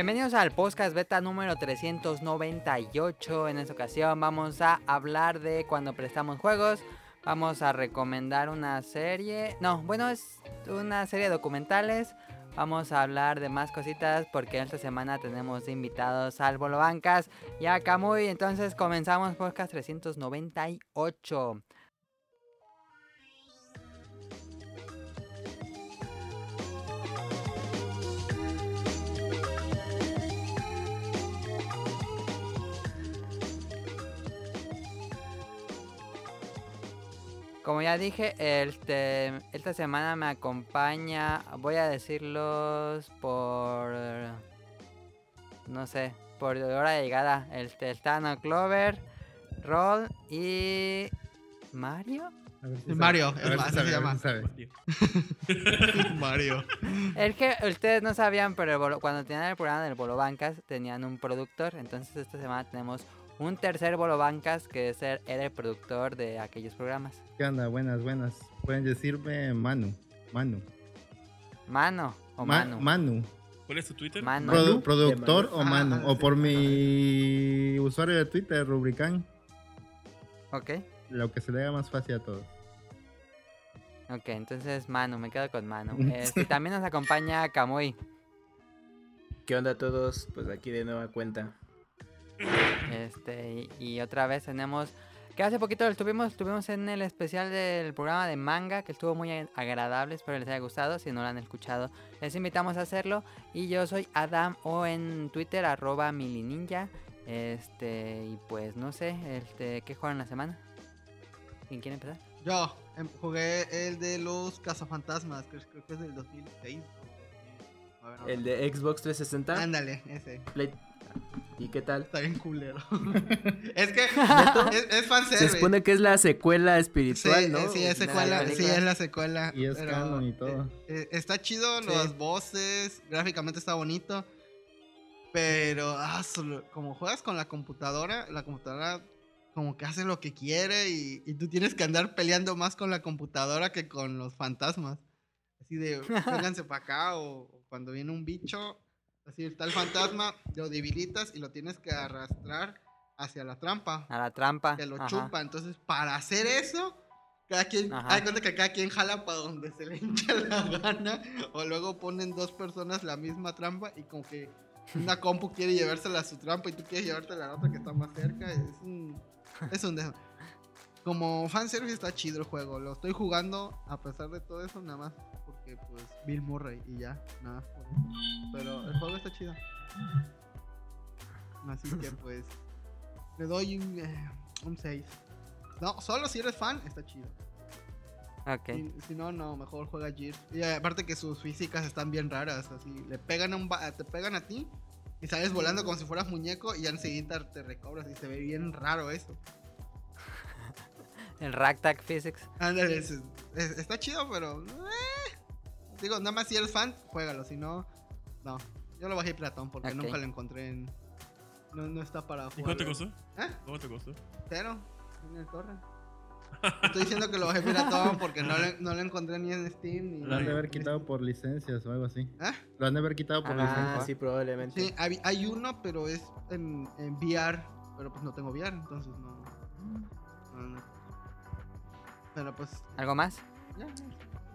Bienvenidos al podcast beta número 398. En esta ocasión vamos a hablar de cuando prestamos juegos. Vamos a recomendar una serie. No, bueno, es una serie de documentales. Vamos a hablar de más cositas porque esta semana tenemos invitados al Bolo Bancas y a Camuy. Entonces comenzamos podcast 398. Como ya dije, este, esta semana me acompaña, voy a decirlos por, no sé, por hora de llegada, el Tano Clover, Roll y Mario. Mario, se llama. Mario. Es que ustedes no sabían, pero cuando tenían el programa del Bolo Bancas, tenían un productor. Entonces esta semana tenemos un tercer Bolo Bancas que es el, era el productor de aquellos programas. ¿Qué onda? Buenas, buenas. Pueden decirme Manu. Manu. Mano o Manu. Manu. ¿Cuál es tu Twitter? Manu. productor o Manu. Ah, o por mi usuario de Twitter, Rubrican. Ok. Lo que se le haga más fácil a todos. Ok, entonces Manu, me quedo con Manu. Este, también nos acompaña Kamui. ¿Qué onda a todos? Pues aquí de nueva cuenta. Este, y, otra vez tenemos que hace poquito estuvimos, estuvimos en el especial del programa de manga, que estuvo muy agradable, espero les haya gustado, si no lo han escuchado, les invitamos a hacerlo. Y yo soy Adam o en Twitter, arroba milininja. Este, y pues no sé, este, ¿qué juegan la semana? ¿Quién quiere empezar? Yo em, jugué el de los cazafantasmas, creo, creo que es del 2006. ¿El de Xbox 360? Ándale, ese. ¿Y qué tal? Está bien culero. es que es, es fanservice. Se supone que es la secuela espiritual, ¿no? Sí, es secuela, sí, es la secuela. Y es canon y todo. Eh, eh, está chido, las voces, gráficamente está bonito. Pero, ah, como juegas con la computadora, la computadora como que hace lo que quiere y, y tú tienes que andar peleando más con la computadora que con los fantasmas. Así de, vénganse para acá o cuando viene un bicho, Así está el fantasma, lo debilitas y lo tienes que arrastrar hacia la trampa. A la trampa. Que lo chupa. Entonces, para hacer eso, cada quien, hay cuenta que cada quien jala para donde se le hincha la gana. O luego ponen dos personas la misma trampa y como que una compu quiere llevársela a su trampa y tú quieres llevártela a la otra que está más cerca. Es un. Es un Como fanservice está chido el juego. Lo estoy jugando a pesar de todo eso, nada más pues Bill Murray y ya, nada. Pero el juego está chido. Así que pues le doy un, eh, un 6. No, solo si eres fan está chido. Ok. si no, no, mejor juega Gears. Y aparte que sus físicas están bien raras, así. Le pegan a un te pegan a ti y sales volando como si fueras muñeco y ya enseguida te recobras y se ve bien raro eso. El Ragtag Physics. Ándale, está chido, pero. Eh, digo, nada más si eres fan, juégalo. Si no, no. Yo lo bajé platón porque nunca lo encontré en. No, no está para jugar. ¿Y cuánto te costó? ¿Eh? ¿Cómo te costó? Cero. En el torre. Estoy diciendo que lo bajé piratón porque no, lo, encontré ni en Steam. Ni lo han de haber quitado por licencias o algo así. ¿Eh? Lo han de haber quitado por ah, licencias. Sí, probablemente. Sí, hay, uno, pero es en, en, VR. Pero pues no tengo VR, entonces no. no pero pues. ¿Algo más? Ya,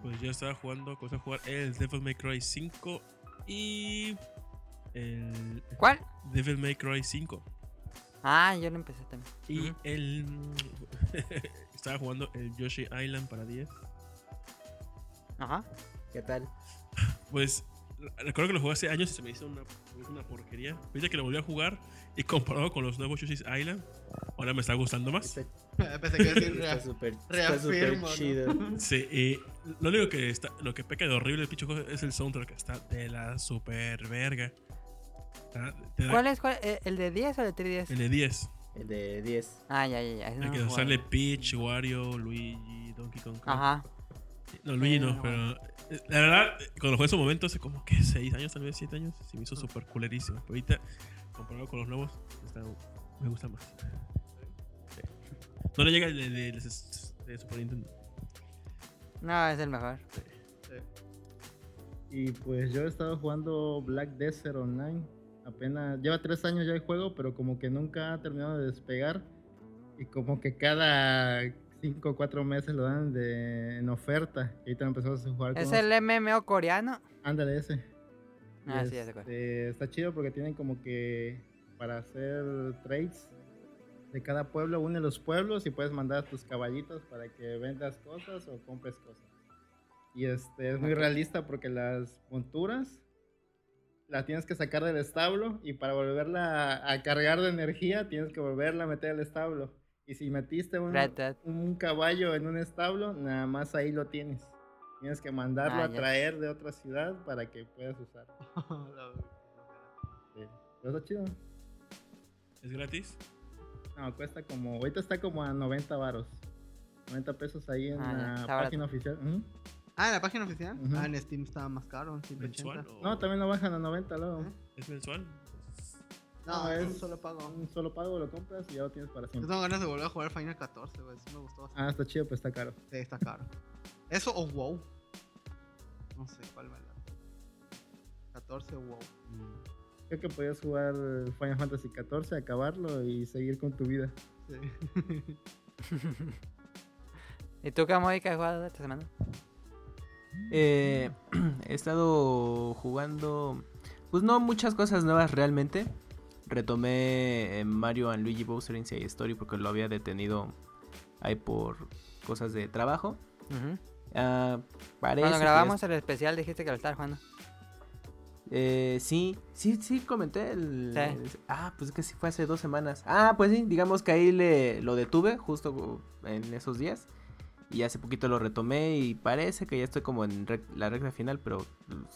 Pues ya estaba jugando, cosa a jugar el Devil May Cry 5 y. El. ¿Cuál? Devil May Cry 5. Ah, yo lo empecé también. Y el. estaba jugando el Yoshi Island para 10. Ajá. ¿Qué tal? Pues recuerdo que lo jugué hace años y se me hizo una, una porquería. Ahorita que lo volví a jugar y comparado con los nuevos Yoshi's Island, ahora me está gustando más. Pensé que decir está súper chido. Sí, y lo único que está, lo que peca de horrible el juego es el soundtrack, que está de la super verga. ¿Cuál es? Eh, ¿El de 10 o el de 310? El de 10. El de 10. Ah, ya, ya, ya. El que sale Peach, Wario, Luigi, Donkey Kong. Ajá. No, Luigi no, pero. Eh, la verdad, cuando jugué en su momento, hace como que 6 años, tal vez 7 años, se me hizo súper culerísimo. Pero ahorita, comparado con los nuevos, me gusta más. No le llega el de, de, Super Nintendo. No, es el mejor. Y pues yo he estado jugando Black Desert Online. Apenas lleva tres años ya el juego, pero como que nunca ha terminado de despegar. Y como que cada cinco o cuatro meses lo dan de, en oferta. Y ahorita empezamos a jugar ¿Es con el MMO coreano? Ándale ese. Ah, sí, ya cuál. este, Está chido porque tienen como que para hacer trades de cada pueblo, une los pueblos y puedes mandar tus caballitos para que vendas cosas o compres cosas. Y este es muy realista porque las monturas las tienes que sacar del establo y para volverla a, a cargar de energía tienes que volverla a meter al establo. Y si metiste un, caballo en un establo, nada más ahí lo tienes. Tienes que mandarlo Ah, a traer de otra ciudad para que puedas usar. Sí. Pero está chido. ¿Es gratis? No, cuesta como. Ahorita está como a 90 varos. 90 pesos ahí en Ah, la página oficial. Ah, en la página oficial. Ah, en Steam estaba más caro, en 180. ¿Mensual? o- No, también lo bajan a 90 luego. ¿Eh? ¿Es mensual? No, No, es un solo pago. Un solo pago lo compras y ya lo tienes para Yo siempre. tengo ganas de volver a jugar Final 14, güey. Sí me gustó bastante. Ah, está chido, pues está caro. Sí, está caro. ¿Eso o WoW? No sé cuál me la. 14 o WoW. Creo que podías jugar Final Fantasy XIV, acabarlo y seguir con tu vida. Sí. ¿Y tú, Camoy, qué has jugado esta semana? Eh, he estado jugando, pues no muchas cosas nuevas realmente. Retomé eh, Mario and Luigi Bowser Inside Story porque lo había detenido ahí por cosas de trabajo. Parece Cuando que grabamos el especial dijiste que lo estabas jugando. Eh, sí, sí, sí, comenté el... Sí. el- Ah, pues es que sí fue hace dos semanas. Ah, pues sí, digamos que ahí le, lo detuve justo en esos días. Y hace poquito lo retomé y parece que ya estoy como en rec- la recta final, pero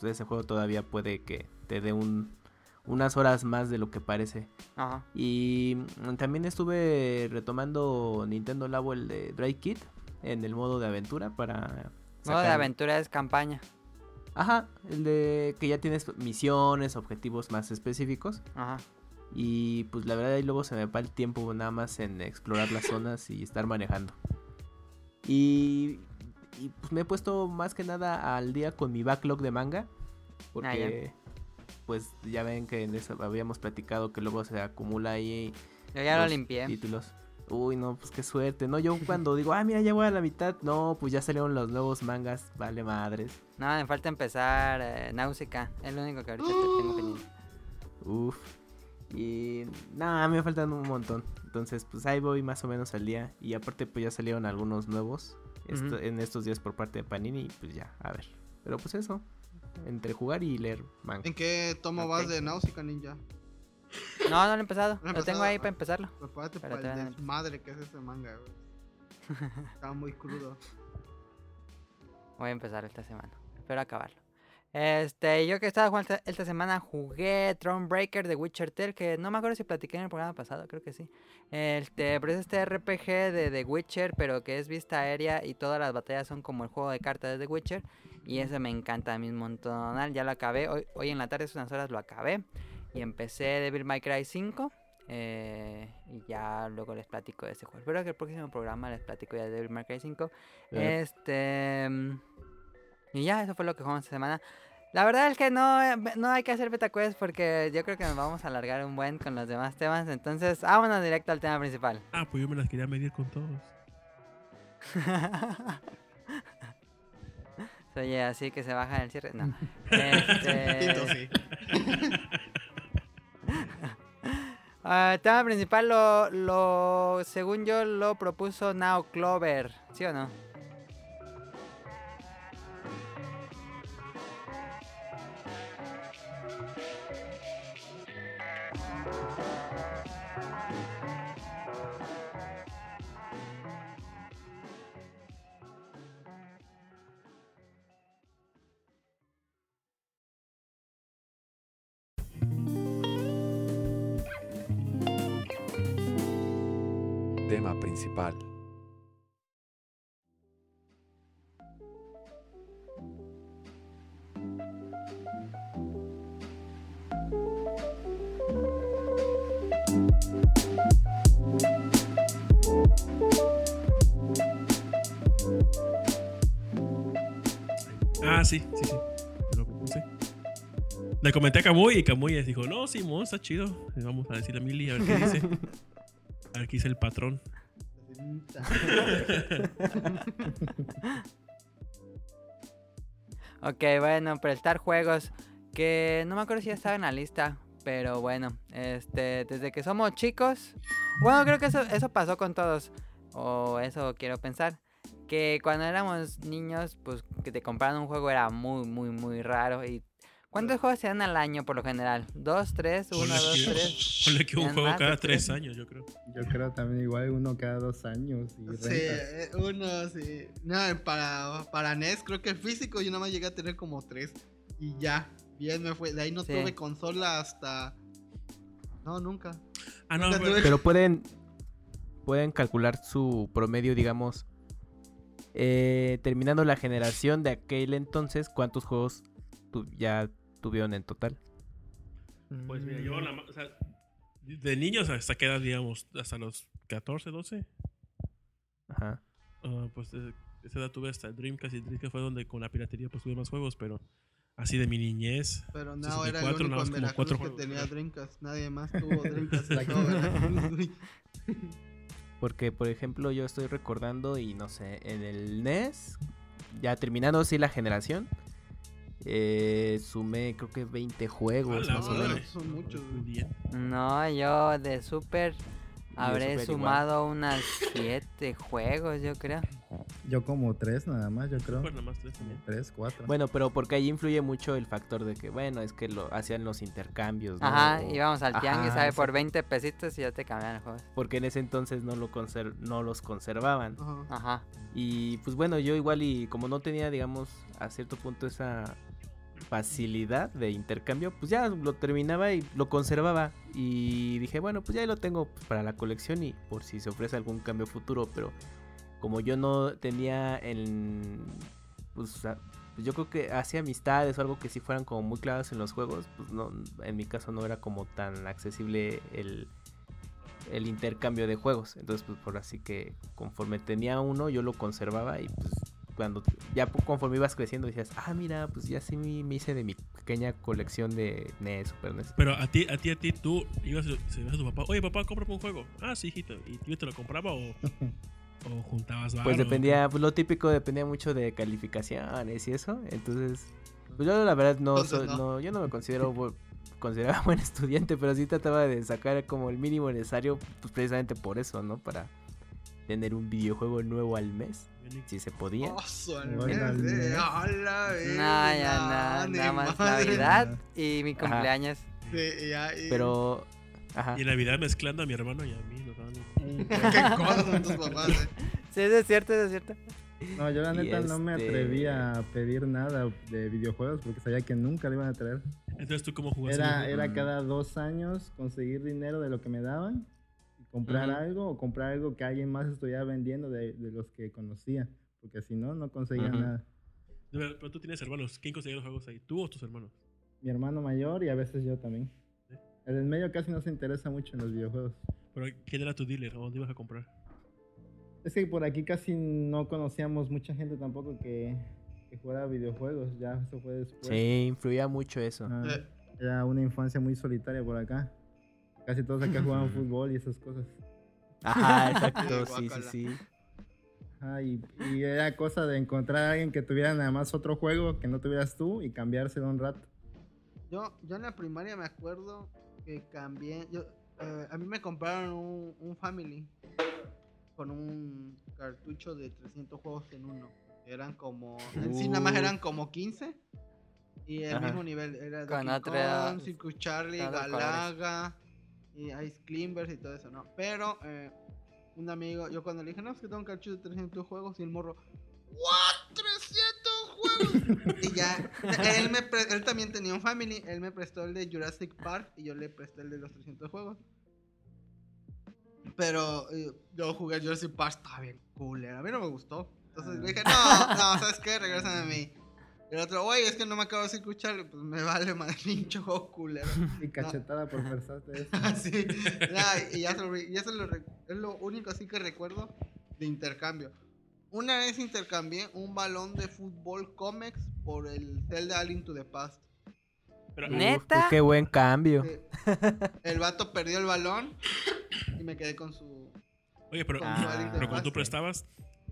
ese juego todavía puede que te dé un, unas horas más de lo que parece. Ajá. Y también estuve retomando Nintendo Labo el de Dry Kid en el modo de aventura para... Modo de aventura es campaña. Ajá, el de que ya tienes misiones, objetivos más específicos. Ajá. Y pues la verdad ahí luego se me va el tiempo nada más en explorar las zonas y estar manejando. Y, y, pues me he puesto más que nada al día con mi backlog de manga. Porque pues ya ven que en eso habíamos platicado que luego se acumula ahí Yo ya lo los limpié. títulos. Uy, no, pues qué suerte. No, yo cuando digo, ah, mira, ya voy a la mitad. No, pues ya salieron los nuevos mangas. Vale madres. No, me falta empezar eh, Náusica. Es lo único que ahorita te tengo pendiente. Uf. Y nada, me faltan un montón. Entonces, pues ahí voy más o menos al día. Y aparte, pues ya salieron algunos nuevos en estos días por parte de Panini. Y pues ya, a ver. Pero pues eso. Entre jugar y leer manga. ¿En qué tomo vas de Nausicaa Ninja? No, no lo he empezado. Lo he tengo ahí para empezarlo. Prepárate para el desmadre que es ese manga, güey. Está muy crudo. Voy a empezar esta semana. Espero acabarlo. Este, yo que estaba jugando esta, esta semana jugué Thronebreaker de Witcher Tale, que no me acuerdo si platiqué en el programa pasado, creo que sí. Este, pero es este RPG de The Witcher, pero que es vista aérea y todas las batallas son como el juego de cartas de The Witcher. Y eso me encanta a mí un montón. Ya lo acabé, hoy, hoy en la tarde, hace unas horas lo acabé. Y empecé Devil May Cry 5. eh, y ya luego les platico de ese juego. Espero que el próximo programa les platico ya de Devil May Cry 5. Eh. Este. mm, Y ya, eso fue lo que jugamos esta semana. La verdad es que no, eh, no hay que hacer beta quest porque yo creo que nos vamos a alargar un buen con los demás temas. Entonces, vámonos directo al tema principal. Ah, pues yo me las quería medir con todos. Oye, así que se baja en el cierre. No. Este, sí. ah, el tema principal lo, lo, según yo, lo propuso Now Clover. ¿Sí o no? Tema principal. Ah, sí, sí, sí. Lo propuse. Le comenté a Camuy y Camuy dijo, no, Simón, está chido. Vamos a decirle a Mili a ver qué dice. A ver qué dice el patrón. Ok, bueno, prestar juegos que no me acuerdo si ya estaba en la lista, pero bueno, este, desde que somos chicos, bueno, creo que eso, eso pasó con todos, o eso quiero pensar, que cuando éramos niños, pues que te compraran un juego era muy, muy, muy raro y ¿Cuántos juegos se dan al año por lo general? ¿Dos, tres, uno, dos, tres? Ponle que un ¿Sean juego cada tres años, yo creo. Yo creo también igual uno cada dos años. Y Sí, eh, uno, sí. No, para, para NES creo que físico yo nada más llegué a tener como tres. Y ya, bien me fue. De ahí no Sí. tuve consola hasta... No, nunca. Ah, no, Nunca pero- tuve- Pero pueden, pueden calcular su promedio, digamos, eh, terminando la generación de aquel entonces, ¿cuántos juegos tu- ya tuvieron en total? Pues mira, yo la o sea, de niños hasta qué edad, digamos, hasta los 14, 12. Ajá. Ah, pues eh, esa edad tuve hasta el Dreamcast y Dreamcast fue donde con la piratería pues tuve más juegos, pero así de mi niñez. Pero no, era el 64, único nada más como cuatro que juegos, tenía. Dreamcast. Nadie más tuvo Dreamcast. La. Porque, por ejemplo, yo estoy recordando y no sé, en el NES, ya terminando así la generación, eh, sumé creo que 20 juegos más o menos. Son muchos. No, yo de Super habré Super sumado unas siete juegos, yo creo. Yo como tres nada más, yo creo. Pues nada más tres también. Tres, cuatro. Bueno, pero porque ahí influye mucho el factor de que, bueno, es que lo hacían los intercambios. ¿no? Ajá, O- íbamos al tianguis, Ajá, ¿sabe? Por exacto. 20 pesitos y ya te cambiaban los juegos. Porque en ese entonces no, lo conser- no los conservaban. Ajá. Ajá. Y pues bueno, yo igual y como no tenía, digamos, a cierto punto esa facilidad de intercambio, pues ya lo terminaba y lo conservaba. Y dije, bueno, pues ya lo tengo pues, para la colección y por si se ofrece algún cambio futuro. Pero como yo no tenía en... Pues, pues, yo creo que hacía amistades o algo que sí fueran como muy claras en los juegos, pues no, en mi caso no era como tan accesible el, el intercambio de juegos. Entonces, pues por así que conforme tenía uno, yo lo conservaba y pues cuando ya conforme ibas creciendo decías, ah, mira, pues ya sí me hice de mi pequeña colección de NES, Super E NES. Pero a ti, a ti, a ti, tú ibas, se ibas a tu papá, oye papá, cómprame un juego. Ah, sí, hijito. ¿Y tú te lo compraba o, o juntabas Pues varo? dependía, pues lo típico dependía mucho de calificaciones y eso. Entonces, pues yo la verdad no, Entonces, soy- no. no, yo no me considero consideraba buen estudiante, pero sí trataba de sacar como el mínimo necesario, pues precisamente por eso, ¿no? Para tener un videojuego nuevo al mes, si se podía. Oh, su Bueno, alma, al mes. a la No, vez, ya no, nada, más madre. Navidad y mi cumpleaños. Sí, ya, y- Pero, ajá. Y Navidad mezclando a mi hermano y a mí. Un- Qué cosas son tus papás, eh. Sí, es cierto, es cierto. No, yo la neta no me este- atreví a pedir nada de videojuegos porque sabía que nunca lo iban a traer. Entonces tú cómo jugaste. Era, era Mm. cada dos años conseguir dinero de lo que me daban comprar algo o comprar algo que alguien más estuviera vendiendo de, de los que conocía. Porque si no, no conseguía nada. Pero, pero tú tienes hermanos. ¿Quién conseguía los juegos ahí? ¿Tú o tus hermanos? Mi hermano mayor y a veces yo también. Sí. El del medio casi no se interesa mucho en los videojuegos. Pero ¿quién era tu dealer? ¿O dónde ibas a comprar? Es que por aquí casi no conocíamos mucha gente tampoco que, que jugara videojuegos. Ya eso fue después. Sí, influía mucho eso. Ah, Eh. era una infancia muy solitaria por acá. Casi todos acá jugaban fútbol y esas cosas. Ajá, exacto, sí, sí, sí. Ah, y, y era cosa de encontrar a alguien que tuviera nada más otro juego que no tuvieras tú y cambiárselo un rato. Yo, yo en la primaria me acuerdo que cambié. Yo, eh, a mí me compraron un, un Family con un cartucho de 300 juegos en uno. Eran como. En sí, nada más Uh. eran como 15. Y el Ajá. mismo nivel. Era Con Donkey Kong, Circus Charlie, Galaga, y Ice Climbers y todo eso, ¿no? Pero eh, un amigo, yo cuando le dije, no, es que tengo un cartucho de 300 juegos y el morro. ¿What? 300 juegos. y ya, él, me pre- él también tenía un family, él me prestó el de Jurassic Park y yo le presté el de los 300 juegos. Pero eh, yo jugué Jurassic Park, estaba bien cool, a mí no me gustó. Entonces le dije, no, no, ¿sabes qué? Regresan a mí. El otro, oye, es que no me acabo de escuchar, pues me vale pinche juego culero. Y cachetada por pensarte eso. Así, ya, y ya se lo, y eso lo es lo único así que recuerdo de intercambio. Una vez intercambié un balón de fútbol Comex por el Zelda A Link to the Past. Pero, ¿Neta? pues qué buen cambio. El vato perdió el balón y me quedé con su. oye, pero, con Ah. pero cuando tú prestabas,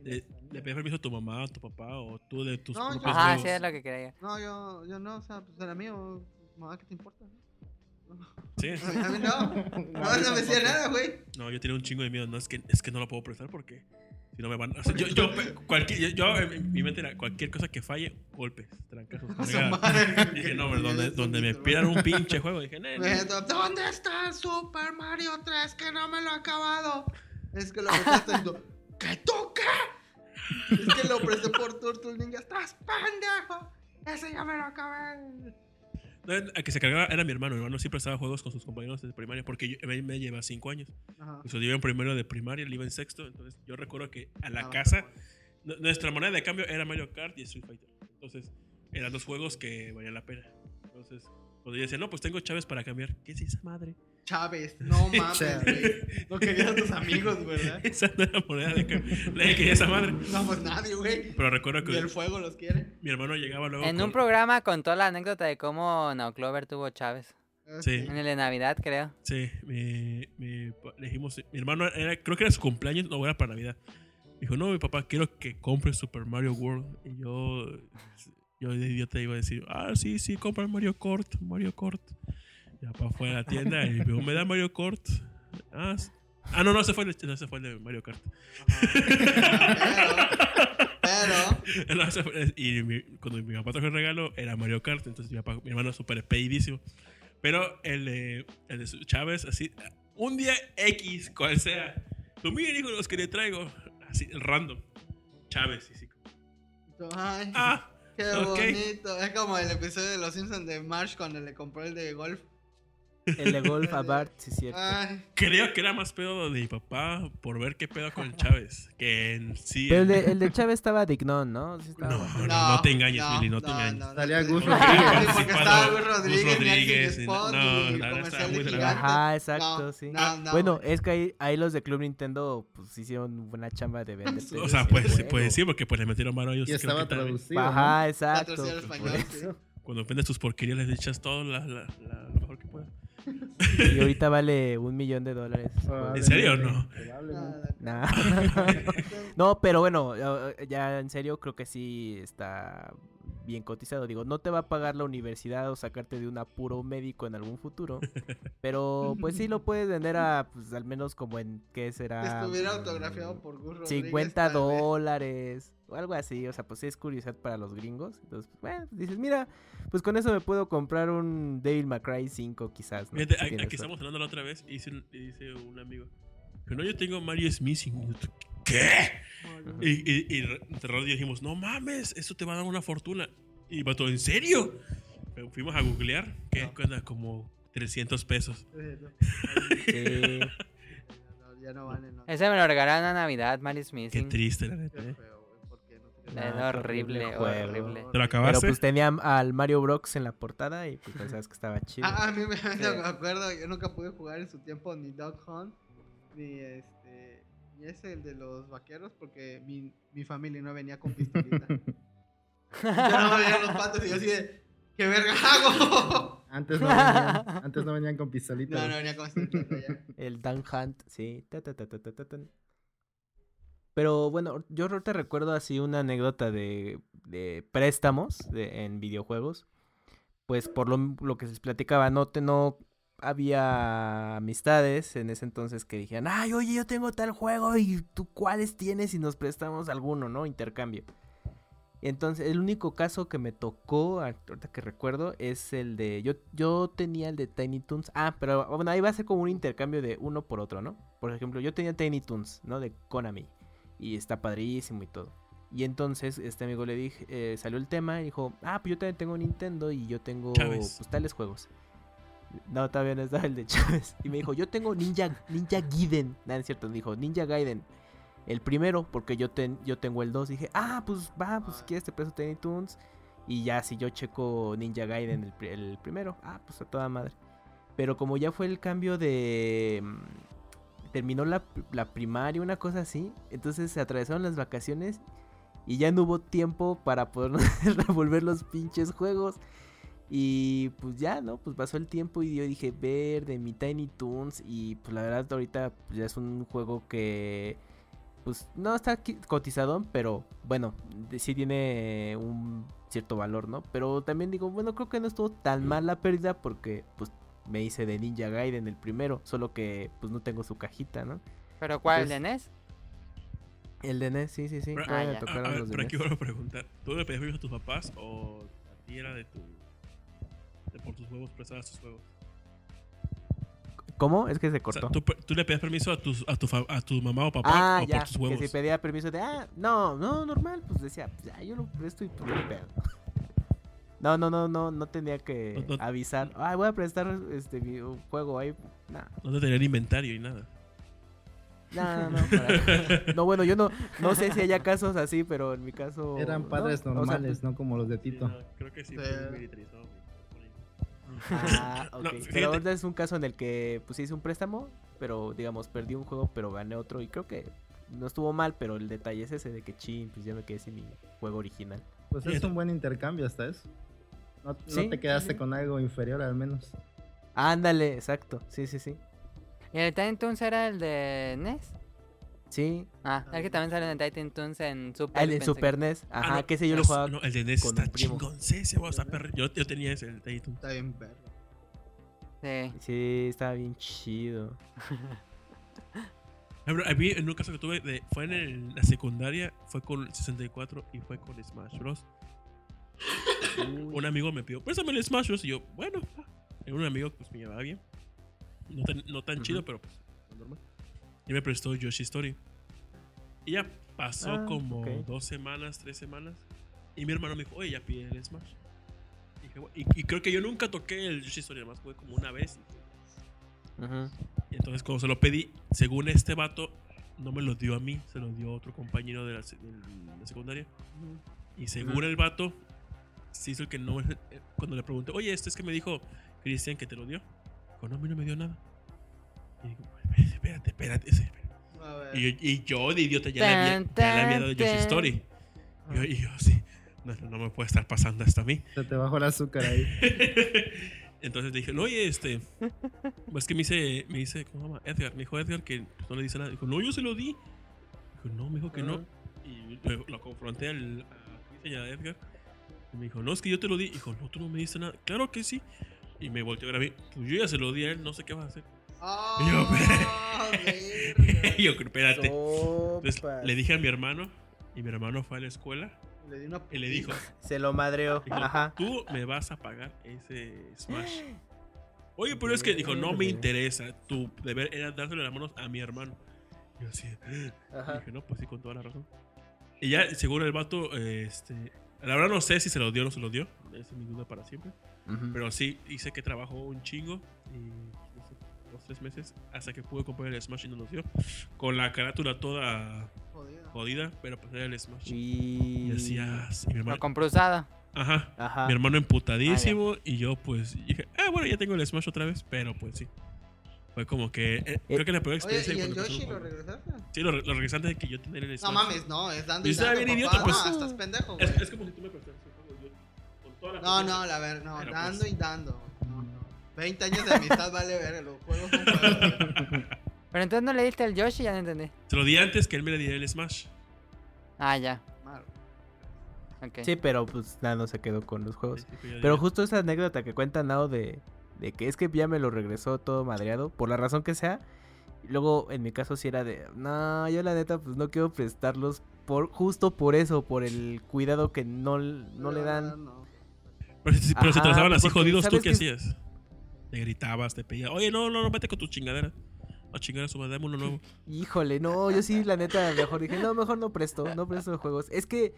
eh, ¿le pedías permiso a tu mamá, a tu papá o tú de tus No, yo- propios Ajá, sí, es lo que creía. No, yo, yo no, o sea, pues era mío. Mamá, ¿qué te importa? Sí. A mí, a mí no. No, no me decía nada, güey. No, yo tenía un chingo de miedo. No, es que, es que no lo puedo prestar porque si no me van. O sea, yo, yo, cualquier, yo, yo, en mi mente era cualquier cosa que falle, golpes, trancazos. Dije, no, pero donde, donde me pidan un pinche juego, dije. Eh, ¿Dónde está Super Mario 3 que no me lo he acabado? Es que lo prestaste en tu- ¿Qué toca? Es que lo presté por Turtle Ninja. ¡Estás pendejo! Ese ya me lo acabé. No, El que se cargaba era mi hermano. Mi hermano siempre estaba juegos con sus compañeros de primaria porque yo, me, me lleva cinco años. Ajá. Pues yo iba en primero de primaria, él iba en sexto. Entonces yo recuerdo que a la Ah, casa, nu- nuestra moneda de cambio era Mario Kart y Street Fighter. Entonces eran dos juegos que valían la pena. Entonces, cuando yo decía, no, pues tengo chaves para cambiar. ¿Qué es esa madre? Chávez, no mames, güey. No querías a tus amigos, ¿verdad? Esa no era moneda de cambio. Le quería esa madre. No, pues nadie, güey. Pero recuerdo Ni el que fuego los quiere. mi hermano llegaba luego. En un con- programa contó la anécdota de cómo No Clover tuvo Chávez. Ah, Sí. En el de Navidad, creo. Sí, mi, mi, le dijimos, mi hermano, era, creo que era su cumpleaños, no, era para Navidad. Dijo, no, mi papá, quiero que compre Super Mario World. Y yo, yo de idiota iba a decir, ah, sí, sí, compra Mario Kart, Mario Kart. Y papá fue a la tienda y me dijo, ¿me da Mario Kart? Ah. Ah, no, no, se fue el, no, se fue el de Mario Kart. Pero, No, fue- y mi- cuando mi papá trajo el regalo era Mario Kart, entonces mi, papá, mi hermano súper pedidísimo. Pero el de, el de Chávez, así, un día X, cual sea. Tú, miren, hijo, los que le traigo. Así, random. Chávez, y sí. ay, Ah, qué bonito. Es como el episodio de Los Simpsons de Marsh cuando le compró el de golf. El de golf a Bart, sí, cierto. Ay, creo que era más pedo de mi papá por ver qué pedo con el Chávez. Que en sí. Pero el de, el de Chávez estaba dignón, ¿no? Sí estaba No, no, no te engañes, Willy, no te engañes. Salía Gus Rodríguez. porque estaba Gus Rodríguez, Rodríguez, Rodríguez y Spot no, y estaba muy Gigante. Ajá, exacto, No, sí. no, no, bueno, es que ahí, ahí los de Club Nintendo pues hicieron buena chamba de vender. O sea, pues, pues sí, porque pues le metieron mano a ellos. Y estaba traducido. Ajá, exacto. Pues. Cuando vendes tus porquerías les echas todo la, Y ahorita vale un millón de dólares. ¿no? ¿En serio o no? Nah. no, pero bueno, ya- ya en serio creo que sí está bien cotizado. Digo, no te va a pagar la universidad o sacarte de un apuro médico en algún futuro. Pero pues sí lo puedes vender a, pues al menos como en, ¿qué será? Estuviera autografiado por Gus Rodríguez. 50 tal vez. dólares o algo así, o sea, pues sí es curiosidad para los gringos. Entonces, pues, bueno, dices, mira, pues con eso me puedo comprar un Devil May Cry 5 quizás. ¿no? Si aquí estamos hablando la otra vez y dice, dice un amigo. Que no, yo tengo Mario Smithing. Y yo, ¿Qué? Y, y, y entre dijimos, no mames, eso te va a dar una fortuna. Y vato, ¿en serio? Fuimos a googlear, que No. cuesta como 300 pesos. Sí. no, Ya no vale, no. Ese me lo regalaron a Navidad, Mario Smith. Qué triste, la neta. ¿eh? feo, güey, ¿por qué no te Es Ah, horrible, horrible juego. horrible. ¿Te lo Pero pues tenía al Mario Bros en la portada y pues pensabas que estaba chido. Ah, a mí me, me acuerdo, yo nunca pude jugar en su tiempo ni Dog Hunt, ni este, ni ese el de los vaqueros, porque mi, mi familia no venía con pistolita. yo no veía los patos y yo así de, ¿qué verga hago? Antes no venían, antes no venían con pistolitas. no, no venía con pistolita ya. El Dan Hunt, sí. Ta, ta, ta, ta, ta, ta, tan. Pero bueno, yo ahorita recuerdo así una anécdota de, de préstamos de- en videojuegos. Pues por lo, lo que se les platicaba, no, te, no había amistades en ese entonces que dijeran, ay, oye, yo tengo tal juego y tú cuáles tienes y nos prestamos alguno, ¿no? Intercambio. Entonces, el único caso que me tocó, ahorita que recuerdo, es el de. Yo, yo tenía el de Tiny Toons. Ah, pero bueno, ahí va a ser como un intercambio de uno por otro, ¿no? Por ejemplo, yo tenía Tiny Toons, ¿no? De Konami. Y está padrísimo y todo. Y entonces, este amigo le dije, eh, salió el tema y dijo, ah, pues yo también tengo Nintendo y yo tengo pues, tales juegos. No, no estaba el de Chávez. Y me dijo, yo tengo Ninja, Ninja Gaiden. Nada, es cierto, dijo, Ninja Gaiden. El primero, porque yo, ten- yo tengo el 2. Dije, ah, pues va, pues si quieres te presto Tiny Toons. Y ya, si yo checo Ninja Gaiden, el, el primero, ah, pues a toda madre. Pero como ya fue el cambio de... mm, Terminó la, la primaria, una cosa así. Entonces se atravesaron las vacaciones y ya no hubo tiempo para poder revolver los pinches juegos. Y pues ya, ¿no? Pues pasó el tiempo y yo dije, ver de mi Tiny Toons. Y pues la verdad, ahorita pues, ya es un juego que. Pues no está cotizado, pero bueno, sí tiene un cierto valor, ¿no? Pero también digo, bueno, creo que no estuvo tan mal la pérdida porque pues me hice de Ninja Gaiden el primero, solo que pues no tengo su cajita, ¿no? ¿Pero cuál, el de NES? El de NES, sí, sí, sí. Pero, ah, pero aquí voy a preguntar, ¿tú le pedías a tus papás o a ti era de tu... por tus huevos prestar tus juegos? ¿Cómo? Es que se cortó. ¿tú, le pedías permiso a, tus, a, tu, a tu mamá o papá ah, o por tus huevos? Que si pedía permiso de, ah, no, no, normal, pues decía, pues ya yo lo presto y tú lo pedo. No, no, no, no, no tenía que avisar. Ah, voy a prestar este mi juego ahí. No te tenían inventario y nada. No, no, no. no, bueno, yo no, no sé si haya casos así, pero en mi caso. Eran padres normales, no como los de Tito. creo que sí, Ah, ok. pero es un caso en el que pues hice un préstamo, pero digamos, perdí un juego, pero gané otro. Y creo que no estuvo mal, pero el detalle es ese de que chin, pues ya me quedé sin mi juego original. Pues es un buen intercambio hasta eso. No, te quedaste con algo inferior al menos. Ándale, exacto. Sí, sí, sí. ¿Y el Toons era el de NES? Sí. Ah, el que también sale en el Titan Toons en Super El en Super NES. Ajá, ah, qué sé yo lo jugaba. No, el de NES está chingón. Sí, sí, yo, yo tenía ese, el Titan Está bien perro. Sí. Sí, estaba bien chido. A mí, en un caso que tuve, de, fue en la secundaria, fue con 64 y fue con Smash Bros un amigo me pidió, préstame el Smash Bros. Y yo, bueno, era un amigo pues me llevaba bien. No tan, no tan chido, pero pues normal. Y me prestó Yoshi Story. Y ya pasó ah, como dos semanas, tres semanas. Y mi hermano me dijo, oye, ya pide el Smash. Y, y, creo que yo nunca toqué el Yoshi Story, además fue como una vez. Y entonces cuando se lo pedí, según este vato, no me lo dio a mí, se lo dio a otro compañero de la, secundaria. Y según el vato, se hizo el que no. Eh, cuando le pregunté, oye, esto es que me dijo Cristian que te lo dio. Dijo, no, a mí no me dio nada. Y digo, espérate, espérate, espérate. Y, y, yo, de idiota, ya, le, había, ya le había dado Yoshi Story. Yo, y yo, sí, no, no me puede estar pasando hasta a mí. Se te bajó el azúcar ahí. Entonces le dije, oye, este. Pues que me dice, me dice, ¿cómo se llama? Edgar. Me dijo Edgar que no le dice nada. Dijo, no, yo se lo di. Dijo, no, me dijo que no. Y lo, lo confronté al, a a Edgar. Y me dijo, no, es que yo te lo di. Dijo, no, tú no me diste nada. Claro que sí. Y me volteó a ver a mí. Pues yo ya se lo di a él, no sé qué vas a hacer. Oh, y yo, yo, espérate. Entonces le dije a mi hermano. Y mi hermano fue a la escuela. Le di una y le dijo: Se lo madreó. Ajá. Tú me vas a pagar ese Smash. Oye, pero es que dijo: No me interesa. Tu deber era dárselo las manos a mi hermano. Y yo así. Ajá. dije: No, pues sí, con toda la razón. Y ya, seguro el vato, este, la verdad no sé si se lo dio o no se lo dio. Esa es mi duda para siempre. Pero sí, hice que trabajó un chingo. Y dos, tres meses hasta que pude comprar el Smash y no lo dio. Con la carátula toda jodida, pero pues era el Smash. Y, decía, mi hermano. La compró usada. Ajá. Ajá. Mi hermano emputadísimo. Ah, y yo pues dije, ah, bueno, ya tengo el Smash otra vez. Pero pues sí. Fue como que. Eh, eh, creo que la primera experiencia. Oye, ¿Y el Yoshi lo regresaste? Sí, lo, lo regresé antes de que yo tuviera el Smash. No mames, no, es dando y estaba bien idiota, pues. No, estás pendejo, güey. Es, es, como si tú me prestaras con toda la No, no, la ver, no, dando pues, y dando. No, no. 20 años de amistad vale ver, los juegos son juegos. Pero entonces no le diste el Yoshi, ya no entendí. Se lo di antes que él me le diera el Smash. Ah, ya. Okay. Sí, pero pues nada, no se quedó con los juegos. pero justo esa anécdota que cuenta Nao de, de que es que ya me lo regresó todo madreado, por la razón que sea. luego, en mi caso, sí era de, no, yo la neta, pues no quiero prestarlos por justo por eso, por el cuidado que no, no le dan. Pero, si, pero te así jodidos, ¿tú qué hacías? Gritabas, te pedías, oye, no, no, no, vete con tu chingadera. A chingar a su madre, uno nuevo. Híjole, no, yo sí, la neta, mejor dije, no, mejor no presto, no presto los juegos. Es que,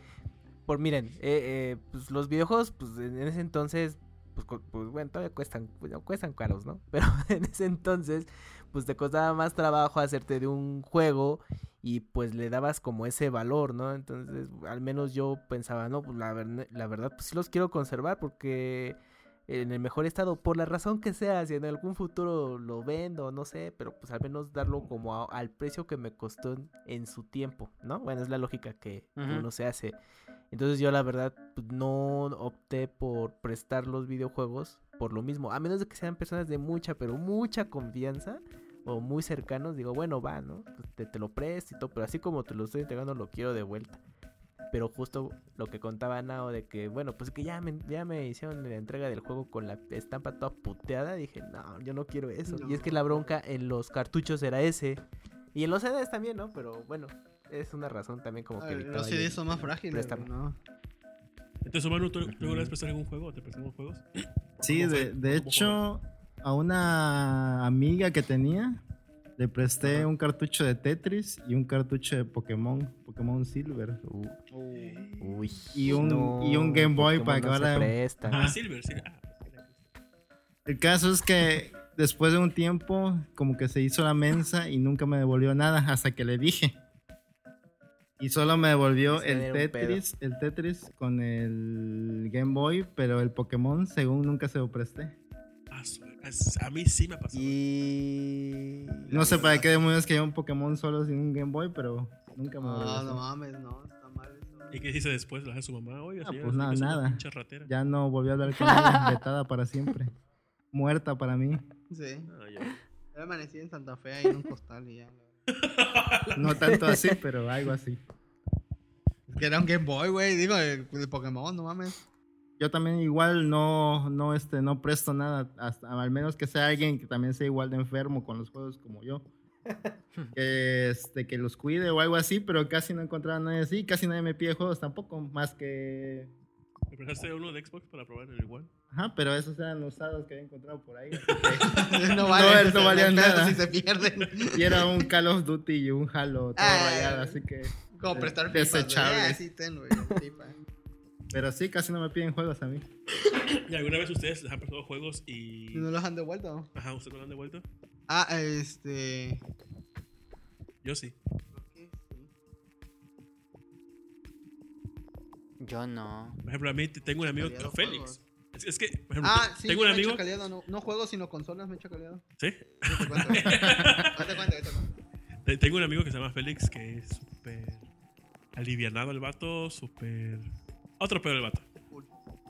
por miren, eh, eh, pues los videojuegos, pues en ese entonces pues, pues, bueno, todavía cuestan, pues, cuestan caros, ¿no? Pero en ese entonces, pues te costaba más trabajo hacerte de un juego y pues le dabas como ese valor, ¿no? Entonces, al menos yo pensaba, no, pues la, la verdad, pues sí los quiero conservar porque en el mejor estado, por la razón que sea, si en algún futuro lo vendo, no sé, pero pues al menos darlo como a- al precio que me costó en, en su tiempo, ¿no? Bueno, es la lógica que uno se hace. Entonces yo la verdad pues, no opté por prestar los videojuegos por lo mismo, a menos de que sean personas de mucha, pero mucha confianza o muy cercanos, digo, bueno, va, ¿no? Pues, te, te lo presto y todo, pero así como te lo estoy entregando, lo quiero de vuelta. Pero justo lo que contaba Nao de que, bueno, pues que ya me, ya me hicieron la entrega del juego con la estampa toda puteada, dije, no, yo no quiero eso. Y es que la bronca en los cartuchos era ese. Y en los CDs también, ¿no? Pero bueno, es una razón también como que... Evitaba Los CDs son más frágiles. ¿no? Entonces, Manu, ¿tú, ¿tú alguna vez prestaste algún juego te prestamos juegos? Sí, ¿Cómo de, de ¿Cómo hecho, a una amiga que tenía, le presté un cartucho de Tetris y un cartucho de Pokémon, Pokémon Silver. Uh, uy. Y un, no, y un Game Boy Pokémon para no que se ahora... presta. Ah, Silver, sí. Ah, El caso es que después de un tiempo, como que se hizo la mensa y nunca me devolvió nada hasta que le dije. Y solo me devolvió Ese el. Tetris, el Tetris con el Game Boy, pero el Pokémon, según nunca se lo presté. Ah, a- A mí sí me pasó. Y... No sé para qué demonios quería un Pokémon solo sin un Game Boy, pero nunca me lo No, no mames, no, está mal eso. ¿Y qué dice después? ¿Le hace a su mamá? Oiga, Ah, pues nada, nada. Ya no volví a hablar con ella, vetada para siempre. Muerta para mí. Sí. Ah, ya. Yo amanecí en Santa Fe ahí en un costal y ya. No tanto así, pero algo así. Es que era un Game Boy, güey. Digo, el, el Pokémon, no mames. Yo también igual no, no, este, no presto nada, hasta, al menos que sea alguien que también sea igual de enfermo con los juegos como yo. que, este, que los cuide o algo así, pero casi no he encontrado a nadie así, casi nadie me pide juegos tampoco, más que... ¿Me prestaste uno de Xbox para probar el One? Ajá, pero esos eran usados que había encontrado por ahí. no No, vale, no valían nada. si se pierden. y era un Call of Duty y un Halo todo Ah. rayado, así que... Como prestar desechable. pipas. Sí, ten, güey. pipa. Pero sí, casi no me piden juegos a mí. ¿Y alguna vez ustedes les han prestado juegos y. ¿Y no los han devuelto? Ajá, ¿ustedes no lo han devuelto? Ah, este. Yo sí. Yo no. Por ejemplo, a mí te- tengo un amigo, Félix. Es, es que, por ejemplo, Ah, sí, tengo un me he amigo. caleado, no, no juegos, sino consolas me he hecho caleado. ¿Sí? Te cuento. Te cuento, te cuento. Te- Tengo un amigo que se llama Félix que es súper alivianado el vato, súper. Otro pedo el vato.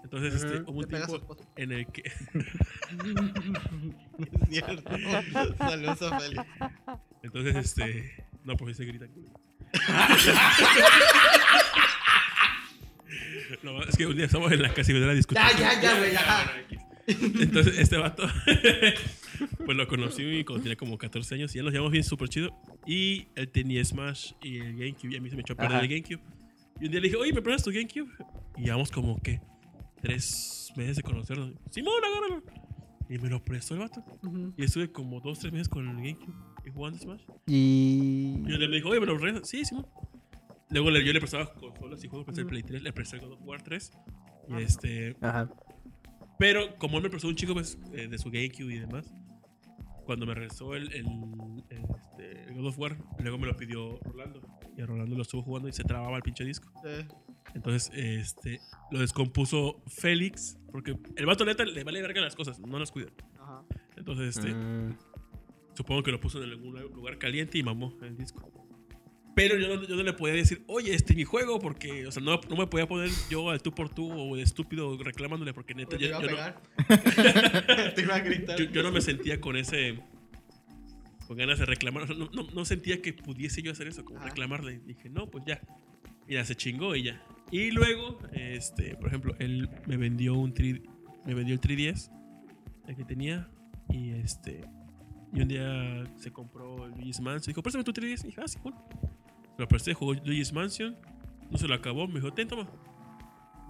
Entonces, Ujú. este, hubo un tiempo en el que. Es cierto. Saludos a Félix. Entonces, este. No, pues se grita. No, es que un día estamos en la casa y la discusión. Ya, ya, ya, güey, ya. Entonces, este vato, pues lo conocí cuando tenía como 14 años y ya nos llevamos bien súper chido. Y él tenía Smash y el GameCube y a mí se me echó a perder Ajá. el GameCube. Y un día le dije, oye, ¿me prestas tu GameCube? Y llevamos como, ¿qué? Tres meses de conocernos. Simón, agárralo. Y me lo prestó el vato. Y estuve como dos, tres meses con el GameCube y jugando Smash. Y... Y un día me dijo, oye, ¿me lo prestas? Sí, Simón. Luego yo le prestaba consolas y juegos, presté el Ujú. Play 3, le presté el God of War 3. Y este... Ajá. Pero como él me prestó un chico pues, eh, de su GameCube y demás, cuando me regresó el, el, el, este, el God of War, luego me lo pidió Rolando. Y Rolando lo estuvo jugando y se trababa el pinche disco. Sí. Entonces, este, lo descompuso Félix, porque el vato neta le vale verga las cosas, no las cuida. Ajá. Entonces, este, Mm, supongo que lo puso en algún lugar caliente y mamó el disco. Pero yo no, yo no le podía decir, oye, este es mi juego, porque, o sea, no, no me podía poner yo al tú por tú o de estúpido reclamándole, porque neta, Te yo, iba a yo no, pegar. Te iba a gritar. yo, yo no me sentía con ese. Con ganas de reclamar. No, no- no sentía que pudiese yo hacer eso, como Ajá. reclamarle. Dije, no, pues ya. Mira, se chingó y ya. Y luego, este, por ejemplo, él me vendió un 3, me vendió el 3DS, el que tenía. Y este. Y un día se compró el Luigi's Mansion. Dijo, préstame tu 3DS. Y dije, ah, sí, bueno. Me lo presté, jugó Luigi's Mansion. No se lo acabó. Me dijo, ten, toma.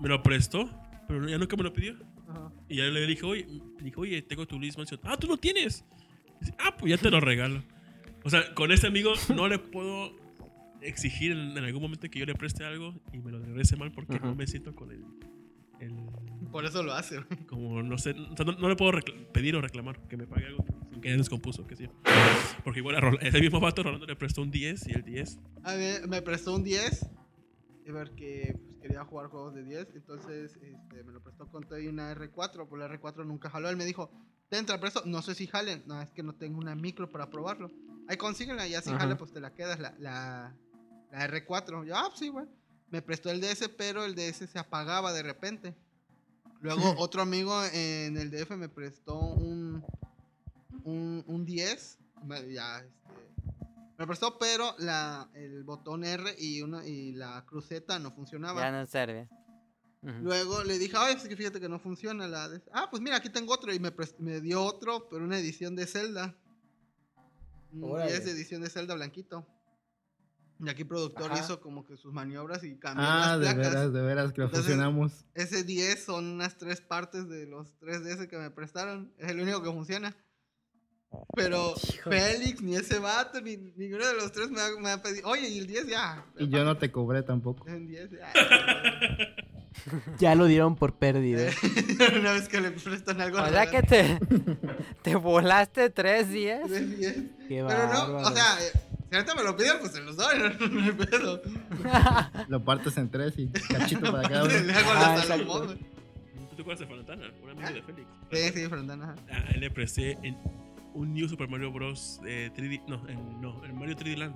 Me lo prestó, pero ya nunca me lo pidió. Ajá. Y ya le dije, oye, le dije, oye, tengo tu Luis Mansion. Ah, tú lo tienes. Ah, pues ya te lo regalo. O sea, con este amigo no le puedo exigir en, en algún momento que yo le preste algo y me lo regrese mal porque no me siento con el, el- Por eso lo hace, güey. como no sé, o sea, no, no le puedo pedir o reclamar que me pague algo sin que ya descompuso, que sí. Porque igual a Rol- ese mismo vato Rolando le prestó un 10 y el 10. A ver, me prestó un 10. y ver que pues, quería jugar juegos de 10. Entonces este, me lo prestó con todo y una R4. Por la R4 nunca jaló. Él me dijo, te entra preso. No sé si jalen. No, es que no tengo una micro para probarlo. Ahí consíguenla y así Ajá. jale, pues te la quedas la, la, la R4. Yo, ah, pues sí, güey. Me prestó el DS, pero el DS se apagaba de repente. Luego otro amigo en el DF me prestó un, un, un 10. me- Ya, este, me prestó, pero la, el botón R y, una, y la cruceta no funcionaba. Ya no Ujú. Luego le dije, ay, es que fíjate que no funciona la de... Ah, pues mira, aquí tengo otro. Y me, me dio otro, pero una edición de Zelda. Órale. 10 de edición de Zelda blanquito. Y aquí productor Ajá. hizo como que sus maniobras y cambió Ah, las de placas. veras, de veras que lo Entonces- fusionamos. Ese 10 son unas tres partes de los 3 DS que me prestaron. Es el único que funciona. Pero Híjole. Félix, ni ese vato, ni ninguno de los tres me ha, me ha pedido. Oye, y el 10 ya. Y yo no te cobré tampoco. En 10 ya. Ya lo dieron por pérdida. Una vez que le prestan algo. O sea que te, te volaste tres días. de 10. Qué Pero no, o sea, eh, si ahorita me lo piden, pues se los doy, no, no hay pedo. Lo partes en tres y cachito para cada uno. Le hago Ah, la exacto. Salomón, güey. ¿Tú te acuerdas de Fontana? Un amigo de Félix. Sí, sí, Frontana. ajá. A él le presté en un New Super Mario Bros. eh, 3D. No, en, no, en Mario 3D Land.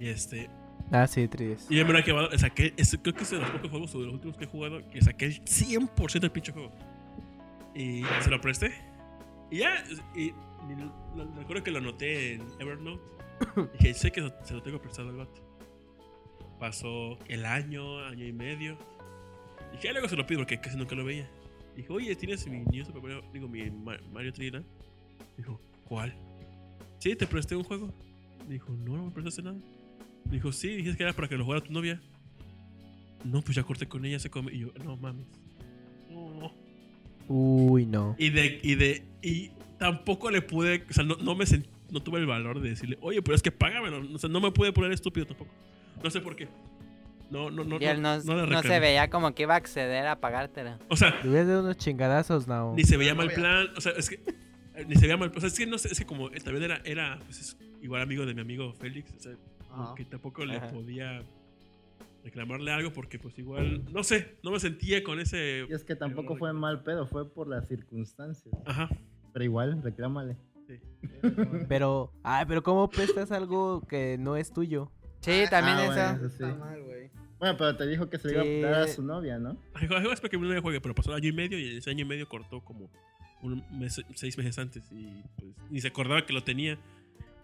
Y este. Ah, sí, 3 Y yo me lo he ese- creo que es de los pocos juegos o de los últimos que he jugado que saqué el 100% del pinche juego. Y se lo presté. Y ya. Y, y recuerdo que lo anoté en Evernote. Y dije, sé que se lo tengo prestado al vato. Pasó el año, año y medio. Y dije, "Ah, luego se lo pido porque casi nunca lo veía. Dije, oye, ¿tienes mi New Super Mario? Digo, mi Ma- Mario 3D Land?" Dijo, ¿cuál? Sí, te presté un juego. Dijo, no, no me prestaste nada. Dijo, sí, dijiste que era para que lo jugara tu novia. No, pues ya corté con ella, se come. Y yo, no mames. No. Uy, no. Y de, y de, y tampoco le pude, o sea, no, no me sent- no tuve el valor de decirle, oye, pero es que págamelo. O sea, no me pude poner estúpido tampoco. No sé por qué. No, no, no. Y él no, no se veía como que iba a acceder a pagártela. O sea, Le hubieras dado unos chingadazos, no. ni se veía No, mal plan. O sea, es que. eh, Ni se veía mal. O sea, es que no sé, es que como él también era, era pues es igual amigo de mi amigo Félix. O sea, Ajá. que tampoco le Ajá. podía reclamarle algo porque pues igual, no sé, no me sentía con ese... Y es que tampoco fue mal pedo, fue por las circunstancias. Ajá. Pero igual, reclámale. sí. Pero, ay, pero ¿cómo prestas algo que no es tuyo? Sí, también Ah, eso. bueno, eso Está sí. mal, güey. Bueno, pero te dijo que se le Sí. iba a dar a su novia, ¿no? Dijo, "Ay, espera que mi novia juegue, pero pasó año y medio y ese año y medio cortó como un mes, seis meses antes y pues ni se acordaba que lo tenía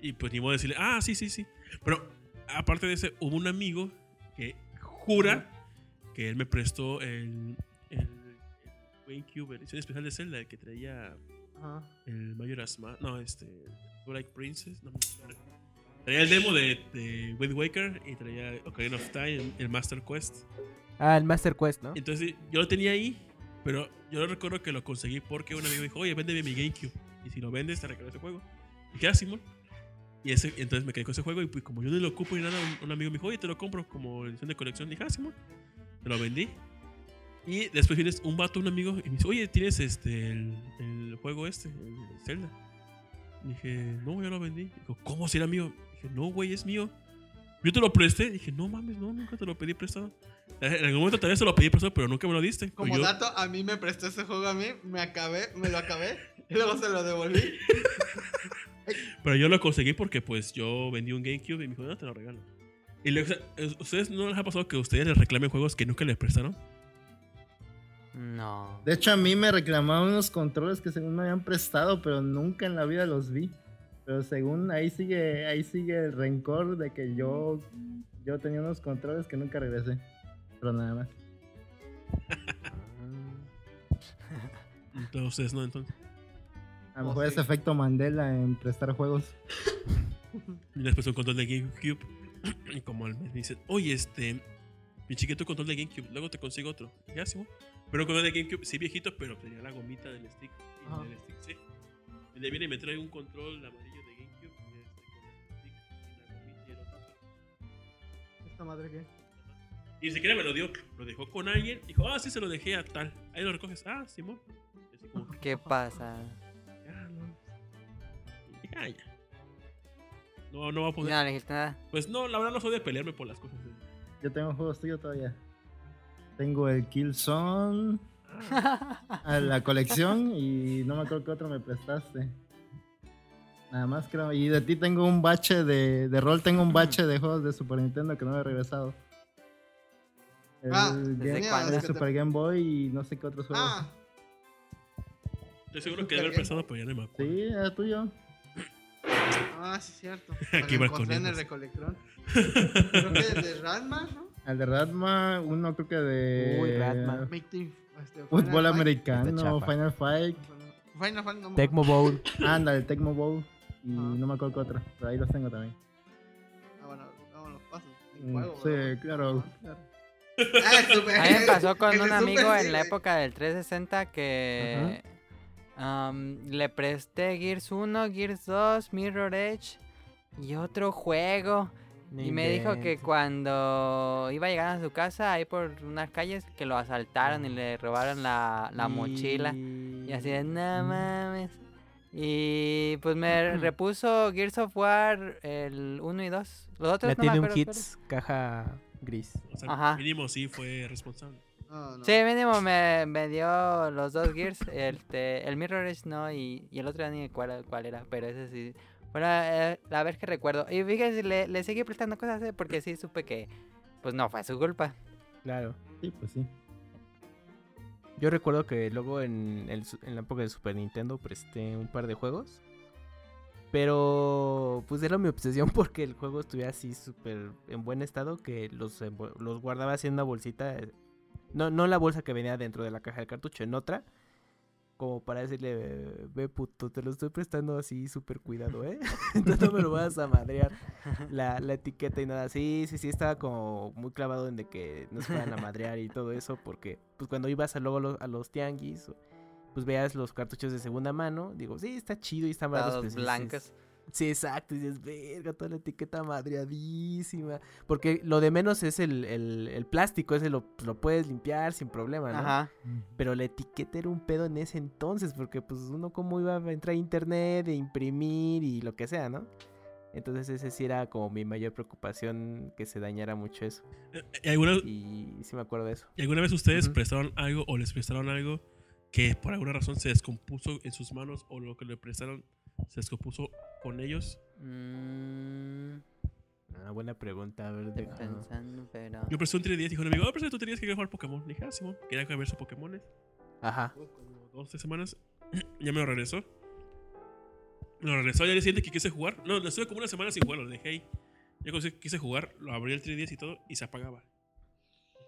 y pues ni modo de decirle, ah, sí, sí, sí. Pero aparte de ese, hubo un amigo que jura que él me prestó el, el, el GameCube, edición especial de Zelda, el que traía Ajá. el Majora's Mask, no, este, Twilight Princess, no. Traía el demo de, de Wind Waker y traía Ocarina of Time, el, Master Quest. Ah, el Master Quest, ¿no? Entonces yo lo tenía ahí, pero yo recuerdo que lo conseguí porque un amigo dijo, oye, véndeme mi GameCube. Y si lo vendes, te regalo ese juego. Y ah, Simón. Y ese, entonces me quedé con ese juego y pues como yo no lo ocupo ni nada, un, un amigo me dijo, oye, te lo compro como edición de colección. dije, ah, Simón. Te lo vendí. Y después viene un vato, un amigo, y me dice, oye, ¿tienes este, el, el juego este, el Zelda? Dije, no, yo lo vendí. Dijo, ¿cómo si era mío? Dije, no, güey, es mío. Yo te lo presté. Dije, no mames, no, nunca te lo pedí prestado. En algún momento tal vez te lo pedí prestado, pero nunca me lo diste. Como Yo- dato, a mí me prestó ese juego a mí, me acabé, me lo acabé y luego se lo devolví. Pero yo lo conseguí porque pues yo vendí un GameCube y me dijo, no, te lo regalo. Y sea, ¿ustedes no les ha pasado que ustedes les reclamen juegos que nunca les prestaron? No. De hecho, a mí me reclamaban unos controles que según me habían prestado, pero nunca en la vida los vi. Pero según ahí sigue, ahí sigue el rencor de que yo, yo tenía unos controles que nunca regresé. Pero nada más. Entonces, ¿no? Entonces. A lo Oh, mejor es efecto Mandela en prestar juegos. Y después un control de GameCube. Y como al mes me dicen, oye, este, mi chiquito control de GameCube, luego te consigo otro. Y Ya, sí, bueno. Pero un control de GameCube, sí viejito, pero tenía la gomita del stick. Y Ajá. el stick, sí. Y le viene y me trae un control amarillo de GameCube. Este, con el stick y la gomita y el otro. ¿Esta madre qué? Y ni siquiera me lo dio. Lo dejó con alguien. Dijo, ah, sí, se lo dejé a tal. Ahí lo recoges. Ah, Simón. Y ¿Qué pasa? No. Ya. No, no va a poder. no nada. Pues no, la verdad no soy de pelearme por las cosas. yo tengo juegos tuyos todavía. Tengo el Killzone, a la colección y no me acuerdo qué otro me prestaste. Nada más creo. Y de ti tengo un bache de, de rol, tengo un bache de juegos de Super Nintendo que no he regresado. El, Ah, Game- ¿desde cuándo? el Super Game Boy y no sé qué otros juegos. Ah, Estoy seguro que debe haber pensado, pero ya no me acuerdo. Sí, era tuyo. Ah, sí, cierto. Aquí Me va en el recolectrón. Creo que el de Ranma, ¿no? El de Radma, uno creo que de Uy, Radma. Team, este, fútbol Final Fight. americano. Final Fight. Final Fight no me Tecmo Bowl. Anda, el Tecmo Bowl. Y no me acuerdo qué otro, pero ahí los tengo también. Ah, bueno, vamos los pasos. Mm, juego, sí, ¿verdad? claro. Ah, Super- A mí me pasó con un amigo Super, en sí, la época del 360 que am, le presté Gears 1, Gears 2, Mirror Edge y otro juego. Y me dijo que cuando iba llegando a su casa, ahí por unas calles, que lo asaltaron y le robaron la, la mochila. Y así de, no mames. Y pues me repuso Gears of War el 1 y 2. Los otros no me acuerdo cuáles. Hits, caja gris. O sea, Ajá. mínimo sí fue responsable. No, no. Sí, mínimo me, me dio los dos Gears, el, te- el Mirror Edge no, y, y el otro ya ni cuál, cuál era, pero ese sí. Bueno, eh, la vez que recuerdo. Y fíjese, le, le seguí prestando cosas eh, porque sí supe que, pues no fue su culpa. Claro. Sí, pues sí. Yo recuerdo que luego en, el en la época de Super Nintendo presté un par de juegos. Pero pues era mi obsesión porque el juego estuviera así súper en buen estado que los, los guardaba así en una bolsita. No, no la bolsa que venía dentro de la caja del cartucho, en otra. Como para decirle, ve puto, te lo estoy prestando así súper cuidado, ¿eh? Entonces no me lo vas a madrear la, la etiqueta y nada. Sí, sí, sí, estaba como muy clavado en de que no se fueran a madrear y todo eso, porque pues cuando ibas a luego a los tianguis, pues veas los cartuchos de segunda mano, digo, sí, está chido y están baratos. Dices, blancos. Sí, exacto, y dices, verga, toda la etiqueta madreadísima. Porque lo de menos es el, el, el plástico, ese lo, lo puedes limpiar sin problema, ¿no? Ajá. Pero la etiqueta era un pedo en ese entonces, porque pues uno como iba a entrar a internet, e imprimir y lo que sea, ¿no? Entonces ese sí era como mi mayor preocupación, que se dañara mucho eso. Eh, ¿Y alguna, Y sí me acuerdo de eso. y alguna vez ustedes prestaron algo o les prestaron algo que por alguna razón se descompuso en sus manos o lo que le prestaron se descompuso con ellos? Mm, Ah, buena pregunta, a ver, estoy pensando, pero... Yo presté un 3DS y dijo un amigo, oh, presté tu 3DS que jugar Pokémon. Le dije, ah, Simón, quería ver sus Pokémon. Ajá. Como dos, tres semanas. ya me lo regresó. Me lo regresó al día siguiente que quise jugar. No, lo estuve como una semana sin jugar, lo dejé ahí. Ya cuando quise jugar, lo abrí el 3DS y todo y se apagaba.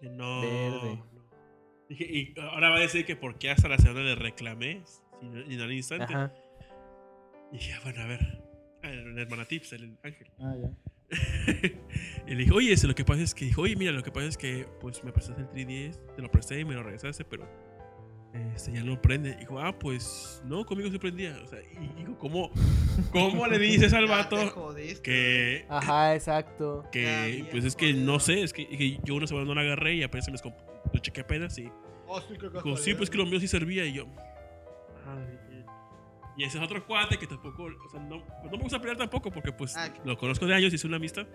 Dije, no. Verde. no. Dije, y ahora va a decir que por qué hasta la semana le reclamé y no al instante. Ajá. Y dije, ah, bueno, a ver. Ah, El hermana Tips, el ángel. Ah, ya. y le dije, oye, ese, lo que pasa es que dijo, oye, mira, lo que pasa es que pues me prestaste el 3DS, te lo presté y me lo regresaste, pero este, ya no prende. Dijo, ah, pues no, conmigo se prendía. O sea, y digo, ¿cómo, cómo le dices al vato jodiste, que, Ajá, exacto. que Ya, pues es que no sé, es que, que yo una semana no la agarré y apenas se me lo chequé apenas y Oh, sí, dijo, sí, pues que lo mío sí servía y yo. Dije, y ese es otro cuate que tampoco, o sea, no, pues no me gusta pelear tampoco porque pues Ah, lo conozco de años y es una amistad.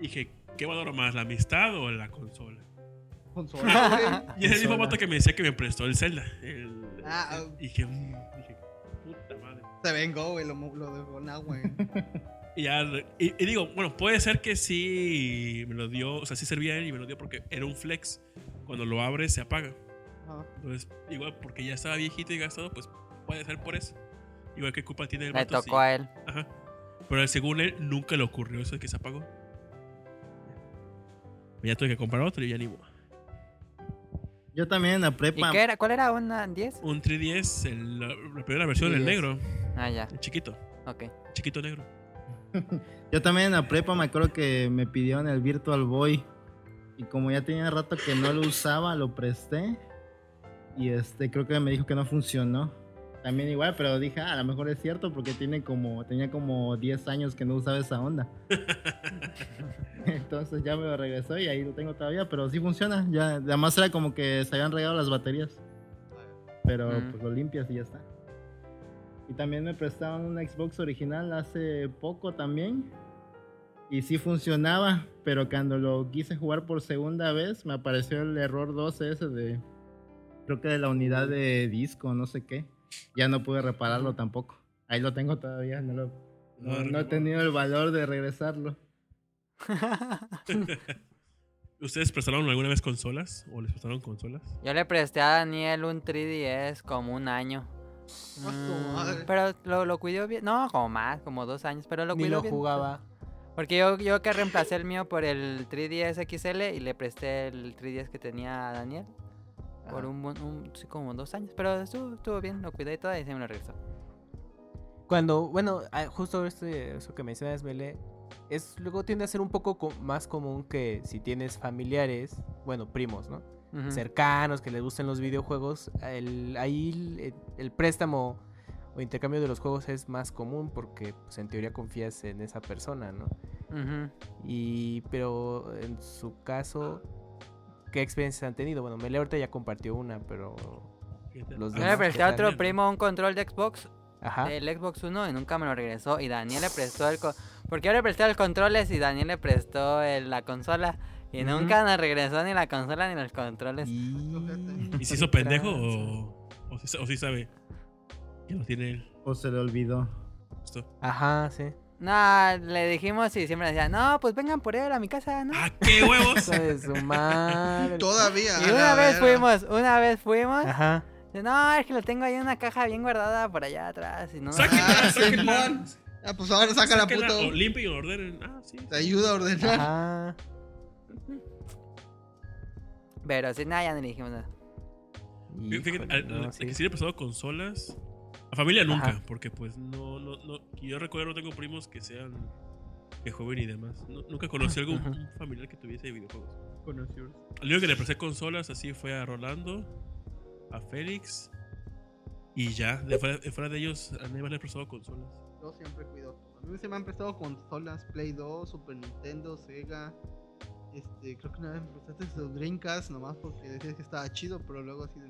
Dije, ¿qué valoro más, la amistad o la consola? Consola. Y es el mismo vato que me decía que me prestó el Zelda. El, Ah, el- ah. y dije, mm, dije, puta madre. Se vengó, güey, lo, lo agua, güey. Y, ya, y, y digo, bueno, puede ser que sí me lo dio, o sea, sí servía él y me lo dio porque era un flex. Cuando lo abres se apaga. Entonces, igual porque ya estaba viejito y gastado, pues puede ser por eso. Igual qué culpa tiene el Le vato. tocó a él. Ajá. Pero según él, nunca le ocurrió eso de que se apagó. Ya tuve que comprar otro y ya ni modo. Yo también en la ¿Y prepa. qué era? ¿Cuál era? ¿Una 10? Un 3DS, el- la, la primera versión, el 3DS. negro, Ah, ya. el chiquito, Ok. chiquito negro. Yo también en la prepa me acuerdo que me pidieron el Virtual Boy. Y como ya tenía rato que no lo usaba, lo presté. Y este, creo que me dijo que no funcionó. También igual, pero dije, ah, a lo mejor es cierto porque tiene como, tenía como 10 años que no usaba esa onda. Entonces ya me lo regresó y ahí lo tengo todavía, pero sí funciona. Ya, además era como que se habían regado las baterías. Pero Mm. pues lo limpias y ya está. Y también me prestaron un Xbox original hace poco también. Y sí funcionaba, pero cuando lo quise jugar por segunda vez, me apareció el error 12 ese de. Creo que de la unidad de disco, no sé qué. Ya no pude repararlo tampoco. Ahí lo tengo todavía, no, lo, no, no he tenido el valor de regresarlo. ¿Ustedes prestaron alguna vez consolas? ¿O les prestaron consolas? Yo le presté a Daniel un 3DS como un año. Ah, tu Mm, madre. pero lo, lo cuidó bien. No, como más, como dos años. Pero lo Ni cuidó lo bien. jugaba. Porque yo, yo que reemplacé el mío por el 3DS XL y le presté el 3DS que tenía a Daniel. Por un, buen- un- sí, como dos años. Pero estuvo, estuvo bien, lo cuidé y todo y se me lo regresó. Cuando, bueno, justo este, eso que mencionas, Mele, es luego tiende a ser un poco co- más común que si tienes familiares, bueno, primos, ¿no? Ujú. Cercanos, que les gusten los videojuegos, el, ahí el, el préstamo o intercambio de los juegos es más común porque pues, en teoría confías en esa persona, ¿no? Ujú. Y, pero en su caso, ¿qué experiencias han tenido? Bueno, Mele ahorita ya compartió una, pero... Los Yo le ¿qué presté a otro primo un control de Xbox, Ajá. del Xbox One y nunca me lo regresó. Y Daniel le prestó el... co- Porque yo le presté los controles y Daniel le prestó el- la consola. Y Ujú. nunca nos regresó ni la consola ni los controles. Y... ¿Y se hizo pendejo o, o, sí sabe que lo tiene él? O se le olvidó. Esto. Ajá, sí. No, le dijimos y siempre decía, no, pues vengan por él a mi casa, ¿no? ¡Ah, qué huevos! De su madre. Todavía. Y a una vez fuimos, una vez fuimos. Ajá. dice, No, es que lo tengo ahí en una caja bien guardada por allá atrás. Y no, Sáquenla, Ah. Simón. Ah, pues ahora saca la limpien y ordenen. Ah, sí. Te ayuda a ordenar. Ajá. Pero sí, nada, ya no le dijimos nada. Fíjate, Híjole, al- no, sí. que sí le he pasado consolas. A familia nunca, Ajá. porque pues no, no, no. Yo recuerdo no tengo primos que sean que joven y demás. No- nunca conocí a algún Ajá. familiar que tuviese videojuegos. Al único que le presté consolas así fue a Rolando, a Félix y ya. De fuera, de fuera de ellos, a nadie más le he prestado consolas. Yo siempre cuido. A mí se me han prestado consolas Play 2, Super Nintendo, Sega. Este, creo que una vez me prestaste Dreamcast nomás porque decías que estaba chido, pero luego así de.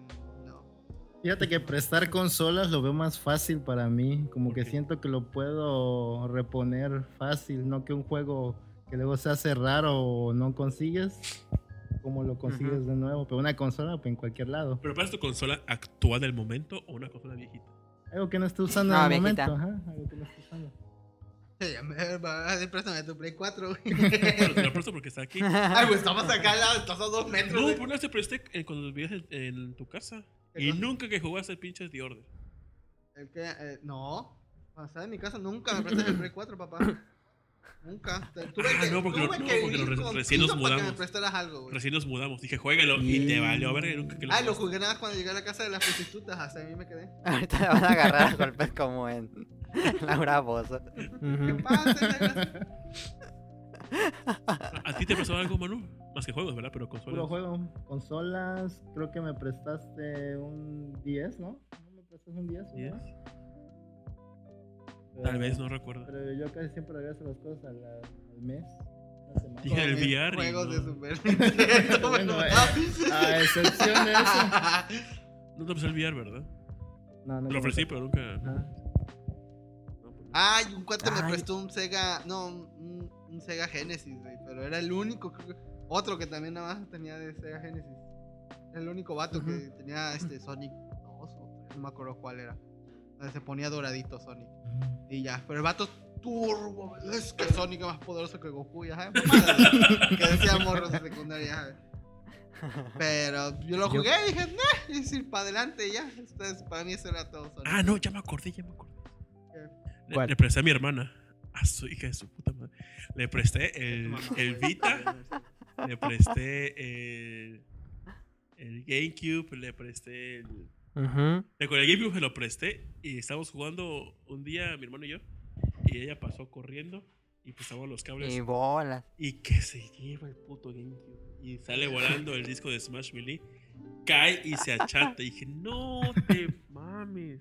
Fíjate que prestar consolas lo veo más fácil para mí. Como ¿Por que siento que lo puedo reponer fácil. No que un juego que luego se hace raro o no consigues. Como lo consigues de nuevo. Pero una consola, pues en cualquier lado. ¿Pero para tu consola actual del momento o una consola viejita? Algo que no esté usando No, en el viejita. momento. Ajá, algo que no esté usando. Sí, de préstame tu Play 4. güey. Bueno, te lo presto porque está aquí. Ay, pues estamos acá al lado, estás a dos metros. No, güey. por una vez te presté eh, cuando vivías en, en tu casa. ¿Qué Y cosa? nunca que jugaste pinches The Order. El que, eh, no. Estaba en mi casa nunca me prestaste el Play 4, papá. Nunca. Tuve Ah, que, no, porque tuve no, que porque lo recién nos para que me mudamos. prestaras algo, güey. Recién nos mudamos. Dije, juégalo. Y te valió verga. Nunca que lo Ah, lo jugué nada más cuando llegué a la casa de las prostitutas. Hasta a mí me quedé. Ahorita le van a agarrar a golpes como en Laura Bozo. ¿Qué pasa? ¿A ti te pasó algo, Manu? Más que juegos, ¿verdad? Pero consolas. Puro juego. Consolas, creo que me prestaste un 10, ¿no? ¿No me prestaste un 10? Yes. ¿no? Tal Pero- vez, no recuerdo. Pero yo casi siempre regreso las cosas al, al mes. una semana. Dije el VR y Juegos no. de Super Nintendo. Bueno, ¿verdad? eh, a excepción de eso. No te pasó el VR, ¿verdad? No, no Te lo ofrecí, pero nunca. Ajá. Ay, un cuate me prestó un Sega. No, un, un Sega Genesis, güey. Pero era el único. otro que también nada más tenía de Sega Genesis. Era el único vato que tenía este Sonic 2 o 3, no me acuerdo cuál era. Donde se ponía doradito Sonic. Y ya, pero el vato turbo, es que Sonic es más poderoso que Goku, ya sabes, que decía morros de secundaria, ya sabes. Pero yo lo Yo- jugué y dije, nah, es decir, para adelante y ya. Entonces, para mí eso era todo Sonic. Ah, no, ya me acordé, ya me acordé. Le, ¿Cuál? le presté a mi hermana. A su hija de su puta madre. Le presté el, el Vita. le presté el, el GameCube. Le presté el. Ujú. Eh, Con el GameCube se lo presté. Y estábamos jugando un día, mi hermano y yo. Y ella pasó corriendo. Y pusamos los cables. Y bolas. Y que se lleva el puto GameCube. Y sale volando el disco de Smash Melee. Cae y se achata. Y dije, no te mames.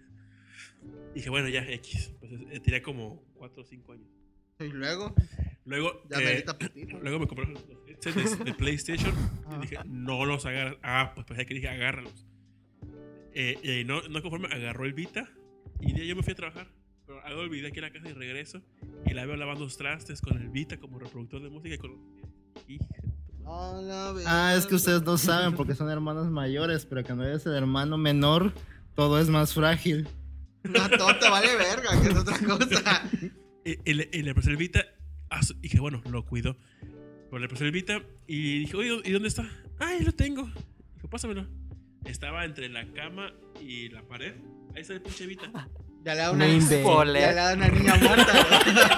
Dije, bueno, ya, X. Pues eh, tenía como 4 o 5 años. Y luego, Luego, ya eh, me luego me compré los headsets de, de PlayStation. Ah. Y dije, no los agarras. Ah, pues pensé que dije, agárralos. Eh, y no, no conforme, agarró el Vita. Y de ahí yo me fui a trabajar. Pero algo olvidé aquí en la casa y regreso. Y la veo lavando los trastes con el Vita como reproductor de música y con... Ah, es que ustedes no saben porque son hermanos mayores, pero cuando eres el hermano menor, todo es más frágil. No, todo te vale verga, que es otra cosa. Y, y le, y le presté el Vita. y dije, bueno, lo cuido. Pero le presté el Vita y dije, oye, ¿y dónde está? Ah, ahí lo tengo. Dijo, pásamelo. Estaba entre la cama y la pared. Ahí está el pinche Vita. Ya le da una, inventes. ya le da una niña muerta.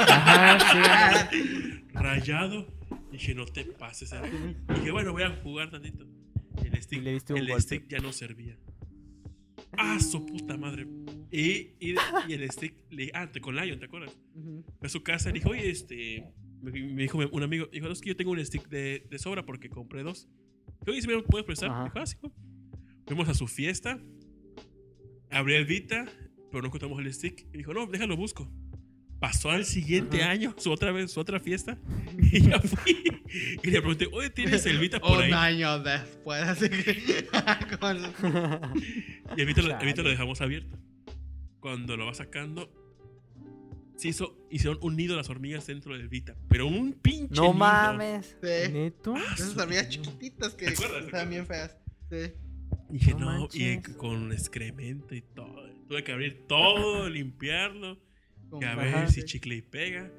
Ajá, sí. Rayado. Dije, no te pases. eh". Dije, bueno, voy a jugar tantito. El stick, Y le diste un el golpe. stick ya no servía. Ah, su puta madre. Y, y, y el stick, le dije, ah, te- con Lion, ¿te acuerdas? Ujú. Fue a su casa y dijo, oye, este. Me, me dijo un amigo, dijo, no, es que yo tengo un stick de, de sobra porque compré dos. Dijo, oye, ¿sí me lo puedes prestar? Dijo, ah, sí, güey". Fuimos a su fiesta. Abrí el Vita, pero no encontramos el stick. Y dijo, no, déjalo busco. Pasó al siguiente Ajá. año, su otra vez, su otra fiesta. Y ya fui. Y le pregunté, oye, ¿tienes el Vita por Un ahí? año después, así que. Y el Vita, lo, el Vita lo dejamos abierto. Cuando lo va sacando, se hizo, hicieron un nido las hormigas dentro del Vita. Pero un pinche No nido. mames. Sí. ¿Neto? Ah, Esas hormigas chiquititas que están bien feas. Sí. Dije, No no, y con excremento y todo. Tuve que abrir todo, limpiarlo. Con- Y a ver si chicle y pega.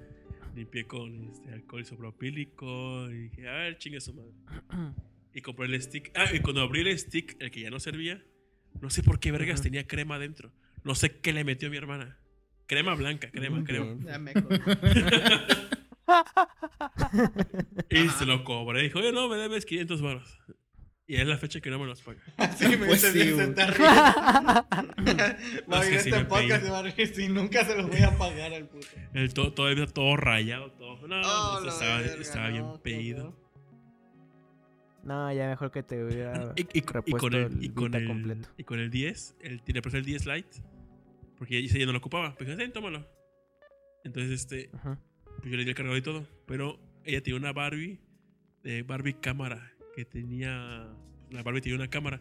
Limpié con este, alcohol isopropílico. Y dije, a ver, chingue su madre. Y compré el stick. Ah, y cuando abrí el stick, el que ya no servía, no sé por qué vergas Ajá. tenía crema adentro. No sé qué le metió mi hermana. Crema blanca, crema, No crema. Y se lo cobré. Dijo, oye, no, me debes 500 baros. Y es la fecha que no me los paga. Así me Pues dice, sí, se güey. está riendo. Va a oír sí este me podcast y va a reír si nunca se los voy a pagar al puto. El todo, todo, todo rayado, todo. No, Oh, pues, estaba, verga, estaba bien no, qué pedido. No, ya mejor que te hubiera Y, y- y con el, el y, con el, completo. y con el 10, el, le presté el 10 Lite. Porque ella ya no lo ocupaba. Pues dije, "Sí, tómalo. Entonces, este, Ajá. pues yo le di el cargador y todo. Pero ella tenía una Barbie, de Barbie cámara, que tenía, la Barbie tenía una cámara.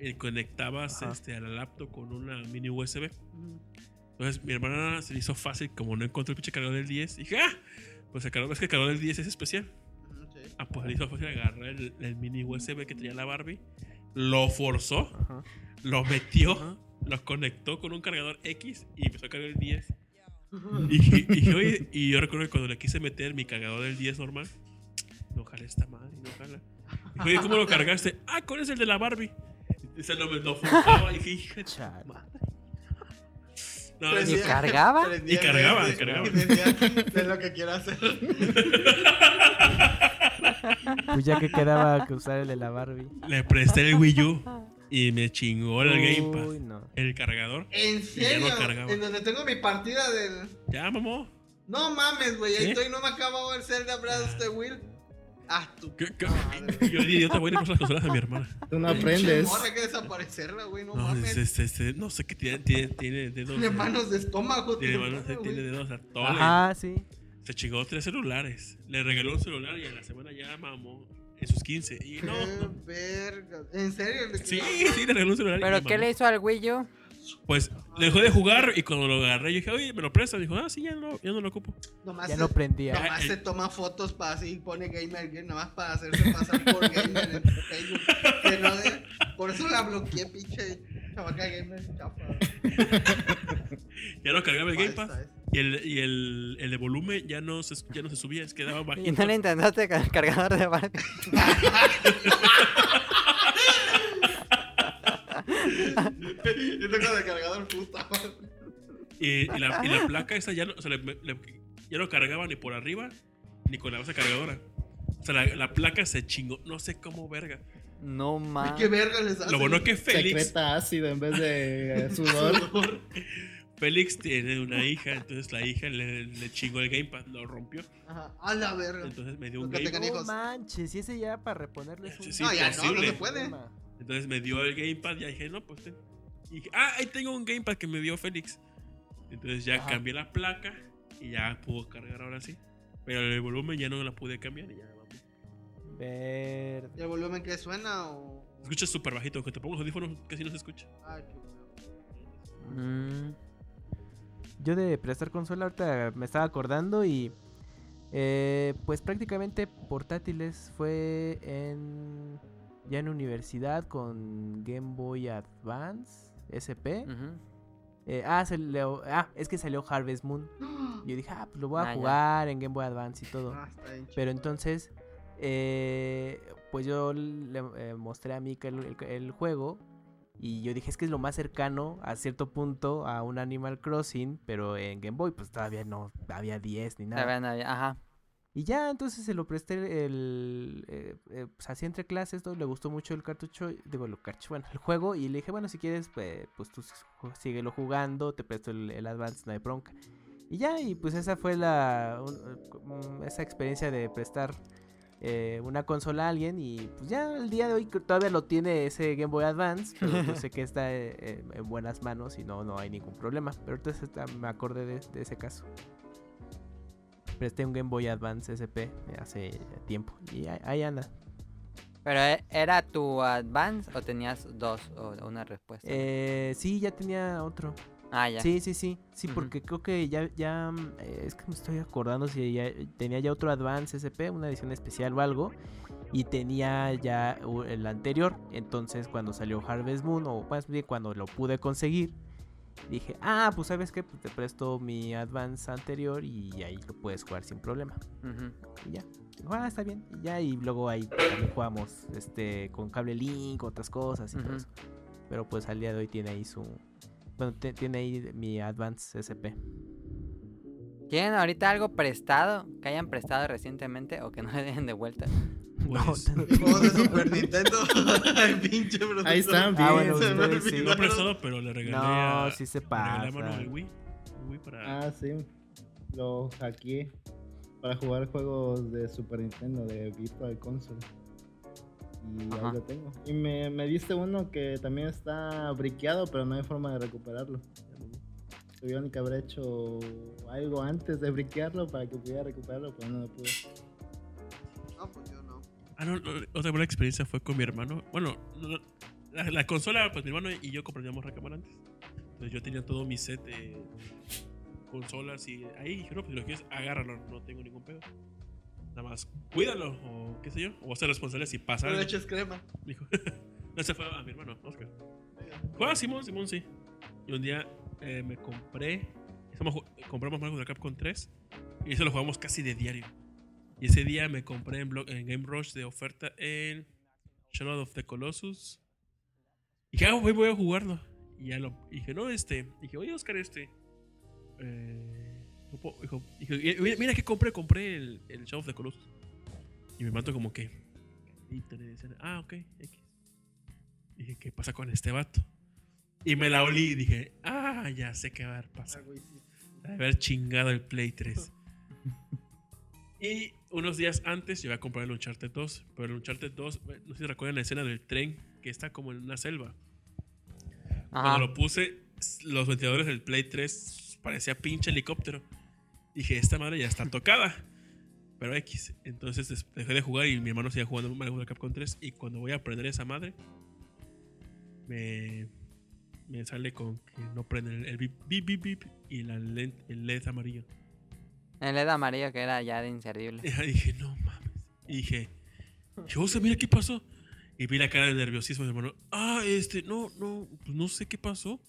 Y conectabas Ajá. este, a la laptop con una mini USB. Entonces mi hermana se le hizo fácil, como no encontró el pinche cargador del 10. Dije, ah, pues el cargador, es que el cargador del 10 es especial. Ah, pues le hizo fácil agarrar el, el mini USB que tenía la Barbie. Lo forzó, Ajá. lo metió, Ajá. lo conectó con un cargador X y empezó a cargar el 10. Y, dije- y dije, oye, y yo recuerdo que cuando le quise meter mi cargador del 10 normal, no jala esta madre, no jala. Oye, ¿cómo lo cargaste? Ah, con ese el de la Barbie. Ese no me lo forzaba. Y dije, hija de Chale. madre. No, Prendía- eso- cargaba? Y cargaba, el- cargaba. Es lo que quiero hacer. Pues ya que quedaba que usar el de la Barbie. le presté el Wii U y me chingó el Game Uy, Pass. no. El cargador. ¿En ya serio? no cargaba. en donde tengo mi partida del. Ya, mamó. No mames, güey. Ahí ¿Sí? estoy, no me acabo el Zelda Breath of the Wild. Ah, tu ¿Qué- qué? Yo di idiota, voy a ir a comprar las consolas a mi hermana. Tú no aprendes. morra, hay que desaparecerla, güey. No, No, mames. es- es- es- no sé qué tiene, tiene, tiene dedos. Tiene manos de estómago. Tiene, manos, morra, tiene güey. dedos a todo. Ajá, sí. Se chingó tres celulares. Le regaló un celular y a la semana ya mamó en sus 15. Y no, Qué no. verga. ¿En serio? ¿De Sí, sí, le regaló un celular. ¿Pero qué mamó. le hizo al U? Pues le dejó de jugar y cuando lo agarré, yo dije, oye, me lo prestas. Dijo, ah, sí, ya no, ya no lo ocupo. Nomás Ya se- no prendía. Nomás se toma fotos para así pone gamer nomás para hacerse pasar por gamer en Facebook. Que no de- por eso la bloqueé, pinche chavaca gamer. Ya no cargaba el Game Pass. Y el, y el, el de volumen ya no se, ya no se subía, es quedaba bajito. ¿Y no le intentaste cargador de Barbie? Yo tengo de cargador puta. Y, y la, y la placa esa ya no, o sea, le- le- ya no cargaba ni por arriba ni con la base cargadora. O sea, la, la placa se chingó, no sé cómo verga. No mames. qué verga les hace. Lo bueno es que Félix, Secreta ácido en vez de eh, sudor. Félix tiene una hija, entonces la hija le, le chingó el gamepad, lo rompió. Ajá, a la verga. Entonces me dio un gamepad. No manches, y ese ya para reponerle es un... Sí, sí, no, ya no, no se puede. Entonces me dio el gamepad, ya dije, no, pues ten. Y dije, ah, ahí tengo un gamepad que me dio Félix. Entonces ya Ajá. cambié la placa y ya pudo cargar ahora sí. Pero el volumen ya no la pude cambiar y ya vamos. Verde. ¿Y el volumen que suena o.? Escucha súper bajito, aunque te pongo los audífonos casi no se escucha. Ay, qué feo. Mm. yo de prestar consola ahorita me estaba acordando y eh, pues prácticamente portátiles fue en ya en universidad con Game Boy Advance SP. Eh, ah, ah, es que salió Harvest Moon. Yo dije, ah, pues lo voy a Ah, ya. jugar en Game Boy Advance y todo. Ah. Pero entonces, eh, pues yo le eh, mostré a Mika el, el- el juego. Y yo dije, es que es lo más cercano a cierto punto a un Animal Crossing. Pero en Game Boy, pues todavía no había 10 ni nada. Todavía no había- Ajá. Y ya, entonces se lo presté el... eh, eh, pues así entre clases, todo, le gustó mucho el cartucho, digo, el cartucho, bueno, el juego. Y le dije, bueno, si quieres, pues, pues tú síguelo jugando, te presto el, el Advance, bronca. Y ya, y pues esa fue la... esa experiencia de prestar eh, una consola a alguien. Y pues ya el día de hoy todavía lo tiene ese Game Boy Advance, pero yo sé que está eh, eh, en buenas manos y no, no hay ningún problema. Pero entonces me acordé de ese caso presté un Game Boy Advance SP hace tiempo y ahí, ahí anda. Pero ¿e- ¿era tu Advance o tenías dos o una respuesta? Eh, sí, ya tenía otro. ah, ya. Sí, sí, sí. Sí, porque creo que ya, ya eh, es que me estoy acordando si ya tenía ya otro Advance SP, una edición especial o algo. Y tenía ya el anterior. Entonces cuando salió Harvest Moon, o más bien cuando lo pude conseguir, dije, ah, pues sabes qué, pues te presto mi Advance anterior y ahí lo puedes jugar sin problema. Y ya. Ah, está bien. Y ya, y luego ahí también jugamos este, con cable link, otras cosas y todo eso. Pero pues al día de hoy tiene ahí su. Bueno, tiene ahí mi Advance SP. ¿Tienen ahorita algo prestado que hayan prestado recientemente o que no le den de vuelta? Pues, Juegos de Super Nintendo. Ay, pinche. Ahí están, bien. Ah, bueno, Se me ustedes sí. olvidó. no prestado, pero le regalé No, a, sí se le regalé a pasa. Wii. el Wii para... Ah, sí. Lo hackeé para jugar juegos de Super Nintendo, de Virtual Console. Y Ajá. ahí lo tengo. Y me, me diste uno que también está briqueado, pero no hay forma de recuperarlo. Tuvieron que haber hecho algo antes de briquearlo para que pudiera recuperarlo, pero no lo pude. Ah, no, no, otra buena experiencia fue con mi hermano. Bueno, no, la, la consola, pues mi hermano y yo compraríamos recámara antes. Entonces yo tenía todo mi set de consolas y ahí dije, no, pues si lo quieres, agárralo, no tengo ningún pedo. Nada más, cuídalo o qué sé yo, o ser responsable si pasa No le eches crema. Dijo, no, se fue a mi hermano, Oscar. Juega Simón, Simón, sí. Y un día eh, me compré, estamos compramos Marvel Capcom 3 y eso lo jugamos casi de diario. Y ese día me compré en, Game Rush de oferta en Shadow of the Colossus. Y dije, ah, voy, voy a jugarlo. Y ya lo y dije, no, este. Dije, oye, Oscar, este. Eh, dije, mira, que compré, compré el, el Shadow of the Colossus. Y me mato como que. ah, ok, X. Dije, ¿qué pasa con este vato? Y me la olí y dije, ah, ya sé qué va a haber Ah, pasado. De haber chingado el Play 3. y unos días antes yo iba a comprar el Uncharted 2. Pero el Uncharted 2, eh, no sé si recuerdan la escena del tren que está como en una selva. Ajá. Cuando lo puse, los ventiladores del Play 3 parecía pinche helicóptero. Dije, esta madre ya está tocada. Pero X. Entonces dejé de jugar y mi hermano seguía jugando Mario Kart Capcom 3. Y cuando voy a aprender esa madre, me, me sale con que no prende el, el bip, bip, bip, bip y la led, el LED amarillo. El LED amarillo que era ya de inservible. Y dije, no mames. Y dije, José, mira qué pasó. Y vi la cara de nerviosismo de mi hermano. Ah, este, no, no, pues no sé qué pasó.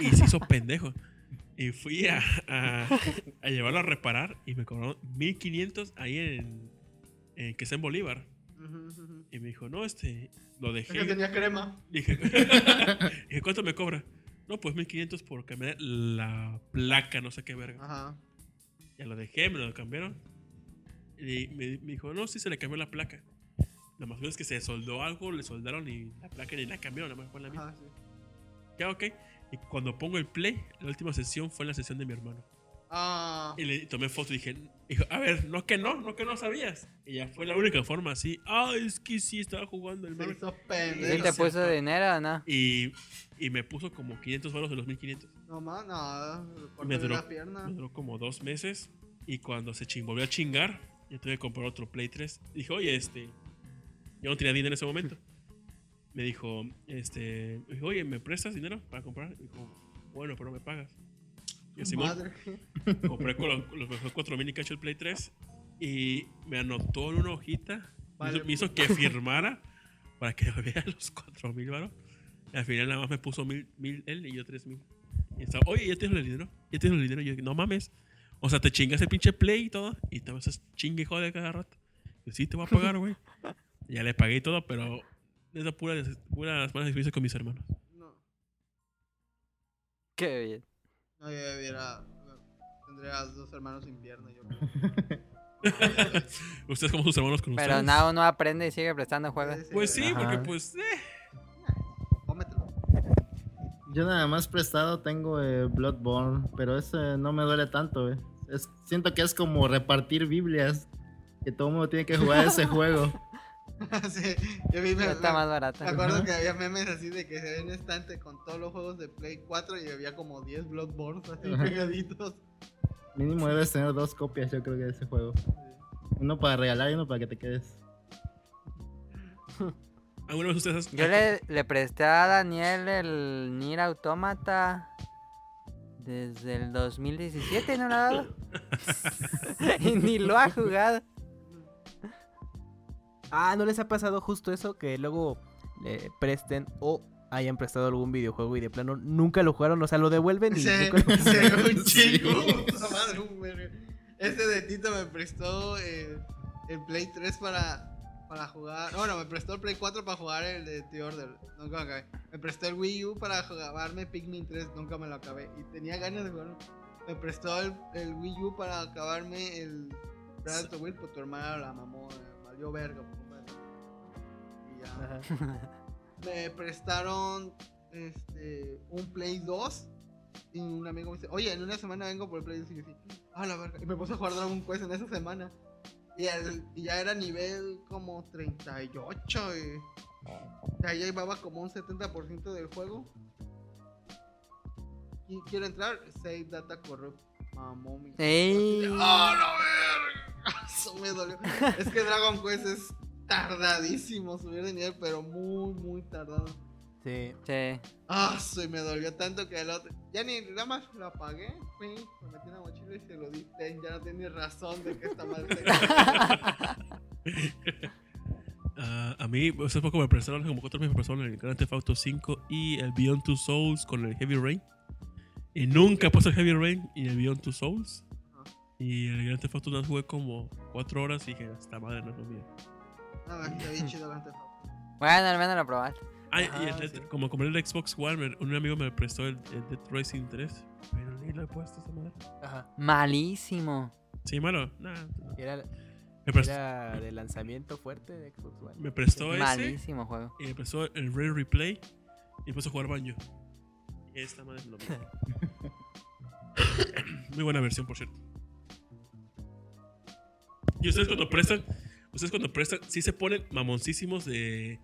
Y se hizo pendejo. Y fui a, a, a llevarlo a reparar y me cobraron 1500 ahí en, en que está en Bolívar. Ujú. Y me dijo, no, este, lo Es que dejé. tenía crema. Dije, dije, ¿cuánto me cobra? No, pues 1500 por cambiar la placa, no sé qué verga. Ajá. Ya lo dejé, me lo cambiaron. Y me, me dijo, no, sí se le cambió la placa. Nada más es que se soldó algo, le soldaron y la placa ni la cambiaron, nada más fue la misma. Ajá, sí. Ya, ok. Y cuando pongo el play, la última sesión fue la sesión de mi hermano. Ah. Y le tomé foto y dije, dijo, a ver, no que no, no que no sabías. Y ya fue la única forma así. Ah, es que sí estaba jugando el Mario. hizo ¿Y pendejo. te puso dinero o no? Y, y me puso como 500 baros de los 1500. No más, no. Me duró, la pierna. me duró como dos meses. Y cuando se ching, volvió a chingar, yo tuve que comprar otro Play 3. Dijo, oye, este. Yo no tenía dinero en ese momento. Me dijo, este. oye, ¿me prestas dinero para comprar? Dijo, bueno, pero me pagas. Y Simón, compré con los, los mejores 4000 y cacho el Play 3 y me anotó en una hojita. me Vale. hizo- me hizo que firmara para que vea los 4000 varos. Y al final nada más me puso 1000 mil él y yo 3000. Y estaba, oye, ya tienes el dinero. Ya tienes el dinero. Y yo, no mames. O sea, te chingas el pinche Play y todo. Y te vas a chingue y jode cada rato. Y yo, sí, te voy a pagar, güey. Ya le pagué y todo, pero es la pura, pura malas experiencias con mis hermanos. No, Qué bien. No, yo hubiera. Tendría dos hermanos invierno, yo creo. Ustedes como sus hermanos con Pero ustedes. nada, uno aprende y sigue prestando juegos. Pues sí, Ajá. porque pues... eh. Yo nada más prestado tengo eh, Bloodborne, pero ese no me duele tanto, eh. Es, siento que es como repartir Biblias, que todo el mundo tiene que jugar ese juego. sí, yo vi, me, Ya está me- más me barata. acuerdo que había memes así de que se ve un estante con todos los juegos de Play 4 y había como 10 Bloodborne así Ajá. pegaditos. Mínimo debes tener dos copias, yo creo que de ese juego. Uno para regalar y uno para que te quedes. ¿Alguna vez ustedes... Yo le, le presté a Daniel el Nier Automata desde el 2017, ¿no lo ha dado? y ni lo ha jugado. Ah, ¿no les ha pasado justo eso? Que luego le presten o hayan prestado algún videojuego y de plano nunca lo jugaron, o sea, lo devuelven y Sí, nunca lo sí, un Sí. chingo. Puta madre, un verga. Ese de Tito me prestó eh, el Play 3 para, para jugar. Bueno, me prestó el Play 4 para jugar el de The Order. Nunca me acabé. Me prestó el Wii U para jugarme Pikmin 3. Nunca me lo acabé. Y tenía ganas de jugarlo. Me prestó el, el Wii U para acabarme el Breath of the Wild. Pues tu hermana la mamó. valió verga. Ajá. me prestaron este un Play 2 y un amigo me dice, oye, en una semana vengo por el Play 2 y yo así, ah, la verga. Y me puse a jugar Dragon Quest en esa semana. Y, el- y ya era nivel como 38 y ya llevaba como un 70% del juego. Y quiero entrar, Save Data Corrupt. Mamó mi. Ey. ¡Ah, la verga! Eso me dolió. Es que Dragon Quest es tardadísimo subir de nivel, pero muy, muy tardado. Sí. Sí. Ah, sí, me dolió tanto que el otro. Ya ni nada más lo apagué, fui, lo metí en la mochila y se lo di. Ten, Ya no tenía razón de que esta madre. Ah, a mí, hace poco me prestaron, como cuatro meses me prestaron el Grand Theft Auto 5 y el Beyond Two Souls con el Heavy Rain. Y nunca puse el Heavy Rain y el Beyond Two Souls. Y el Grand Theft Auto no jugué como cuatro horas y dije, esta madre no es lo mío. No, está bien chido Theft Auto. Bueno, al menos lo probaste. Ah, y el Dead- sí. como compré el Xbox One, un amigo me prestó el, el Dead Racing 3. Pero ni lo he puesto esa madre. Ajá. Malísimo. Sí, malo. Nah, Era, me, prestó, era de lanzamiento fuerte de Xbox One. me prestó ese Malísimo juego. y me prestó el Rare Replay y me puso a jugar Banjo. Y esta madre es lo mío. Muy buena versión, por cierto. Y ustedes cuando prestan, ustedes cuando prestan, sí se ponen mamoncísimos de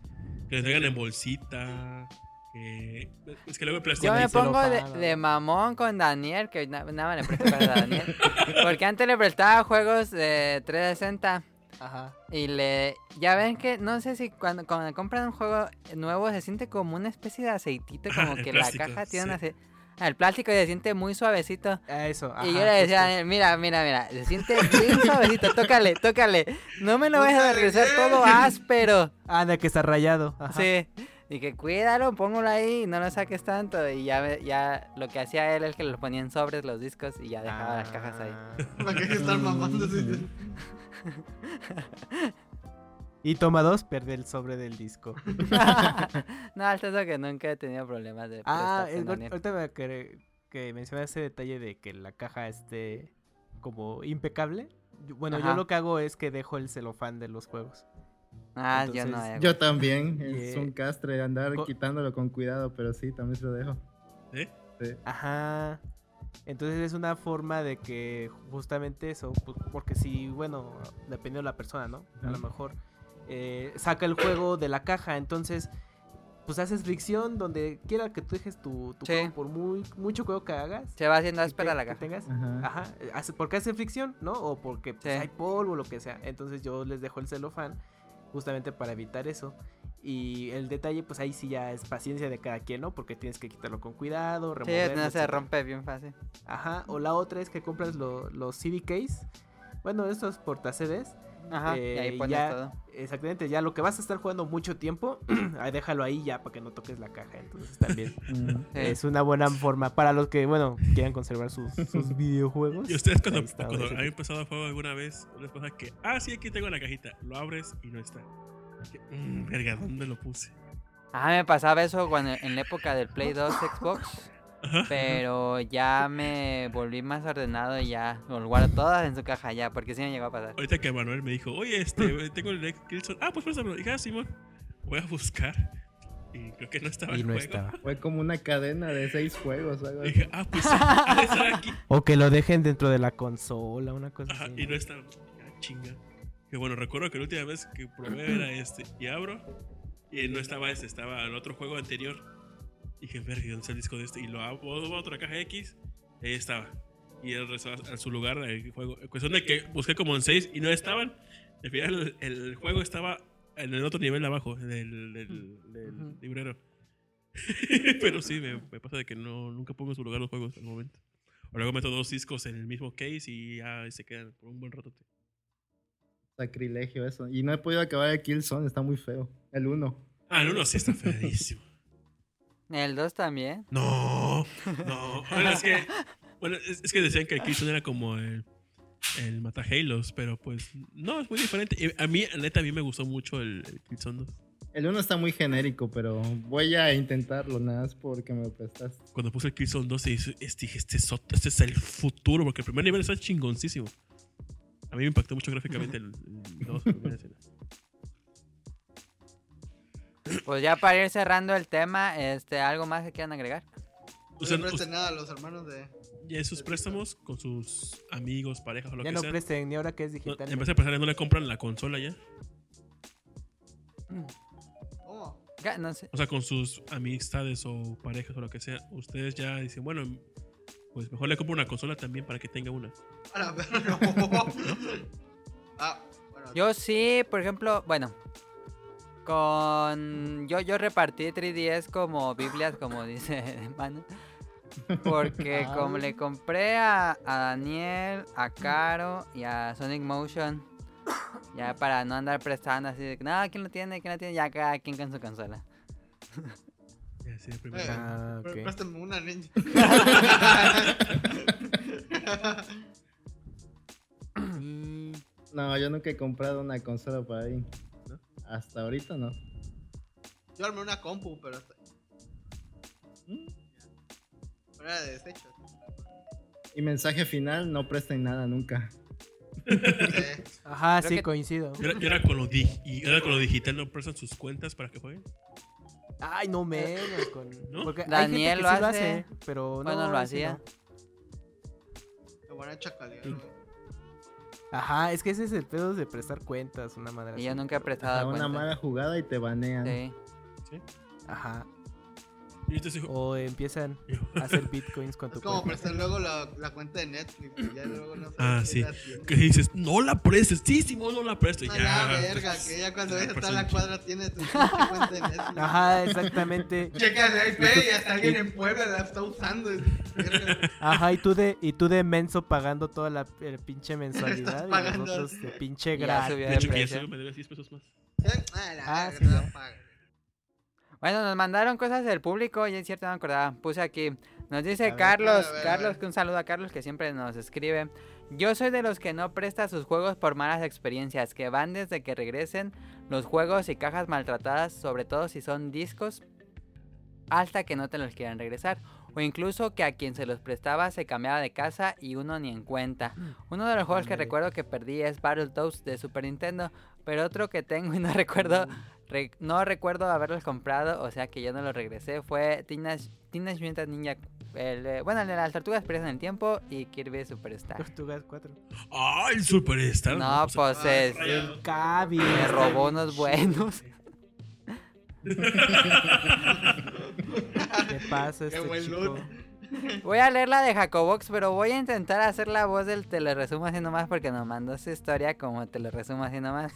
que les traigan en bolsita. Que, es que luego me prestan Yo me pongo de, mamón con Daniel, que na- nada más le presto cosas a Daniel. Porque antes le prestaba juegos de 360 Ajá. y le... Ya ven que, no sé si cuando, cuando compran un juego nuevo se siente como una especie de aceitito, como que plástico, la caja tiene sí. una... ace- ah, El plástico se siente muy suavecito. Ah, eso. y yo le decía a justo. Daniel, mira, mira, mira, se siente bien suavecito, tócale, tócale. No me lo vayas a regresar todo áspero. Ah, de que está rayado. Ajá. Sí. Y que cuídalo, póngalo ahí, no lo saques tanto. Y ya, ya lo que hacía él es que lo ponía en sobres los discos y ya dejaba las cajas ahí. Ah. ¿Para qué estar mamando? Y toma dos, pierde el sobre del disco. no, hasta eso que nunca he tenido problemas de Ah, es- ahorita me acordé que mencioné ese detalle de que la caja esté como impecable. Bueno, Ajá. yo lo que hago es que dejo el celofán de los juegos. Ah, yo no. entonces, eh, Yo también, es Yeah. un castre andar Co- quitándolo con cuidado, pero sí, también se lo dejo. ¿Eh? Sí. Ajá. Entonces es una forma de que justamente eso, pues, porque si, bueno, dependiendo de la persona, ¿no? A lo mejor eh, saca el juego de la caja, entonces pues haces fricción donde quiera que tú dejes tu, tu Sí. juego, por muy mucho juego que hagas. Se va haciendo áspera te- la que caja. tengas. Ajá. Ajá, porque hace fricción, ¿no? O porque pues, Sí. hay polvo o lo que sea. Entonces yo les dejo el celofán justamente para evitar eso. Y el detalle, pues ahí sí ya es paciencia de cada quien, ¿no? Porque tienes que quitarlo con cuidado, Sí, removerlo. no se etcétera. rompe bien fácil. Ajá, o la otra es que compras lo- los CD case. Bueno, estos porta Ajá, y Eh, ahí pones ya- todo. Exactamente, ya lo que vas a estar jugando mucho tiempo, ahí déjalo ahí ya para que no toques la caja. Entonces también Mm. Es una buena forma para los que, bueno, quieran conservar sus, sus videojuegos. Y ustedes cuando, está, han empezado a juego alguna vez, les pasa que, ah, sí, aquí tengo la cajita. Lo abres y no está. Que, "Mm, verga, ¿dónde lo puse? Ah, me pasaba eso cuando en la época del Play 2 Xbox. Pero ya me volví más ordenado y ya lo guardo todas en su caja ya, porque sí me llegó a pasar. Ahorita que Manuel me dijo, oye, este, tengo el Killzone. Ah, pues préstamelo. Y dije, ah, Simón, voy a buscar. Y creo que no estaba Y el no juego. estaba. Fue como una cadena de seis juegos. algo Y así. dije, ah, pues ha de estar aquí. O que lo dejen dentro de la consola, una cosa Ajá, así. y no estaba. Ah, chinga. Que bueno, recuerdo que la última vez que probé era este. Y abro. Y no estaba este, estaba el otro juego anterior. Y dije, verga, ¿dónde está el disco de este? Y lo abro a otra caja X. Y ahí estaba. Y el resto a su lugar el juego. En cuestión de que busqué como en 6 y no estaban. Al final el, el juego estaba en el otro nivel abajo del, del, del Ujú. librero. Pero sí, me, me pasa de que no, nunca pongo en su lugar los juegos al momento. O luego meto dos discos en el mismo case y ya se quedan por un buen rato. Sacrilegio eso. Y no he podido acabar el Killzone, está muy feo. El 1. Ah, el uno sí está feísimo. El 2 también. No, no. Bueno, es que, bueno, es, es que decían que el Killzone era como el, el Mata Halos, pero pues no, es muy diferente. Y a mí, neta, a mí me gustó mucho el, el Killzone 2. El 1 está muy genérico, pero voy a intentarlo nada más porque me lo prestaste. Cuando puse el Killzone 2, dije, este, este, es este es el futuro, porque el primer nivel está chingoncísimo. A mí me impactó mucho gráficamente el, el 2. Pues ya para ir cerrando el tema, este, ¿algo más que quieran agregar? No O sea, le presten nada a los hermanos de. y esos préstamos con sus amigos, parejas o lo Ya que no sea. presten, ni ahora que es No, digital. en vez de pasar, no le compran la consola ya. ¿Cómo? Ya, No sé. O sea, con sus amistades o parejas o lo que sea, ustedes ya dicen, bueno, pues mejor le compro una consola también para que tenga una. A la verga, no. ah, bueno. Yo sí, por ejemplo, bueno, con yo yo repartí 3DS como Biblias, como dice Manu, porque Ah. como le compré a, a Daniel, a Caro y a Sonic Motion, ya para no andar prestando así de que, no, ¿quién lo tiene? ¿Quién lo tiene? Ya cada quien con su consola. Ya, sí. Eh, Ah, Pero ok. Préstame una niña. Y No, yo nunca he comprado una consola para ahí. Hasta ahorita no. Yo armé una compu, pero hasta. ¿Mm? Pero era de desecho. Y mensaje final, no presten nada nunca. Eh, Ajá, Creo sí, que- coincido. Y ahora, y ahora con lo di- y ahora con lo digital no prestan sus cuentas para que jueguen. Ay, no menos. Con... ¿No? Porque hay Daniel gente que lo sí hace. pero no. Bueno, lo hacía. no. qué buena chacalidad, güey. Ajá, es que ese es el pedo de prestar cuentas, una madre y yo nunca he A prestado una cuenta. mala jugada y te banean. Sí. Ajá. Y O empiezan a hacer bitcoins con tu Es como cuenta. prestar luego la, la cuenta de Netflix. Y ya luego no Ah, sí. la que dices, no la prestes. Sí, Simón, no la presto. Y No, ya. ya, verga, que ya cuando ves está la cuadra tiene tu cuenta de Netflix. Ajá, exactamente. Checa el IP y hasta alguien en Puebla la está usando. Ajá, y tú de, y tú de menso pagando toda la eh, pinche mensualidad y pagando. nosotros de pinche gratis. De hecho, que ya subió, me debe 10 pesos más. Ah, la Ah, verga, sí, te Bueno, nos mandaron cosas del público y es cierto, no me acordaba. Puse aquí. Nos dice ver, Carlos, ver, Carlos, un saludo a Carlos que siempre nos escribe. Yo soy de los que no presta sus juegos por malas experiencias, que van desde que regresen los juegos y cajas maltratadas, sobre todo si son discos, hasta que no te los quieran regresar. O incluso que a quien se los prestaba se cambiaba de casa y uno ni en cuenta. Uno de los juegos que recuerdo que perdí es Battletoads de Super Nintendo, pero otro que tengo y no recuerdo Re- no recuerdo haberlos comprado, o sea que yo no los regresé. Fue Teenage, Teenage Mutant Ninja. El, bueno, el de las tortugas presas en el tiempo y Kirby Superstar. Tortugas 4. ¡Ay, el Superstar! No, pues es. El Cabi. me robó unos buenos. ¿Qué pasa Qué este buen chico? loot. Voy a leer la de Jacobox, pero voy a intentar hacer la voz del te lo resumo así nomás porque nos mandó su historia como te lo resumo así nomás.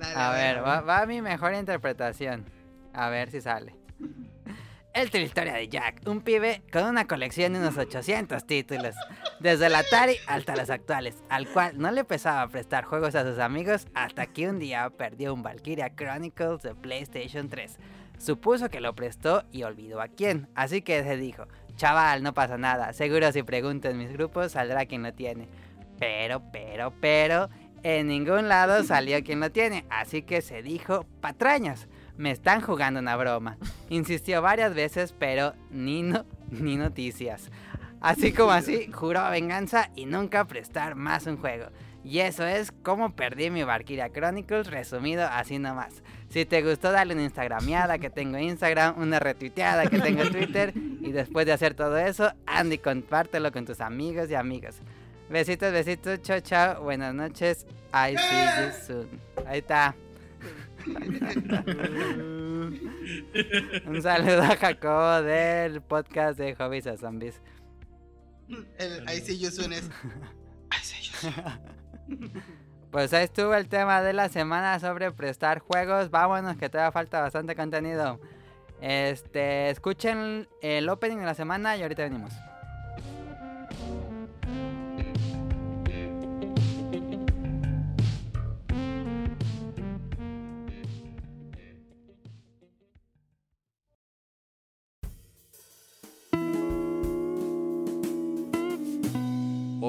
Dale, A ver, va, va mi mejor interpretación. A ver si sale. Es la historia de Jack, un pibe con una colección de unos 800 títulos, desde el Atari hasta los actuales, al cual no le pesaba prestar juegos a sus amigos hasta que un día perdió un Valkyria Chronicles de PlayStation 3. Supuso que lo prestó y olvidó a quién, así que se dijo, chaval, no pasa nada, seguro si pregunto en mis grupos saldrá quien lo tiene. Pero, pero, pero, en ningún lado salió quien lo tiene, así que se dijo, patrañas, me están jugando una broma. Insistió varias veces, pero ni, no, ni noticias. Así como así, juró venganza y nunca prestar más un juego. Y eso es como perdí mi Valkyria Chronicles, resumido así nomás. Si te gustó, dale una instagrameada que tengo Instagram, una retuiteada que tengo Twitter. Y después de hacer todo eso, Andy, compártelo con tus amigos y amigas. Besitos, besitos, chao, chao. Buenas noches. I see you soon. Ahí está. Un saludo a Jacobo del podcast de Hobbies a Zombies. El, ahí sí yo suena es. Ahí sí yo suena. Pues ahí estuvo el tema de la semana sobre prestar juegos. Vámonos que todavía falta bastante contenido. Este, escuchen el opening de la semana y ahorita venimos.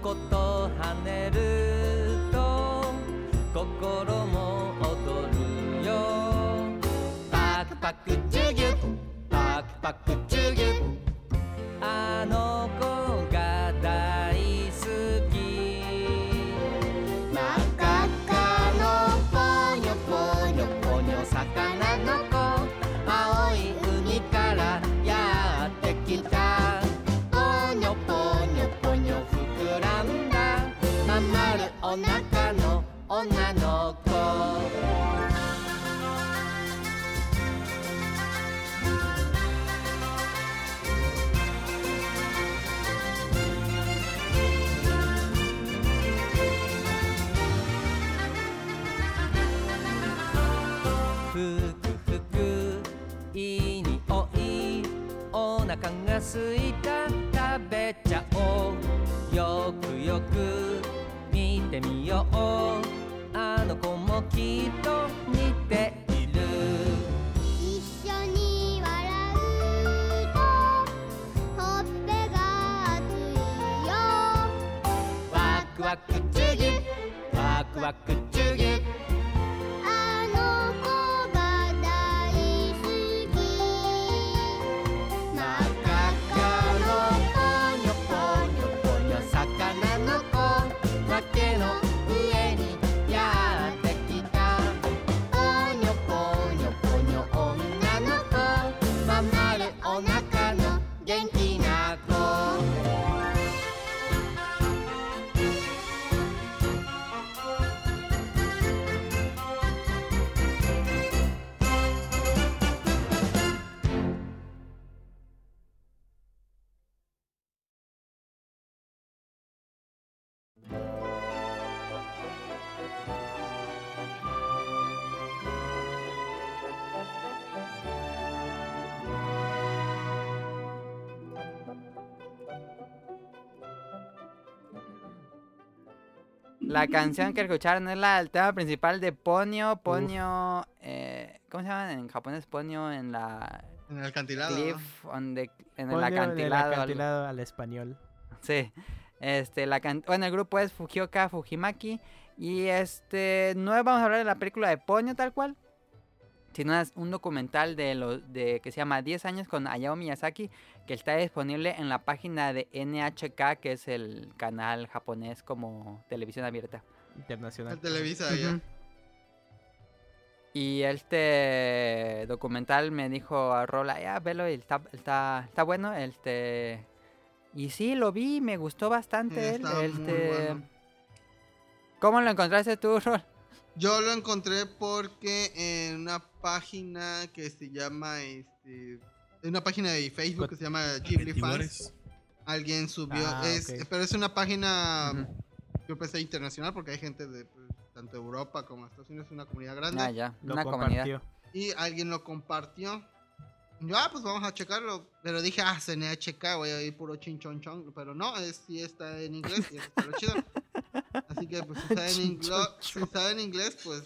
こと跳ねると心も踊るよ。パクパクチュギュパクパクチュギュワクチュギ」「あの子がだいすき」「まっかっかのぽにょぽにょぽにょ魚の子」「わけの」La canción que escucharon es la, el tema principal de Ponyo. Ponyo. Eh, ¿Cómo se llama en japonés? Ponyo en la. En el acantilado. Cliff, on the- en el Ponyo en el acantilado. acantilado al español. Sí. Este, la can- bueno, el grupo es Fujioka Fujimaki. Y este, no vamos a hablar de la película de Ponyo tal cual. Sino es un documental de, lo, de que se llama 10 años con Hayao Miyazaki. Que está disponible en la página de NHK, que es el canal japonés como televisión abierta. Internacional. El Televisa. Ujú. Y este documental me dijo a Rola, ya velo, y está, está, está bueno. Este, y sí, lo vi, me gustó bastante. él, Está muy este, bueno. ¿Cómo lo encontraste tú, Rol? Yo lo encontré porque en una página que se llama, este, en una página de Facebook que se llama Ghibli Fans, alguien subió, Ah, es, pero es una página, yo pensé internacional porque hay gente de pues, tanto Europa como Estados Unidos, es una comunidad grande. Ah, ya, Lo una comunidad. compartió. Y alguien lo compartió. Yo, ah, pues vamos a checarlo. Pero dije, ah, se NHK, voy a ir puro chinchonchon. Pero no, es, sí está en inglés y eso está lo chido. Así que, pues, si está en, inglo- si está en inglés, pues,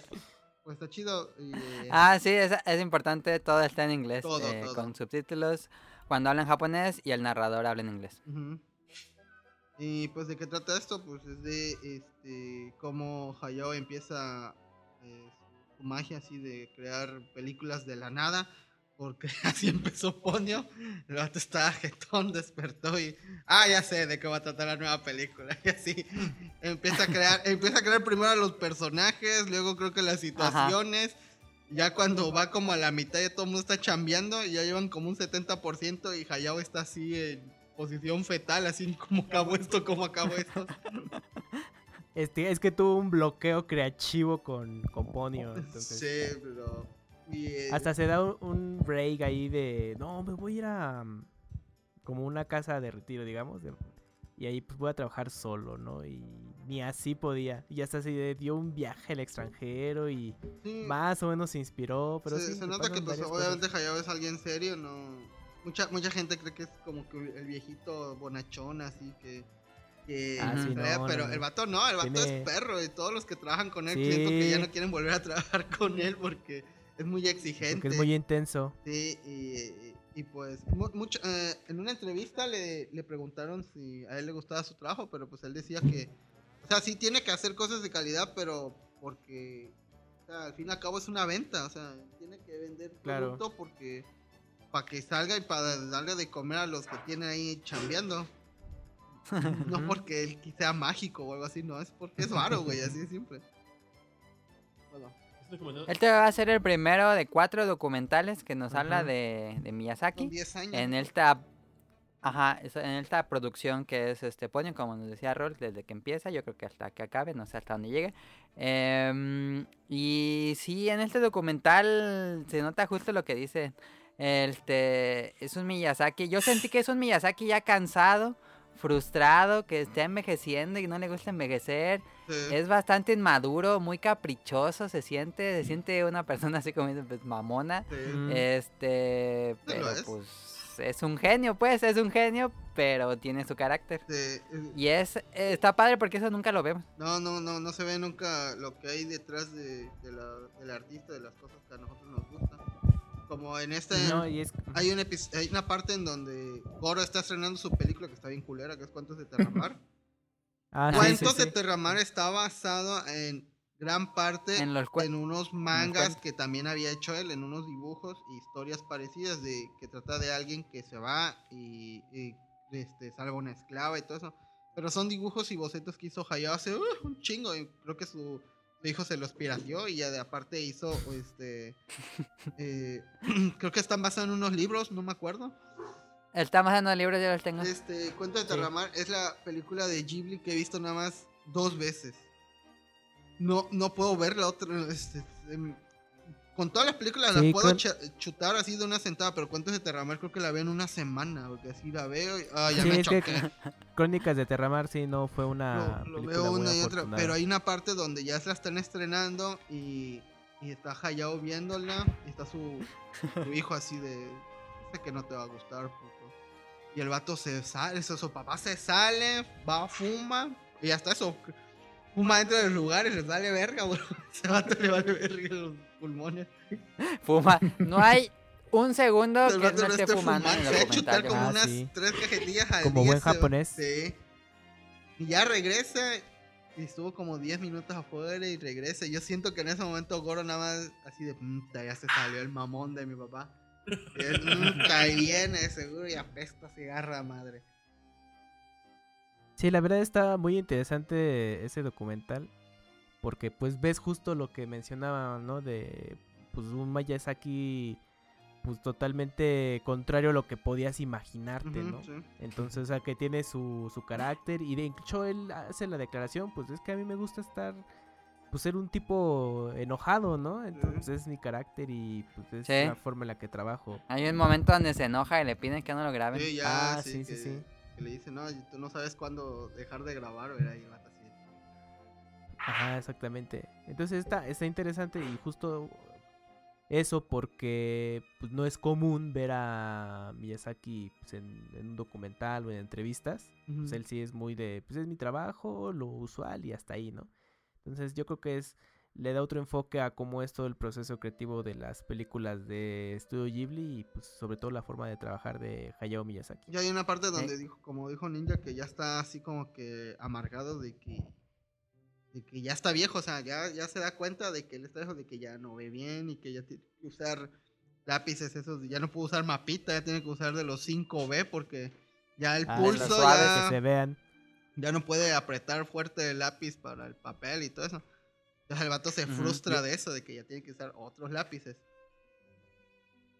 pues está chido. Y, eh, Ah, sí, es, es importante, todo está en inglés, Todo, eh, todo. con subtítulos cuando hablan japonés y el narrador habla en inglés. Y pues, ¿de qué trata esto? Pues es de este, cómo Hayao empieza eh, su magia así de crear películas de la nada. Porque así empezó Ponio. El vato estaba jetón, despertó y. Ah, ya sé de qué va a tratar la nueva película. Y así empieza a crear. empieza a crear primero a los personajes, luego creo que las situaciones. Ya cuando va como a la mitad ya todo el mundo está chambeando. Y ya llevan como un 70% y Hayao está así en posición fetal, así como acabo esto, como acabo esto. Este, es que tuvo un bloqueo creativo con, con Ponyo. Entonces, Sí, pero. Eh, Hasta se da un, break ahí de, no, me voy a ir a mm, como una casa de retiro, digamos, de- y ahí pues voy a trabajar solo, ¿no? Y ni así podía. Y hasta se dio un viaje al extranjero y sí. más o menos se inspiró, pero se, sí, se nota que pues, obviamente. Hayao es alguien serio, no mucha mucha gente cree que es como que el viejito bonachón así que que Ah, sí, trae, no, pero no. el vato no, el vato Tiene- es perro y todos los que trabajan con él siento que ya no quieren volver a trabajar con él porque es muy exigente. Porque es muy intenso. Sí, y, y, pues mu- mucho, eh, en una entrevista le, le preguntaron si a él le gustaba su trabajo, pero pues él decía que, o sea, sí tiene que hacer cosas de calidad, pero porque, o sea, al fin y al cabo es una venta, o sea, tiene que vender Claro. producto porque, para que salga y para darle de comer a los que tienen ahí chambeando. No porque él sea mágico o algo así, no, es porque es varo, güey, así. Bueno, Este va a ser el primero de cuatro documentales que nos habla de, Miyazaki. 10 años. En esta, ajá, en esta producción que es este Ponyo, como nos decía Rol, desde que empieza, yo creo que hasta que acabe, no sé hasta dónde llegue. Em, y sí, en este documental se nota justo lo que dice. Este es un Miyazaki. Yo sentí que es un Miyazaki ya cansado, frustrado, que está envejeciendo y no le gusta envejecer. Sí. Es bastante inmaduro, muy caprichoso, se siente, se siente una persona así como pues, mamona. Sí. Mm. Este, pero es. pues es un genio, pues, es un genio, pero tiene su carácter. Sí, Y es, está padre porque eso nunca lo vemos. No, no, no, no se ve nunca lo que hay detrás de, de la, del artista, de las cosas que a nosotros nos gustan. Como en este, No, y es... hay, un hay una parte en donde Goro está estrenando su película que está bien culera, que es Cuentos de Terramar. Ah, sí, sí, Cuentos de. Terramar está basado en gran parte En los cue- en unos mangas que también había hecho él, en unos dibujos y historias parecidas de que trata de alguien que se va y, y, este, salva una esclava y todo eso. Pero son dibujos y bocetos que hizo Hayao hace uh, un chingo y creo que su, su hijo se los pirateó y ya de aparte hizo este eh, creo que están basados en unos libros, no me acuerdo. Estamos en los libros, yo los tengo. Este, Cuento de Sí. Terramar es la película de Ghibli que he visto nada más dos veces. No, no puedo verla otra. Este, em, con todas las películas Sí, las puedo con- chutar así de una sentada, pero Cuentos de Terramar creo que la veo en una semana, porque así la veo y ah, ya Sí, me que choqué. Crónicas de Terramar sí no fue una Lo, lo película veo muy una y otra, pero hay una parte donde ya se la están estrenando y, y está Hayao viéndola y está su, su hijo así de, sé que no te va a gustar, puto. Y el vato se sale, eso, su papá se sale, va, fuma y hasta eso, fuma dentro de los lugares, le sale verga, bro. Ese vato le vale verga los pulmones. Fuma. No hay un segundo que no no esté fumando en fumando, el se va a chutar como Ah, unas sí. tres cajetillas al Como día buen japonés. Sí. Y ya regresa y estuvo como 10 minutos afuera y regresa. Yo siento que en ese momento Goro nada más así de puta, ya se salió el mamón de mi papá. Y él, "Puta, y viene seguro y apesta cigarra madre. Sí, la verdad está muy interesante ese documental. Porque pues ves justo lo que mencionaba, ¿no? De pues un Miyazaki pues totalmente contrario a lo que podías imaginarte, ¿no? sí. Entonces, o sea, que tiene su, su carácter y de hecho él hace la declaración, pues es que a mí me gusta estar, pues ser un tipo enojado, ¿no? Entonces es mi carácter y pues es Sí. la forma en la que trabajo. Hay un momento donde se enoja y le piden que no lo graben. Sí, ya, Ah, sí, sí, que, sí, sí. que le dice, no, tú no sabes cuándo dejar de grabar, ¿verdad? Y. Ajá, exactamente. Entonces está, está interesante y justo eso porque pues, no es común ver a Miyazaki pues, en, en un documental o en entrevistas. Pues él sí es muy de, pues es mi trabajo, lo usual y hasta ahí, ¿no? Entonces yo creo que es, le da otro enfoque a cómo es todo el proceso creativo de las películas de Studio Ghibli y pues sobre todo la forma de trabajar de Hayao Miyazaki. Ya hay una parte donde dijo, como dijo Ninja, que ya está así como que amargado de que, de que ya está viejo, o sea, ya, ya se da cuenta de que él está viejo, de que ya no ve bien y que ya tiene que usar lápices esos, ya no puede usar mapita, ya tiene que usar de los 5B porque ya el Ah, los pulso Que ya, se vean. ya no puede apretar fuerte el lápiz para el papel y todo eso. Entonces el vato se frustra de eso, de que ya tiene que usar otros lápices.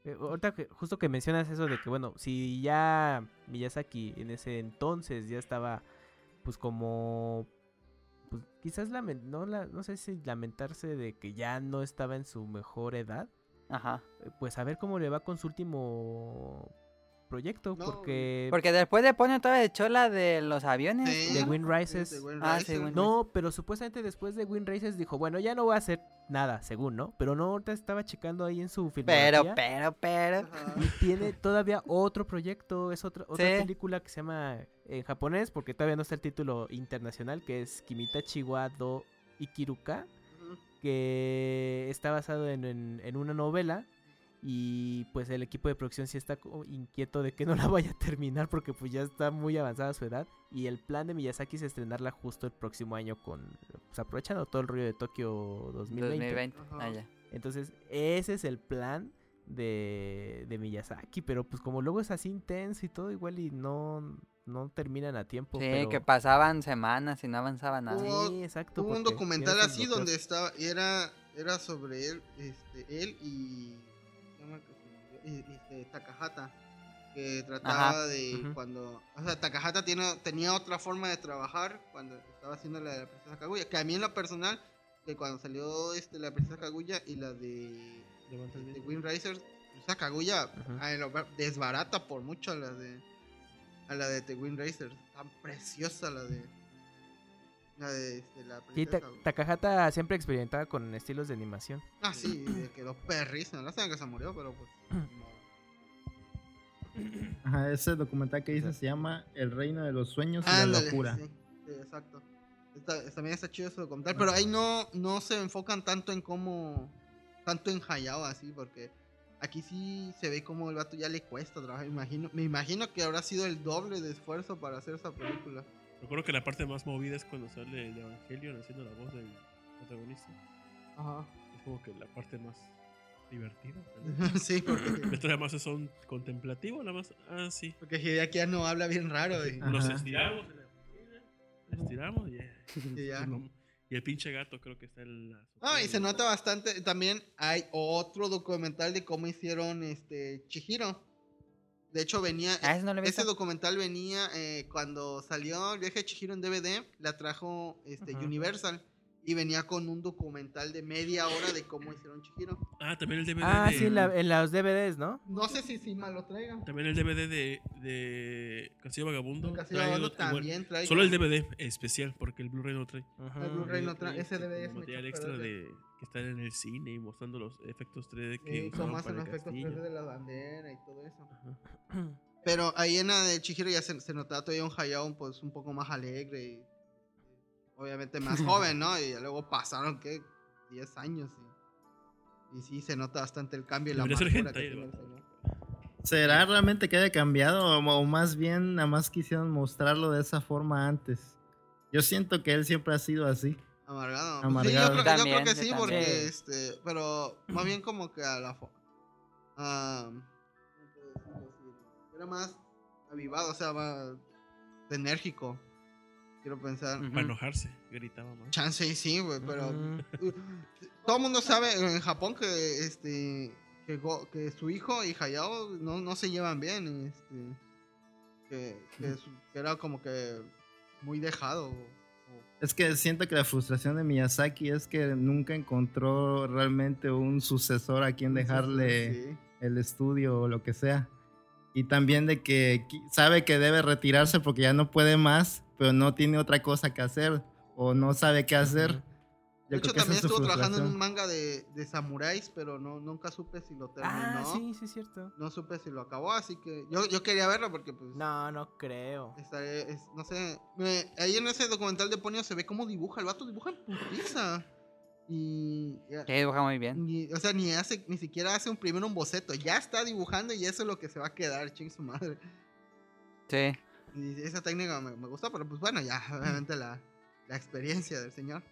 Eh, ahorita que, justo que mencionas eso de que, bueno, si ya Miyazaki en ese entonces ya estaba, pues como, pues quizás lamen- no, la, no sé si lamentarse de que ya no estaba en su mejor edad, Ajá. eh, pues a ver cómo le va con su último proyecto, No, porque... Porque después le pone otra vez chola de los aviones. Sí, De. Wind Rises. de Wind Ah, sí, Rises. Wind No, pero supuestamente después de Wind Races dijo, bueno, ya no voy a hacer nada, según, ¿no? Pero no, ahorita estaba checando ahí en su Pero, filmografía. pero, pero. Ajá. Y tiene todavía otro proyecto, es otra, otra Sí. película que se llama en japonés, porque todavía no está el título internacional, que es Kimitachi wa do Ikiruka, que está basado en, en- en una novela. Y pues el equipo de producción sí está como inquieto de que no la vaya a terminar porque pues ya está muy avanzada su edad. Y el plan de Miyazaki es estrenarla justo el próximo año con... Pues aprovechando todo el rollo de Tokio 2020. 2020. Ajá. Ah, ya. Entonces, ese es el plan de, de Miyazaki, pero pues como luego es así intenso y todo, igual y no, no terminan a tiempo. Sí, pero... que pasaban semanas y no avanzaba nada. Hubo- Sí, exacto. Hubo un documental así donde estaba, y era, era sobre él, este, él y, este, Takahata, que trataba Ajá, de cuando, o sea, Takahata tiene, tenía otra forma de trabajar cuando estaba haciendo la de la princesa Kaguya, que a mí en lo personal, que cuando salió este, la princesa Kaguya y la de, de Wind Racer, esa Kaguya lo- desbarata por mucho a la de, a la de The Wind Racer, tan preciosa la de, la de este, la princesa. Takahata siempre experimentaba con estilos de animación. Ah, sí, le quedó perrísimo. Lástima que se murió, pero pues. Ajá, ese documental que dice se llama El reino de los sueños y la locura. Sí, sí, exacto. Está- también está chido ese documental, pero ahí no, no se enfocan tanto en cómo. Tanto en Hayao así, porque aquí sí se ve como el vato ya le cuesta trabajar. Imagino, me imagino que habrá sido el doble de esfuerzo para hacer esa película. Recuerdo que la parte más movida es cuando sale el Evangelion haciendo la voz del protagonista. Ajá. Es como que la parte más divertida. sí, porque, Esto además es un contemplativo, nada más. Ah, sí. porque Hideaki ya no habla bien raro. Y. Nos estiramos en la Estiramos y, y ya. y el pinche gato creo que está en la. Ah, y se nota bastante. También hay otro documental de cómo hicieron este Chihiro. De hecho, venía. Ah, ese no Este documental venía eh, cuando salió el viaje de Chihiro en DVD, la trajo este. Universal. Y venía con un documental de media hora de cómo hicieron Chihiro. Ah, también el DVD Ah, de. sí, en, la- en los DVDs, ¿no? No sé si Sima lo traiga. También el DVD de, de Castillo Vagabundo. Castillo Vagabundo también trae. Solo el DVD especial, porque el Blu-ray no trae. El Blu-ray no Trae. Ese DVD es material extra de que están en el cine y mostrando los efectos 3D que Sí, tomas para en el efectos castillo. 3D de la bandera y todo eso. Ajá. Pero ahí en la de Chihiro ya se, se notaba todavía un Hayao pues un poco más alegre y obviamente más joven, ¿no? Y luego pasaron, ¿qué? 10 años y, y sí se nota bastante el cambio y la ser que hentai, tiene el el señor. ¿Será realmente que haya cambiado o, más bien nada más quisieron mostrarlo de esa forma antes? Yo siento que él siempre ha sido así. Amargado. Amargado. Sí, yo creo, yo creo También, que sí, también. porque este, pero más bien como que a la fo- ah, ¿cómo puedo decirlo así? era más avivado, o sea, más enérgico. Quiero pensar. Para enojarse, gritaba más. Chance sí, güey, pero uh, todo el mundo sabe en Japón que este que, Go- que su hijo y Hayao no, no se llevan bien, este que, que, su- que era como que muy dejado. Es que siento que la frustración de Miyazaki es que nunca encontró realmente un sucesor a quien dejarle Sí. el estudio o lo que sea. Y también de que sabe que debe retirarse porque ya no puede más, pero no tiene otra cosa que hacer o no sabe qué hacer. Yo De hecho, también es estuvo trabajando en un manga de, de samuráis, pero no, nunca supe si lo terminó. Ah, sí, sí, es cierto. No supe si lo acabó, así que yo, yo quería verlo porque pues... No, no creo. estaré- es- no sé, me- ahí en ese documental de Ponio se ve cómo dibuja, el vato dibuja en putiza. Y, Sí, dibuja muy bien. o sea, ni hace, ni siquiera hace un primero un boceto, ya está dibujando y eso es lo que se va a quedar, ching su madre. Sí. Y esa técnica me, me gustó, pero pues bueno, ya, obviamente la, la experiencia del señor.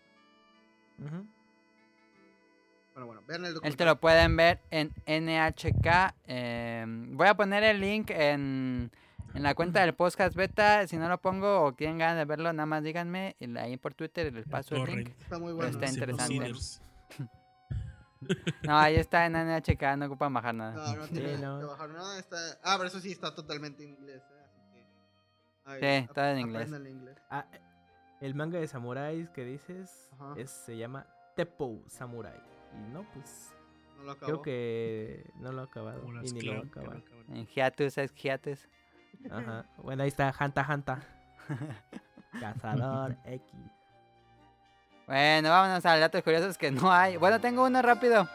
Bueno, bueno, vean el Este documental. lo pueden ver en NHK. eh, voy a poner el link en, en la cuenta del podcast beta. Si no lo pongo o tienen ganas de verlo, nada más díganme. Ahí por Twitter les paso el link. Está muy bueno. está Sí, interesante. No, ahí está en NHK, no ocupan bajar nada. No, no Sí, tiene no. que bajar nada. Está... Ah, pero eso sí está totalmente en inglés. ¿eh? Así que... Sí, todo en inglés. Ah, el manga de samuráis que dices es, se llama Teppo Samurai. Y no, pues No lo acabó. creo que no lo ha acabado. Y ni lo va a acabar. En hiatus es hiatus. Ajá. Bueno, ahí está Hanta Hanta. Cazador X. Bueno, vámonos a datos curiosos que no hay. Bueno, tengo uno rápido.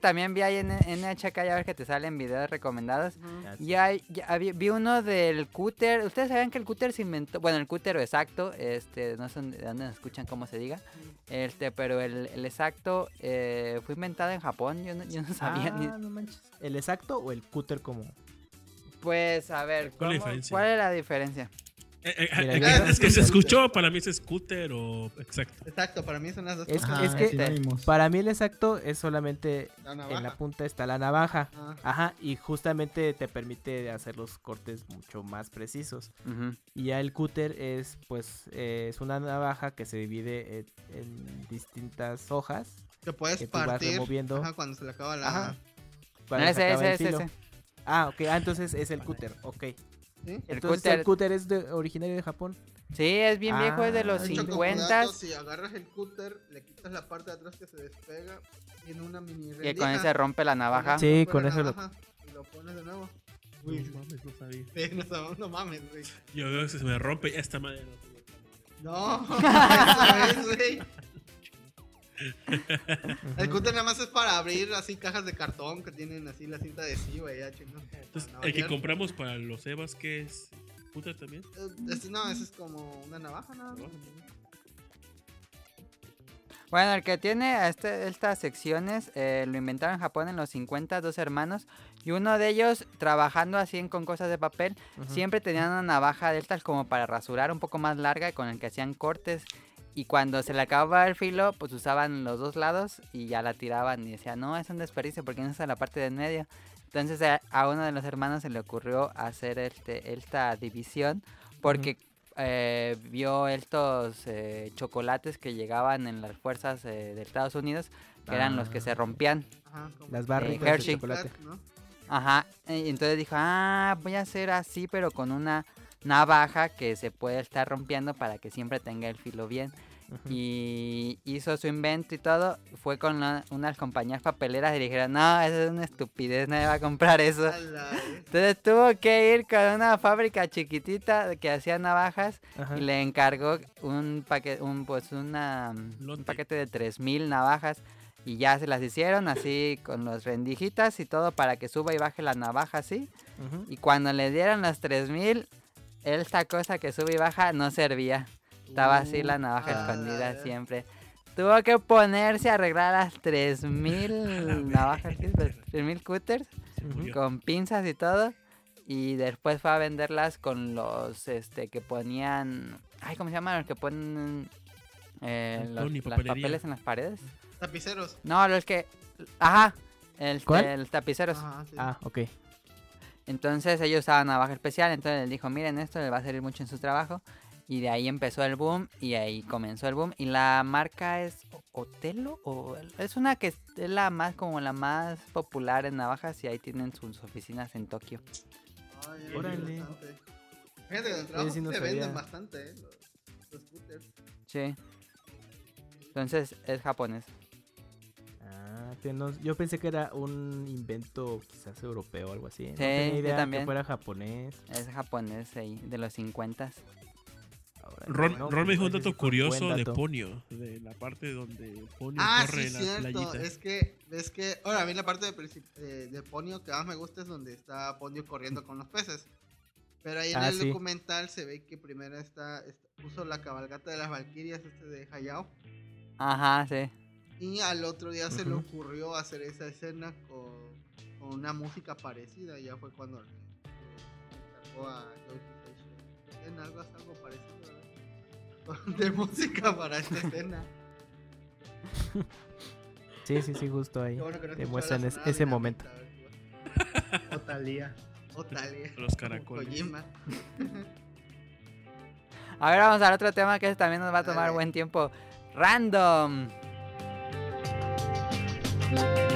También vi ahí en NHK, ya ves que te salen videos recomendados. Y hay- ya había- vi uno del cúter. Ustedes sabían que el cúter se inventó. Bueno, el cúter exacto. Este, no sé de dónde nos escuchan cómo se diga. Este, pero el, el exacto eh, fue inventado en Japón. Yo no, yo no sabía ni. Ah, no manches. ¿El exacto o el cúter como? Pues a ver, ¿Cuál es la ¿cómo- diferencia? ¿cuál es la diferencia? Eh, eh, Mira, eh, es que se escuchó, para mí es scooter o exacto. Exacto, para mí son las dos Es- cosas. Es que- sinónimos. Para mí el exacto es solamente La en la punta está la navaja. Ah, Ajá, y justamente te permite hacer los cortes mucho más precisos. Ujú. Y ya el cúter es, pues, eh, es una navaja que se divide en, en distintas hojas. que puedes que tú vas partir removiendo. ajá, cuando se le acaba la. Ajá. No, para ese, ese, ese. Ah, ok. Ah, entonces es el cúter. Ok. El Entonces cúter. el cúter es de, originario de Japón. Sí, es bien viejo, es de Ah, los De hecho, como 50 dato, si agarras el cúter, le quitas la parte de atrás que se despega, tiene una mini que con rendija, ese rompe la navaja. Sí, rompe con eso lo- navaja Y lo pones de nuevo. Uy, no mames, no sabía. Sí, no, sabemos, no mames, güey. Yo veo que se me rompe esta madre. No, eso es, güey. El cúter nada más es para abrir así cajas de cartón que tienen así la cinta adhesiva y ya. Entonces, el que compramos para los Evas, que es scooter también. eh, no, ese es como una navaja, ¿no? Bueno, el que tiene este, estas secciones eh, lo inventaron en Japón en los 50, dos hermanos. Y uno de ellos, trabajando así en- con cosas de papel, siempre tenían una navaja de estas como para rasurar un poco más larga con el que hacían cortes. Y cuando se le acababa el filo, pues usaban los dos lados y ya la tiraban y decían, no, es un desperdicio porque no usa la parte de en medio. Entonces a, a uno de los hermanos se le ocurrió hacer este, esta división porque eh, vio estos eh, chocolates que llegaban en las fuerzas eh, de Estados Unidos, que eran los que se Ah. rompían. Ajá, como Las barritas Hershey. de chocolate. ¿no? Ajá, y entonces dijo, ah, voy a hacer así, pero con una navaja que se puede estar rompiendo para que siempre tenga el filo bien. Y hizo su invento y todo. Fue con la- unas compañías papeleras y le dijeron, no, eso es una estupidez, nadie va a comprar eso. Entonces tuvo que ir con una fábrica chiquitita que hacía navajas Ajá. y le encargó un paquete, un, pues una, un paquete de 3000 navajas. Y ya se las hicieron así con los rendijitas y todo para que suba y baje la navaja así. Ujú. Y cuando le dieron los 3000, esta cosa que sube y baja no servía. Estaba así la navaja Ah, escondida ya. siempre. Tuvo que ponerse a arreglar las 3000 navajas, ¿qué es? Las 3000 cutters con pinzas y todo. Y después fue a venderlas con los este que ponían. Ay, ¿cómo se llaman? Los que ponen eh, los, las papeles en las paredes. Tapiceros. No, los que. Ajá. El, ¿Cuál? el tapiceros. Ajá, sí. Ah, ok. Entonces ellos usaban navaja especial, entonces les dijo, miren esto, les va a servir mucho en su trabajo. Y de ahí empezó el boom y ahí comenzó el boom. Y la marca es Otelo o es una que es la más como la más popular en navajas y ahí tienen sus oficinas en Tokio. Ay, Órale. Fíjate que en el trabajo sí no se sabía. venden bastante, ¿eh? Los, los scooters. Sí. Entonces es japonés. Que no- yo pensé que era un invento quizás europeo o algo así. no Sí, yo idea también. que fuera japonés. Es japonés ahí, de los 50. Ahora, Ron, no, Ron me dijo un pues, dato curioso de. Ponio, de la parte donde Ponio Ah, corre sí, en la cierto. playita. Es que, es que, ahora a mí la parte de, eh, de Ponio que más me gusta es donde está Ponio corriendo con los peces. Pero ahí en Ah, el sí. documental se ve que primero está, está- puso la cabalgata de las Valquirias este de Hayao. Ajá, sí. Y al otro día se le ocurrió hacer esa escena con, con una música parecida. Y ya fue cuando le, le encargó a Joe. En algo, es algo parecido, ¿verdad? De música para esta escena. Sí, sí, sí, justo ahí. Bueno no Te muestran es- ese momento. a ver qué va. O Thalía. O Thalía, Los caracoles. Kojima. A ver, vamos al otro tema que ese también nos va a tomar Dale. buen tiempo. Random. Random.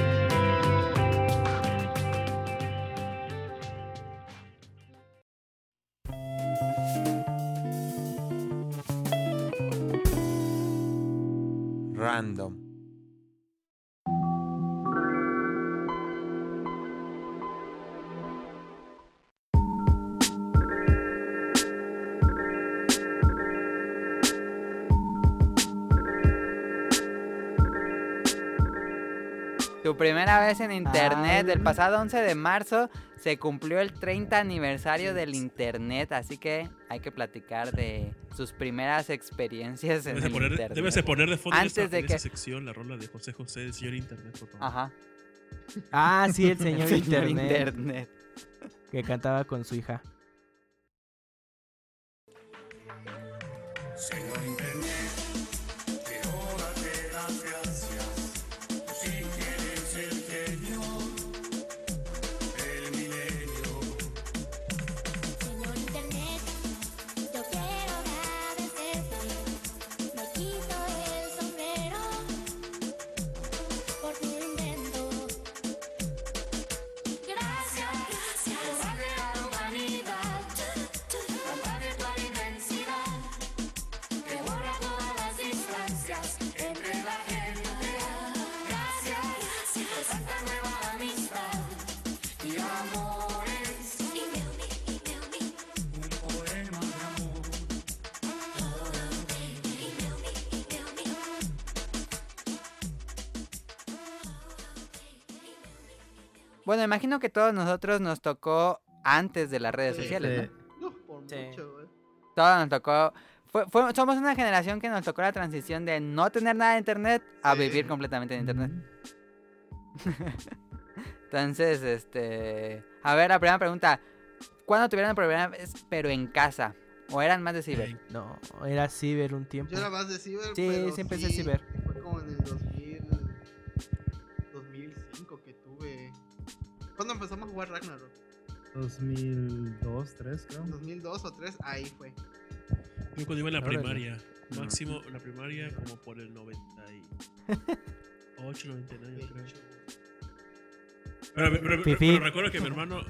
Vez en internet, Ah. el pasado 11 de marzo se cumplió el 30 aniversario del internet, así que hay que platicar de sus primeras experiencias en Debes de el poner, internet. debes de poner de fondo en Antes esa, de en que- esa sección la rola de José José, el señor Internet, por favor. Ajá. Ah, sí, el señor, Señor internet, internet. que cantaba con su hija. Bueno, imagino que todos nosotros nos tocó antes de las redes Sí. sociales, Sí. ¿no? No, por Sí. mucho, güey. Todos nos tocó. fue- fue- somos una generación que nos tocó la transición de no tener nada de internet a Sí. vivir completamente en internet. Entonces, este. A ver, la primera pregunta. ¿Cuándo tuvieron la primera vez, pero en casa? ¿O eran más de ciber? No, era Ciber un tiempo. Yo era más de Ciber, Sí, pero sí empecé sí, Ciber. ¿Cuándo empezamos a jugar Ragnarok? 2002, 3 creo. 2002 o 3, ahí fue. Yo cuando iba en la primaria, máximo la primaria como por el 98, 99, yo creo. Pero, pero- pero- pero recuerdo que mi hermano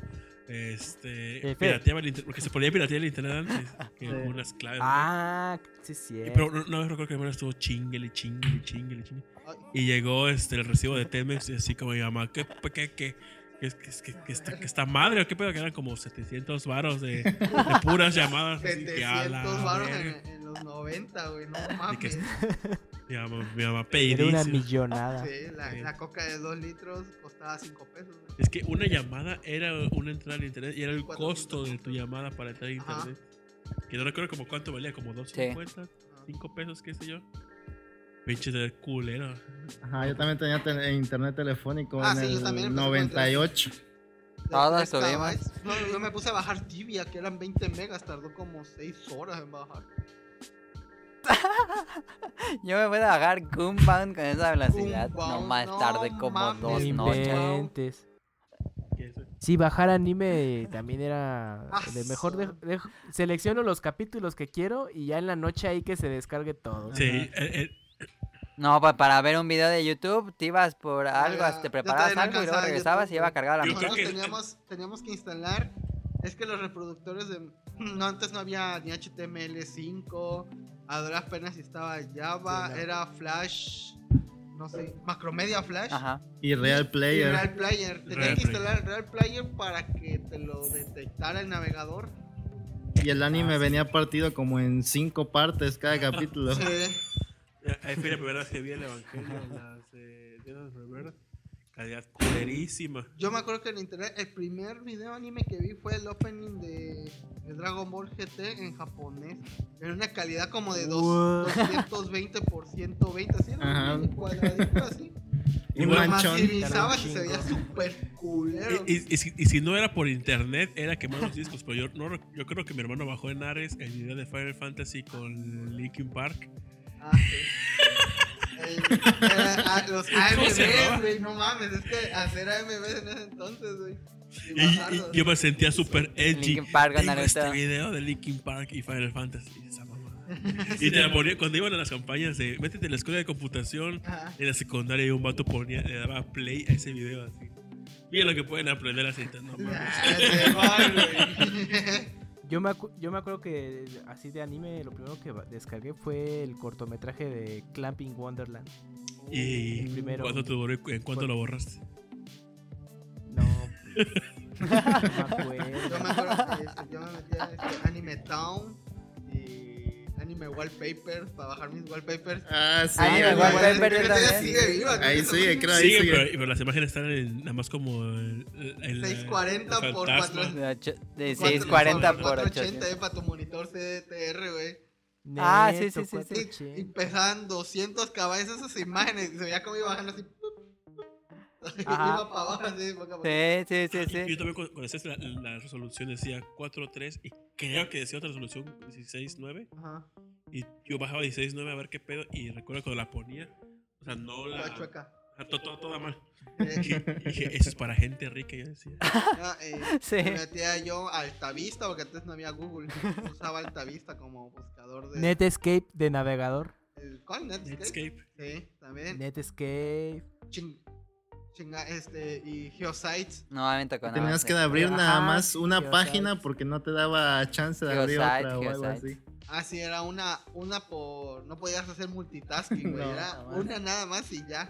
este, pirateaba el internet, porque se podía piratear el internet antes, que Sí. unas claves. Ah, sí, Y- sí. Pero no, no recuerdo que mi hermano estuvo chinguele, chinguele, chinguele, chinguele. Y llegó este, el recibo de Telmex y así como mi mamá, ¿qué, qué, qué, qué, qué- qué está, qué está madre? ¿O qué pedo? Que eran como 700 varos de, de puras llamadas. así que a la 700 baros en, en los los 90, güey, no que- mames. Mi mamá, mi mamá Era una millonada. Sí, la, Sí. la coca de 2 litros costaba 5 pesos. güey. Es que una llamada era una entrada al internet y era el costo de tu llamada para entrar a Ajá. internet. Que no recuerdo como cuánto valía, como 2.50, Ajá. 5 pesos, qué sé yo. Pinche de culero. Ajá, yo también tenía tele- internet telefónico Ah, en sí, yo el también empecé con 98. De Todos tres tuvimos. kbytes. No, yo me puse a bajar Tibia, que eran 20 megas, tardó como 6 horas en bajar. Yo me puedo bajar Gunbound con esa velocidad. No Gunbound, más no tarde como mames. dos No noches. Sí, bajar anime también era Ah, de mejor. de- selecciono los capítulos que quiero y ya en la noche ahí que se descargue todo. Sí, eh, eh, No, pa- para ver un video de YouTube, te ibas por algo, te preparabas algo y luego regresabas y iba a cargar la Nosotros que- teníamos, teníamos que instalar. Es que los reproductores de. No, antes no había ni HTML5. A duras penas estaba Java. Sí. Era Flash. No sé. Macromedia Flash. Ajá. Y Real Y Player. Real Player. Tenías Real que instalar Real Player para que te lo detectara el navegador. Y el anime venía partido como en cinco partes cada capítulo. Sí. Ahí fue la primera vez que vi el Evangelio, las eh, de Febrero. Calidad culerísima. Yo me acuerdo que en internet el primer video anime que vi fue el opening de, Dragon Ball GT en japonés. En una calidad como de dos- What? 220 por 120, así era un cuadradito así. Y maximizabas y Chingo. se veía súper culero. Y, y- y si, y si no era por internet, era quemar los discos. Pero yo, no, yo creo que mi hermano bajó en Ares el video de Final Fantasy con Linkin Park. Ah, sí. El- ah, los. AMVs, güey, no mames, es que hacer AMVs en ese entonces, güey. Y, Y y bajarlos. yo me sentía súper edgy. Linkin Park Tengo este video de Linkin Park y Final Fantasy. Esa. Y te la ponía cuando iban a las campañas de métete en la escuela de computación. Ajá. En la secundaria y un vato ponía, le daba play a ese video así. Mira lo que pueden aprender así. No, mames. Yo me, acu- yo me acuerdo que así de anime lo primero que descargué fue el cortometraje de Clamping Wonderland. y El primero. ¿cuánto te y en cuánto lo borraste? No, no me acuerdo. Yo me acuerdo que este, yo me metía en este Anime Town Anime Wallpapers para bajar mis wallpapers. Ah, sí. Anime güey. Wallpaper yo también. sigue viva, Ahí sigue, creo ahí Sí, sigue. pero, pero las imágenes están en, nada más como el, el- el- 640 el por fantasma. 400. De, ocho- de Cuatro- 640 por 480 800. eh, para tu monitor CDTR, güey. Ah, sí, sí, sí, sí. Y, y 480. pesaban 200 caballos esas imágenes. y Se veía como iba bajando así. Ajá. iba para abajo así. poco a poco. Sí, sí, sí, Yo sí. también cuando, hacías la, la resolución decía 4.3 y creo que decía otra resolución 16.9 Ajá. y yo bajaba 16.9 a ver qué pedo y recuerdo cuando la ponía, o sea, no la... La chueca. ah, to- to- toda mal. Eh, Dije, dije, eso es para gente rica, yo decía. ah, eh, Sí. Me metía yo Altavista porque antes no había Google. Usaba Altavista como buscador de. Netscape de navegador. ¿Cuál? Netscape. Netscape. Sí, también. Netscape. Ching- chinga, este, y Geosites. No, me tocó nada. Tenías que abrir nada más una Geosites. página porque no te daba chance de abrir Geosite, otra o algo Geosite. así. Ah, sí, era una, una por. No podías hacer multitasking, güey. No, era una nada más y ya.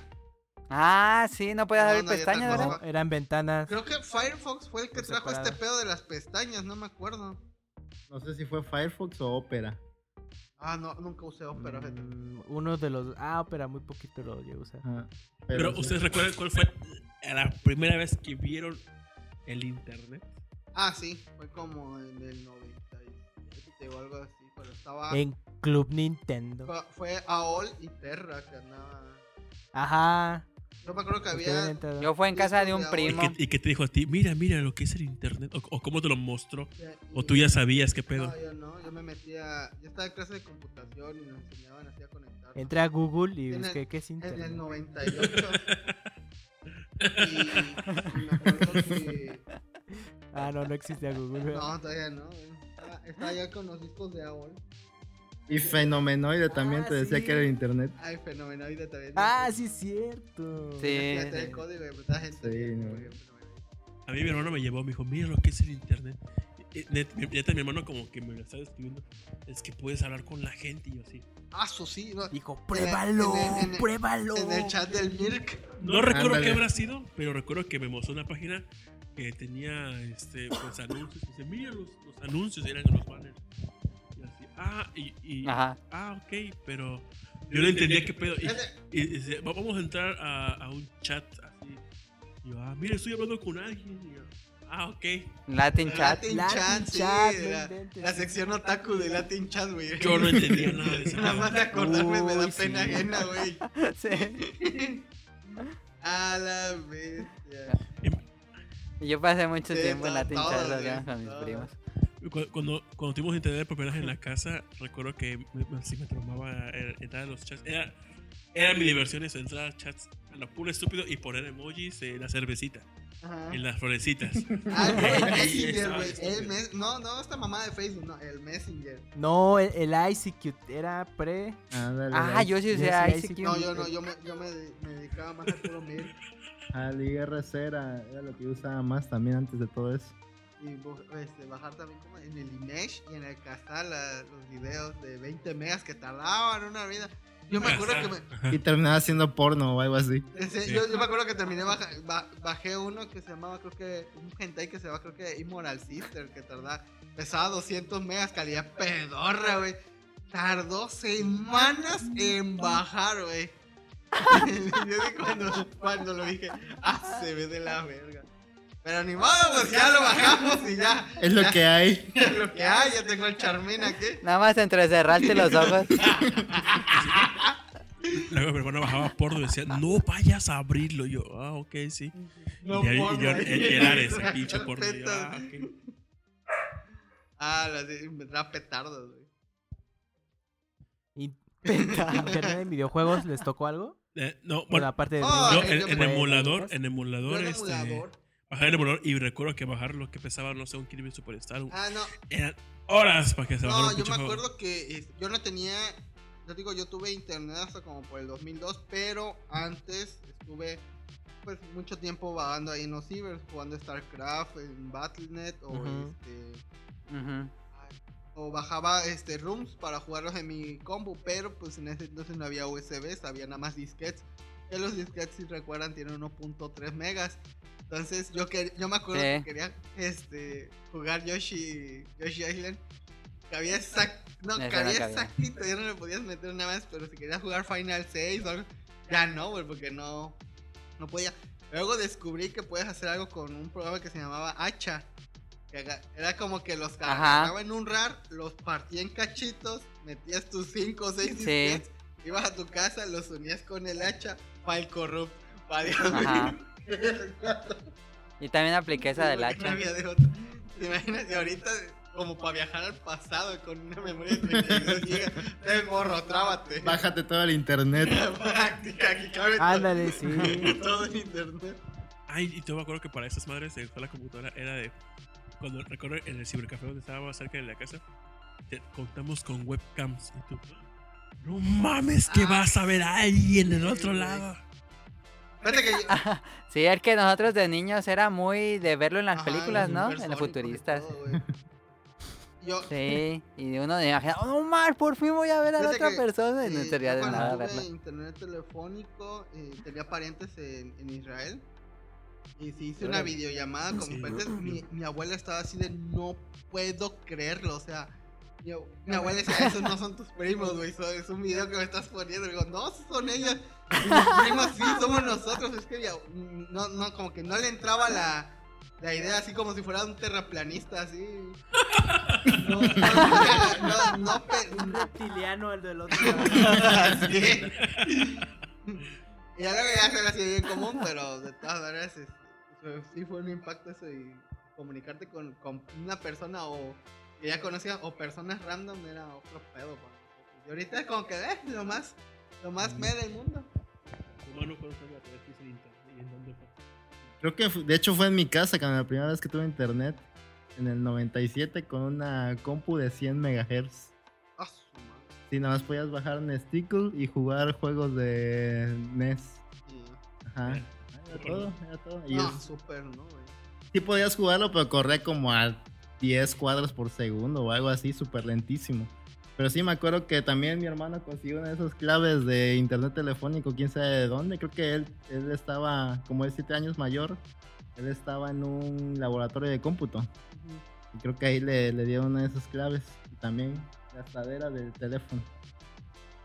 Ah, sí, no podías No, abrir pestañas, ¿verdad? eran ventanas. Creo que Firefox fue el que trajo este pedo de las pestañas, no me acuerdo. No sé si fue Firefox o Opera. Ah, no, nunca usé Opera, fíjate. Mm, uno de los. Ah, Opera, muy poquito lo llevo a usar. Ajá. Pero, sí. ¿ustedes recuerdan cuál fue la primera vez que vieron el internet? Ah, sí, fue como en el 97 o algo así, pero estaba... En Club Nintendo. Fue, fue AOL y Terra que andaba... Ajá. Yo me acuerdo que había... Yo fue en casa de un ¿Y ¿Y primo. qué, y qué te dijo a ti? Mira, mira lo que es el internet. O, o cómo te lo mostró. O tú ya sabías qué pedo. No, yo no, yo me metía... Yo estaba en clase de computación y nos enseñaban así a conectar. Entré a Google y En busqué qué es En internet. el 98. y, y me acuerdo que... Ah, no, no existía Google. No, todavía no. Estaba, estaba ya con los discos de AOL. Y Fenomenoide también Ah, te decía sí. que era el internet. Ay, fenomenoide también. Ah, sí, es cierto. Sí. Fíjate el código de mucha gente. Sí, no. por ejemplo, A mí mi hermano me llevó, me dijo, mira lo que es el internet. Neta, mi hermano como que me lo estaba describiendo. Es que puedes hablar con la gente y yo así. Ah, eso sí. no, Dijo, pruébalo, en pruébalo. En el chat del Mirk. No recuerdo Ándale. qué habrá sido, pero recuerdo que me mostró una página que tenía este, pues, anuncios. Y dice, mira los, los anuncios, eran los banners. Ah, y, y- Ajá. ah, ok, pero yo no entendía qué pedo. Y, y- y dice, "Va- vamos a entrar a, a un chat así. Y yo, ah, mire, estoy hablando con alguien. Y yo, ah, ok. Latin chat. Latin Latin Chat, sí, Chat, la, sección otaku de Latin Chat, güey. Yo no entendía nada de eso. Nada más de acordarme me da pena sí. ajena, güey. Sí. A la bestia. Y Yo pasé mucho Sí, tiempo en Latin todo, chat hablando con mis primos. Cu- Cuando, cuando tuvimos internet por primera vez en la casa, recuerdo que me, me, sí me traumaba entrar a los chats. Era, era mi diversión eso, entrar a chats a lo puro estúpido y poner emojis en la cervecita, Ajá. en las florecitas. Ah, el Ahí Messenger, güey. El mes... No, no, esta mamá de Facebook, no, el Messenger. No, el, el ICQ era pre. Ah, yo sí sí, ICQ. No, yo no, yo me, yo me, me dedicaba más al puro mail. Al IRC era, era lo que yo usaba más también antes de todo eso. Y este, bajar también como en el Image y en el Casal los videos de 20 megas que tardaban una vida. Yo me acuerdo que me, Y terminaba haciendo porno o algo así. yo, yo me acuerdo que terminé baja- ba- bajé uno que se llamaba creo que un hentai que se llama creo que Immoral Sister que tardaba pesaba 200 megas calidad pedorra, güey. Tardó semanas en bajar, güey. yo cuando, cuando lo dije, ah, se ve de la verga. Pero ni modo, pues ya lo bajamos y ya. Es lo ya- que hay. es lo que hay, ya tengo el Charmin aquí. Nada más entrecerraste los ojos. Luego mi hermano bajaba porno y decía, no vayas a abrirlo. Y yo, ah, ok, sí. No y, ahí- y porno, yo, ahí. el, el Ares, el pinche porno. Y yo, ah, ok. Ah, las de inventar petardos, güey. ¿Y internet en videojuegos les tocó algo? Eh, no, Bueno, aparte de. Oh, yo yo en, me- en emulador, en Yo emulador, en este, bajaba el emulador y recuerdo que bajar lo que pesaba, no sé, un Kirby Superstar, Ah, no. eran horas para que se bajara No, yo me juego. acuerdo que eh, yo no tenía. Yo digo, yo tuve internet hasta como por el 2002, pero antes estuve pues mucho tiempo vagando ahí en los cibers, jugando StarCraft, en Battle.net o Ujú. este. Ujú. O bajaba este rooms para jugarlos en mi combo, pero pues en ese entonces no había USBs, había nada más disquetes. Que los disquetes, si recuerdan, tienen 1.3 megas. Entonces yo, quer- yo me acuerdo Sí. que quería este, jugar Yoshi, Yoshi Island. Cabía exact, no, Ese no cabía cabía. exactito, ya no le podías meter nada más, pero si querías jugar Final 6 o algo, ya no, güey, porque no, no podía. Luego descubrí que puedes hacer algo con un programa que se llamaba Hacha. que era como que los agarraba en un RAR, los partía en cachitos, metías tus 5 o 6 Sí. disquetes, ibas a tu casa, los unías con el hacha, file corrupt, para. Y también apliqué esa del hacha. ¿Te imaginas? Y ahorita, como para viajar al pasado con una memoria de 32 GB, te morro, trábate. Bájate todo el internet. Ándale, sí. todo en internet. Ay, y yo me acuerdo que para esas madres de la computadora era de. Cuando recuerdo en el cibercafé donde estaba cerca de la casa, te- contamos con webcams. Y tú, no mames, que Ah, vas a ver a alguien en el otro lado. Fíjate que yo- Sí, es que nosotros de niños era muy de verlo en las Ajá, películas, ¿no? En los futuristas. todo. Yo, Sí, y uno de imagina, oh, no más, por fin voy a ver a la otra que, persona. Y no eh, sería yo de nada verlo. internet telefónico, eh, tenía parientes en, en Israel. Y si hice una videollamada con mis Sí. parientes, mi, mi abuela estaba así de no puedo creerlo. O sea, mi, ab- mi abuela decía, esos no son tus primos, güey. Es un video que me estás poniendo. Y digo, no, son ellos. Mis primos sí, somos nosotros. Es que no, no, como que no le entraba la, la idea así como si fuera un terraplanista, así. No, no, no, no, no, pe- Un reptiliano el del otro. Sí. Y ya ya se me hacía bien común, pero de todas maneras es- sí fue un impacto eso y comunicarte con, con una persona o que ya conocía o personas random era otro pedo para nosotros. Y ahorita es como que eh, lo más, lo más me del mundo. Humano, ¿cuándo fue la primera vez que hice el internet? ¿Y en dónde fue? Creo que de hecho fue en mi casa cuando la primera vez que tuve internet. En el 97 con una compu de 100 MHz. Ah, su madre. Sí, nada más podías bajar Nesticle y jugar juegos de NES. Y- Ajá. Era todo, era todo. Y No, es- súper, ¿no, güey? sí podías jugarlo, pero corría como a 10 cuadros por segundo o algo así, súper lentísimo. Pero sí me acuerdo que también mi hermano consiguió una de esas claves de internet telefónico, quién sabe de dónde. Creo que él, él estaba, como es 7 años mayor, él estaba en un laboratorio de cómputo. Y creo que ahí le, le dieron una de esas claves. Y también gastadera del teléfono.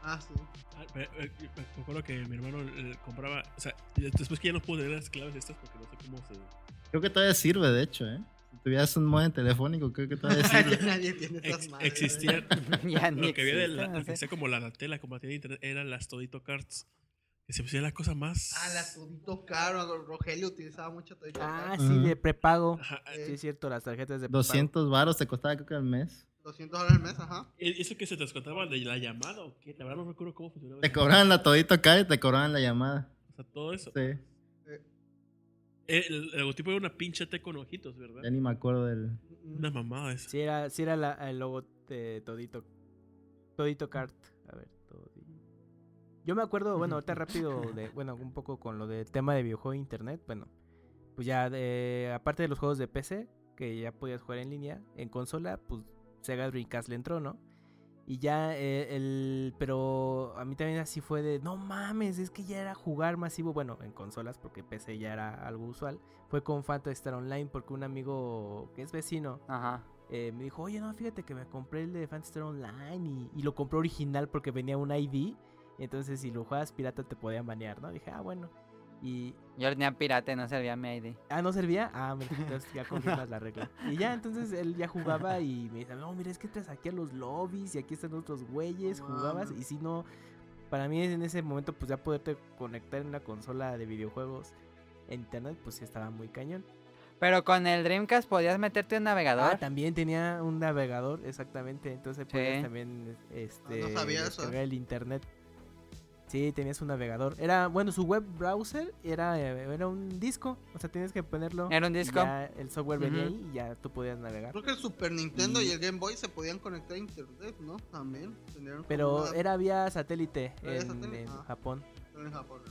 Ah, sí. Ah, me, me- me acuerdo que mi hermano eh, compraba. O sea, después que ya no pude tener las claves estas porque no sé cómo se. Creo que todavía sirve, de hecho, ¿eh? Tuvieras un modem telefónico, creo que todavía sirve. nadie tiene esas Ex- madres. existían. ya ni lo que había de la, sé. hacía como la tela, como la tienda de internet, eran las Todito Cards. Que se pusieron la cosa más. Ah, la todito caro. Rogelio utilizaba mucho todito Ah, caro. sí, de prepago. Ajá, Eh, Sí, es cierto, las tarjetas de prepago. 200 varos te costaba creo que al mes. 200 dólares al mes, ajá. ¿e- ¿Eso que se te descontaba de la llamada o qué? La verdad no recuerdo cómo funcionaba. Te cobraban la todito acá y te cobraban la llamada. O sea, todo eso. Sí, Eh, El, el logotipo era una pinche T con ojitos, ¿verdad? ya ni me acuerdo del. Una mamada esa. Sí era, sí era la- el logo de Todito. Todito Cart. A ver, Todito. Yo me acuerdo, bueno, ahorita rápido, de, bueno, un poco con lo del tema de videojuego e internet. Bueno, pues ya, de, aparte de los juegos de PC, que ya podías jugar en línea, en consola, pues Sega Dreamcast le entró, ¿no? Y ya eh, el... Pero a mí también así fue de... No mames, es que ya era jugar masivo. Bueno, en consolas, porque PC ya era algo usual. Fue con Phantasy Star Online porque un amigo que es vecino Ajá. eh, me dijo, oye, no, fíjate que me compré el de Phantasy Star Online y, y lo compré original porque venía un ID. Entonces, si lo juegas pirata te podían banear, ¿no? Dije, ah, bueno. Y... Yo tenía pirata y no servía mi ID. Ah, ¿no servía? Ah, mira, entonces ya confirmas la regla. Y ya, entonces él ya jugaba y me dice, no, mira, es que entras aquí a los lobbies y aquí están otros güeyes, No jugabas. Y si no, para mí en ese momento, pues ya poderte conectar en una consola de videojuegos en internet, pues sí estaba muy cañón. Pero con el Dreamcast podías meterte un navegador. Ah, también tenía un navegador, exactamente. Entonces podías Sí. también este, Ah, no sabía eso. descargar el internet. Sí, tenías un navegador. Era, bueno, su web browser era, eh, era un disco. O sea, tenías que ponerlo. Era un y disco. ya el software venía ahí y ya tú podías navegar. Creo que el Super Nintendo y, Y- el Game Boy se podían conectar a internet, ¿no? También. Pero una- era vía satélite ¿Era vía en, satélite? en Ah. Japón. en Japón.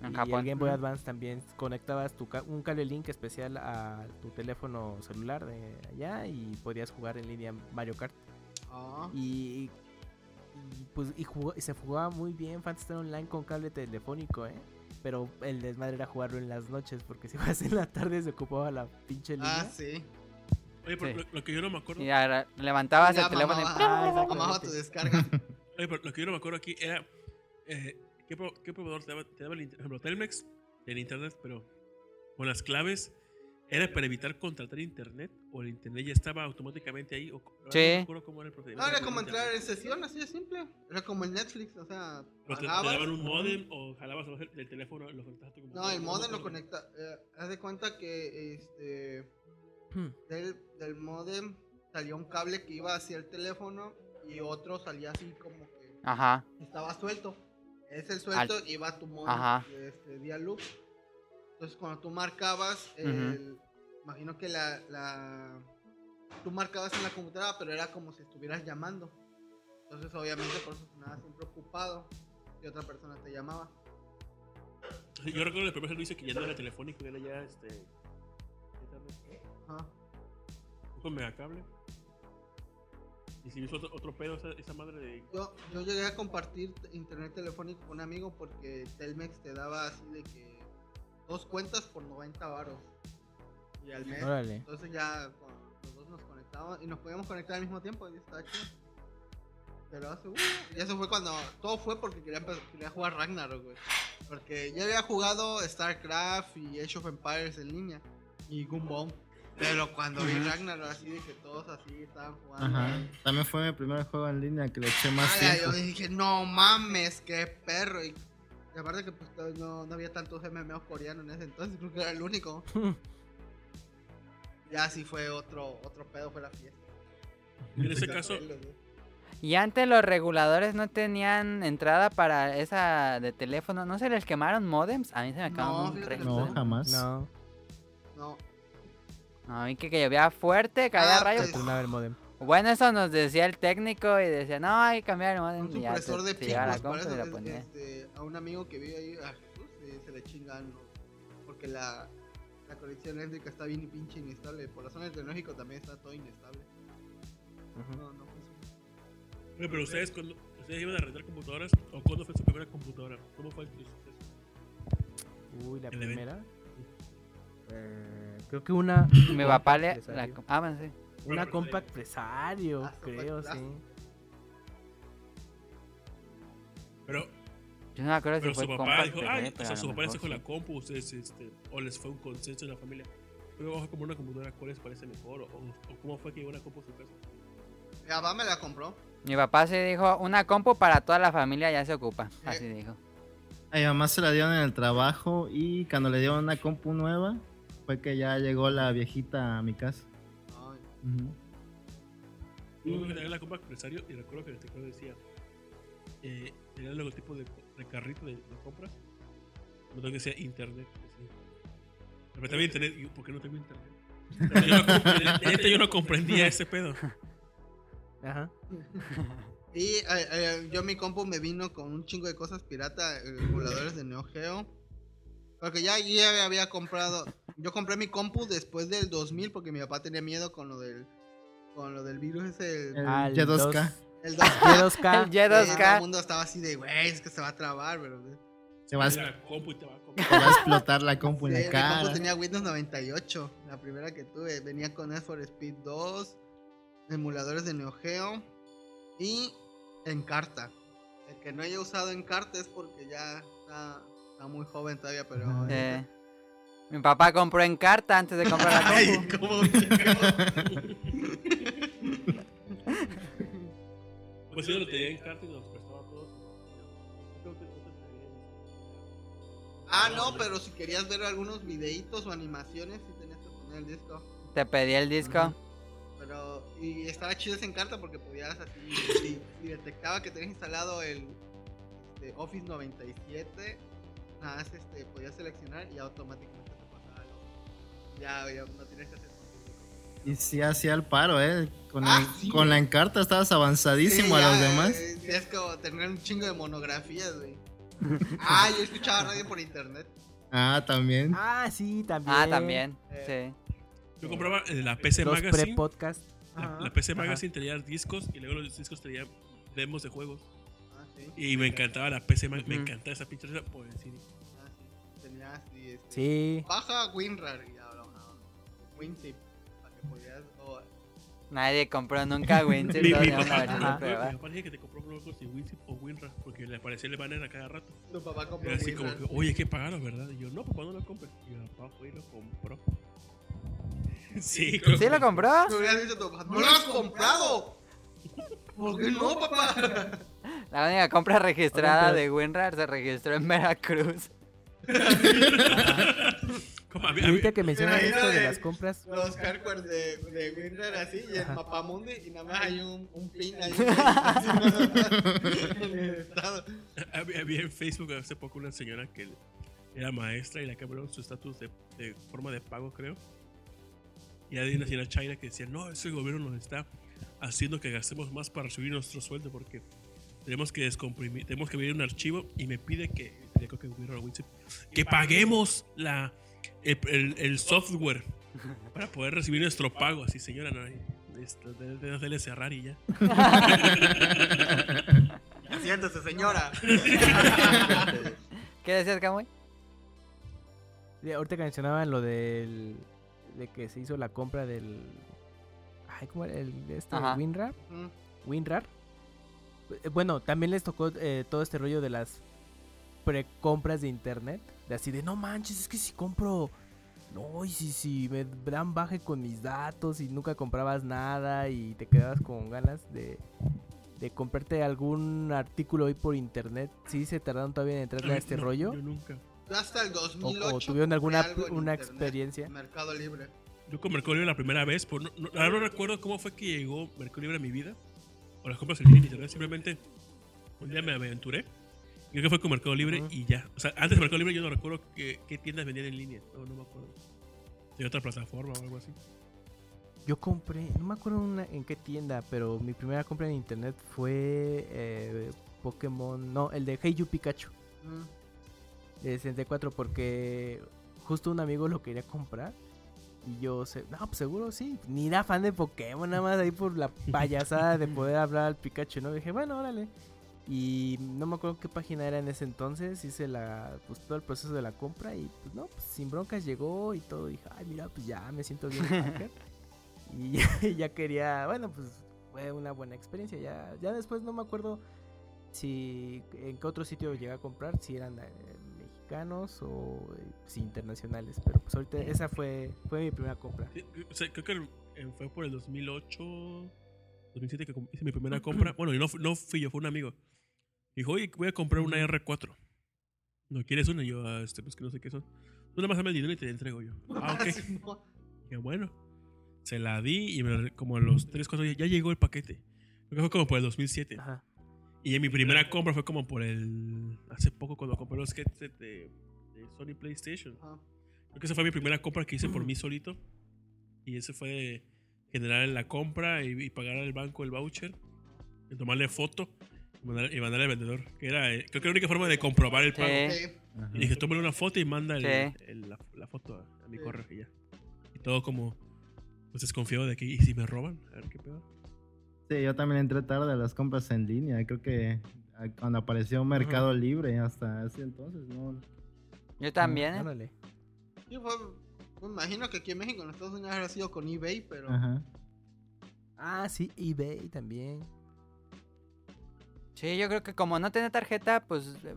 En y Japón. el Game Boy. Advance también conectabas tu ca- un cable link especial a tu teléfono celular de allá y podías jugar en línea Mario Kart. Ah. Y, y, pues y, jugó- y se jugaba muy bien Phantasy Star Online con cable telefónico, ¿eh? Pero el desmadre era jugarlo en las noches, porque si juegas en la tarde se ocupaba la pinche línea. Ah, sí. Oye, pero Sí. lo, lo que yo no me acuerdo. Y ahora levantabas Ya el teléfono y Ah, mamaba tu descarga. Oye, pero lo que yo no me acuerdo aquí era. eh, ¿qué, pro- qué proveedor te daba, te daba el inter- Por ejemplo, Telmex en internet, pero con las claves. ¿Era para evitar contratar internet? ¿O el internet ya estaba automáticamente ahí? O, Sí. No me acuerdo cómo era el No, era como entrar en sesión, así de simple. Era como en Netflix, o sea, Pero te, te pagabas. daban un modem o jalabas el, el teléfono lo conectaste como. No, el modem lo conecta. Eh, haz de cuenta que este Hmm. del, del modem salía un cable que iba hacia el teléfono y otro salía así como que Ajá. estaba suelto. Ese suelto iba a tu modem Ajá. este. Entonces cuando tú marcabas, el- imagino que la, la tú marcabas en la computadora, pero era como si estuvieras llamando. Entonces obviamente por eso sonaba siempre ocupado y otra persona te llamaba. Yo recuerdo el primer servicio que ya no era telefónico, era ya este. internet. Ajá. Con megacable. Y si hizo otro, otro pedo esa, esa madre de. Yo, yo llegué a compartir internet telefónico con un amigo porque Telmex te daba así de que dos cuentas por 90 varos. Y al mes. Órale. Entonces ya con- los dos nos conectábamos y nos podíamos conectar al mismo tiempo y estaba chido. Pero hace, uh, y eso fue cuando todo fue porque quería, quería jugar Ragnarok, güey. Porque ya había jugado StarCraft y Age of Empires en línea y Gunbomb. Pero cuando vi. Ragnarok así de que todos así estaban jugando. Ajá. También fue mi primer juego en línea que le eché más Ah, ya, tiempo. yo dije, no mames, qué perro. Y, y aparte que pues no, no había tantos MMOs coreanos en ese entonces, creo que era el único. ya sí fue otro, otro pedo, fue la fiesta. En ese caso, Y antes los reguladores no tenían entrada para esa de teléfono. ¿No se les quemaron modems? A mí se me No, acabaron un que resto. No, jamás. No, No, A mí que, que llovía fuerte, caía Ah, rayos. pues, el modem. Bueno, eso nos decía el técnico y decía, no, hay que cambiar el modem. un y ya supresor se- de la por eso y la es- ponía. este, a un amigo que vive ahí, a Jesús, eh, se le chingan, ¿no? porque la, la conexión eléctrica está bien pinche inestable. Por razones de lógico también está todo inestable. Uh. No, no pues, funciona. Pero, pues, ustedes, eh. ¿ustedes iban a rentar computadoras? ¿O cuándo fue su primera computadora? ¿Cómo fue el proceso? Uy, ¿la primera? Eh, creo que una. Me va pale. La, ah, man, sí. Una compact presario, ah, creo, sí. Pero yo no me acuerdo pero si su fue papá dijo, ah, o sea, su papá les con la sí. compu, ustedes, este, o les fue un consenso en la familia. Pero vamos a comprar una computadora, ¿cuál les parece mejor? O, o cómo fue que llegó una compu a su casa. Mi papá me la compró. Mi papá sí dijo, una compu para toda la familia ya se ocupa. Así dijo. A mi mamá se la dieron en el trabajo y cuando le dieron una compu nueva fue que ya llegó la viejita a mi casa. Ay, Ujú. Yo me la compu al empresario y recuerdo que el teclado decía, eh, tenía el logotipo de, de carrito de, de compra. No tengo que decía internet. Así. Pero también internet, yo, ¿por qué no tengo internet? Yo no, yo no comprendía ese pedo. Ajá. Y eh, eh, yo mi compu me vino con un chingo de cosas pirata, eh, emuladores de Neo Geo. Porque ya, ya había comprado, yo compré mi compu después del 2000 porque mi papá tenía miedo con lo del, con lo del virus ese, el, El Al Y2K. El 2 Y2K. El Sí, todo el Y2K. mundo estaba así de, güey, es que se va a trabar, pero... Se va, a, La compu y te va a comprar. va a explotar la compu en Sí, la mi cara. compu tenía Windows 98, la primera que tuve. Venía con Need for Speed 2, emuladores de Neo Geo y Encarta. El que no haya usado Encarta es porque ya está, está muy joven todavía, pero... Eh, mi papá compró en carta antes de comprar la Ay, compu. ¿cómo Pues yo lo tenía en carta y nos prestaba a todos. Ah, no, pero si querías ver algunos videitos o animaciones, sí tenías que poner el disco. Te pedí el disco. Pero, y estaba chido esa Encarta porque podías así, si, si detectaba que tenías instalado el este, Office 97, nada más este, podías seleccionar y automáticamente te pasaba Office. Ya, ya no tienes que hacer Y sí hacía el paro, ¿eh? Con, Ah, sí. con la encarta estabas avanzadísimo Sí, a los ya, demás. eh, Es como tener un chingo de monografías, güey. ah, yo escuchaba radio por internet. Ah, también. Ah, sí, también. Ah, también. Eh, Sí. Yo compraba eh, la PC Los Magazine. pre-podcast. La, la PC Ajá. Magazine tenía discos y luego los discos tenían demos de juegos. Ah, sí. Y me encantaba la PC Magazine. Me encantaba esa pinche por el CD. Ah, sí. Tenía así, este, Sí. Baja WinRAR y ahora ah, WinZip. Que podías. o- Nadie compró nunca WinZip. Mi, mi papá, Ajá. mi papá dije que te compró luego si WinZip o WinRAR porque le aparecía el banner a cada rato. Tu papá compró Era así como que, oye, hay que pagarlo, ¿verdad? Y yo, no, papá, no lo compres. Y mi papá fue y lo compró. sí, creo ¿Sí que- lo compró? Me hubieras dicho tu papá, ¡No lo has comprado! ¿Por qué no, papá? La única compra registrada de WinRAR se registró en Veracruz. Como a mí- Y a mí- ahorita que mencionan Imagina esto de de- las compras, Los hardware de, de WinRAR así y el Ajá. mapamundi y nada más hay un, un pin ahí. Había, en Facebook hace poco una señora que era maestra y la cambiaron su estatus de, de forma de pago, creo. Y había una señora China que decía, no, ese gobierno nos está haciendo que gastemos más para subir nuestro sueldo porque tenemos que descomprimir, tenemos que abrir un archivo y me pide que, creo que, que paguemos la, el, el- el software para poder recibir nuestro pago. Así, señora, no, esto, de, de, de cerrar y ya. Siéntese, señora. ¿Qué decías, Kamui? de- ahorita que mencionaban lo del. de que se hizo la compra del. Ay, ¿cómo era? El, este, Ajá. WinRAR. Mm, WinRAR. Eh, Bueno, también les tocó eh, todo este rollo de las precompras de internet. De así de, no manches, es que si compro... No, y si, si me dan baje con mis datos y nunca comprabas nada y te quedabas con ganas de, de comprarte algún artículo hoy por internet. ¿Sí se tardaron todavía en entrarle a este No, rollo? Yo nunca. Hasta el O, 2008. o tuvieron alguna una internet, experiencia? Mercado Libre. Yo con Mercado Libre la primera vez, por, no, no, ahora no recuerdo cómo fue que llegó Mercado Libre a mi vida. O las compras en línea, internet, simplemente un día me aventuré. Creo que fue con Mercado Libre y ya. O sea, antes de Mercado Libre yo no recuerdo qué, qué tiendas vendían en línea. No, no me acuerdo. De otra plataforma o algo así. Yo compré, no me acuerdo una- en qué tienda, pero mi primera compra en internet fue eh, Pokémon, no, el de Hey You Pikachu Mm. de 64 porque justo un amigo lo quería comprar y yo, se, no, pues seguro sí, ni era fan de Pokémon, nada más ahí por la payasada de poder hablar al Pikachu, ¿no? dije, bueno, órale. Y no me acuerdo qué página era en ese entonces, hice la, pues, todo el proceso de la compra y pues no, pues, sin broncas llegó y todo, dije, ay, mira, pues ya me siento bien hacker. y ya, ya quería, bueno, pues fue una buena experiencia, ya, ya después no me acuerdo si en qué otro sitio llegué a comprar, si eran eh, mexicanos o eh, si internacionales. Pero pues ahorita esa fue, fue mi primera compra. Sí, o sea, creo que el- eh, fue por el 2008, 2007 que hice mi primera compra. Bueno, y no, no fui yo, fue un amigo. Dijo, oye, voy a comprar una R4. ¿No quieres una? Y yo, "Ah, este, pues que no sé qué son. Tú nada más dame el dinero y te la entrego yo. Ah, ok. Y yo, bueno. Se la di y me- como a los 3, 4 días ya llegó el paquete. Creo que fue como por el 2007. Ajá. Y en mi primera compra fue como por el... Hace poco cuando compré los headsets de, de Sony PlayStation. Ajá. Creo que esa fue mi primera compra que hice por mí solito. Y ese fue generar la compra y, y pagar al banco el voucher. Y tomarle foto y mandar- al vendedor. Que era, eh, creo que era la única forma de comprobar el pago. Sí. Y dije, tómale una foto y manda el- Sí. el- la, la foto a, a mi Sí. correo y ya. Y todo como, pues desconfiado de que, ¿y si me roban? A ver qué pedo. Sí, yo también entré tarde a las compras en línea. Creo que cuando apareció Mercado Libre, hasta ese entonces, ¿no? Yo también, ¿eh? Fue- me imagino que aquí en México, en Estados Unidos, habrá sido con eBay, pero. Ajá. Ah, sí, eBay también. Sí, yo creo que como no tenía tarjeta, pues eh,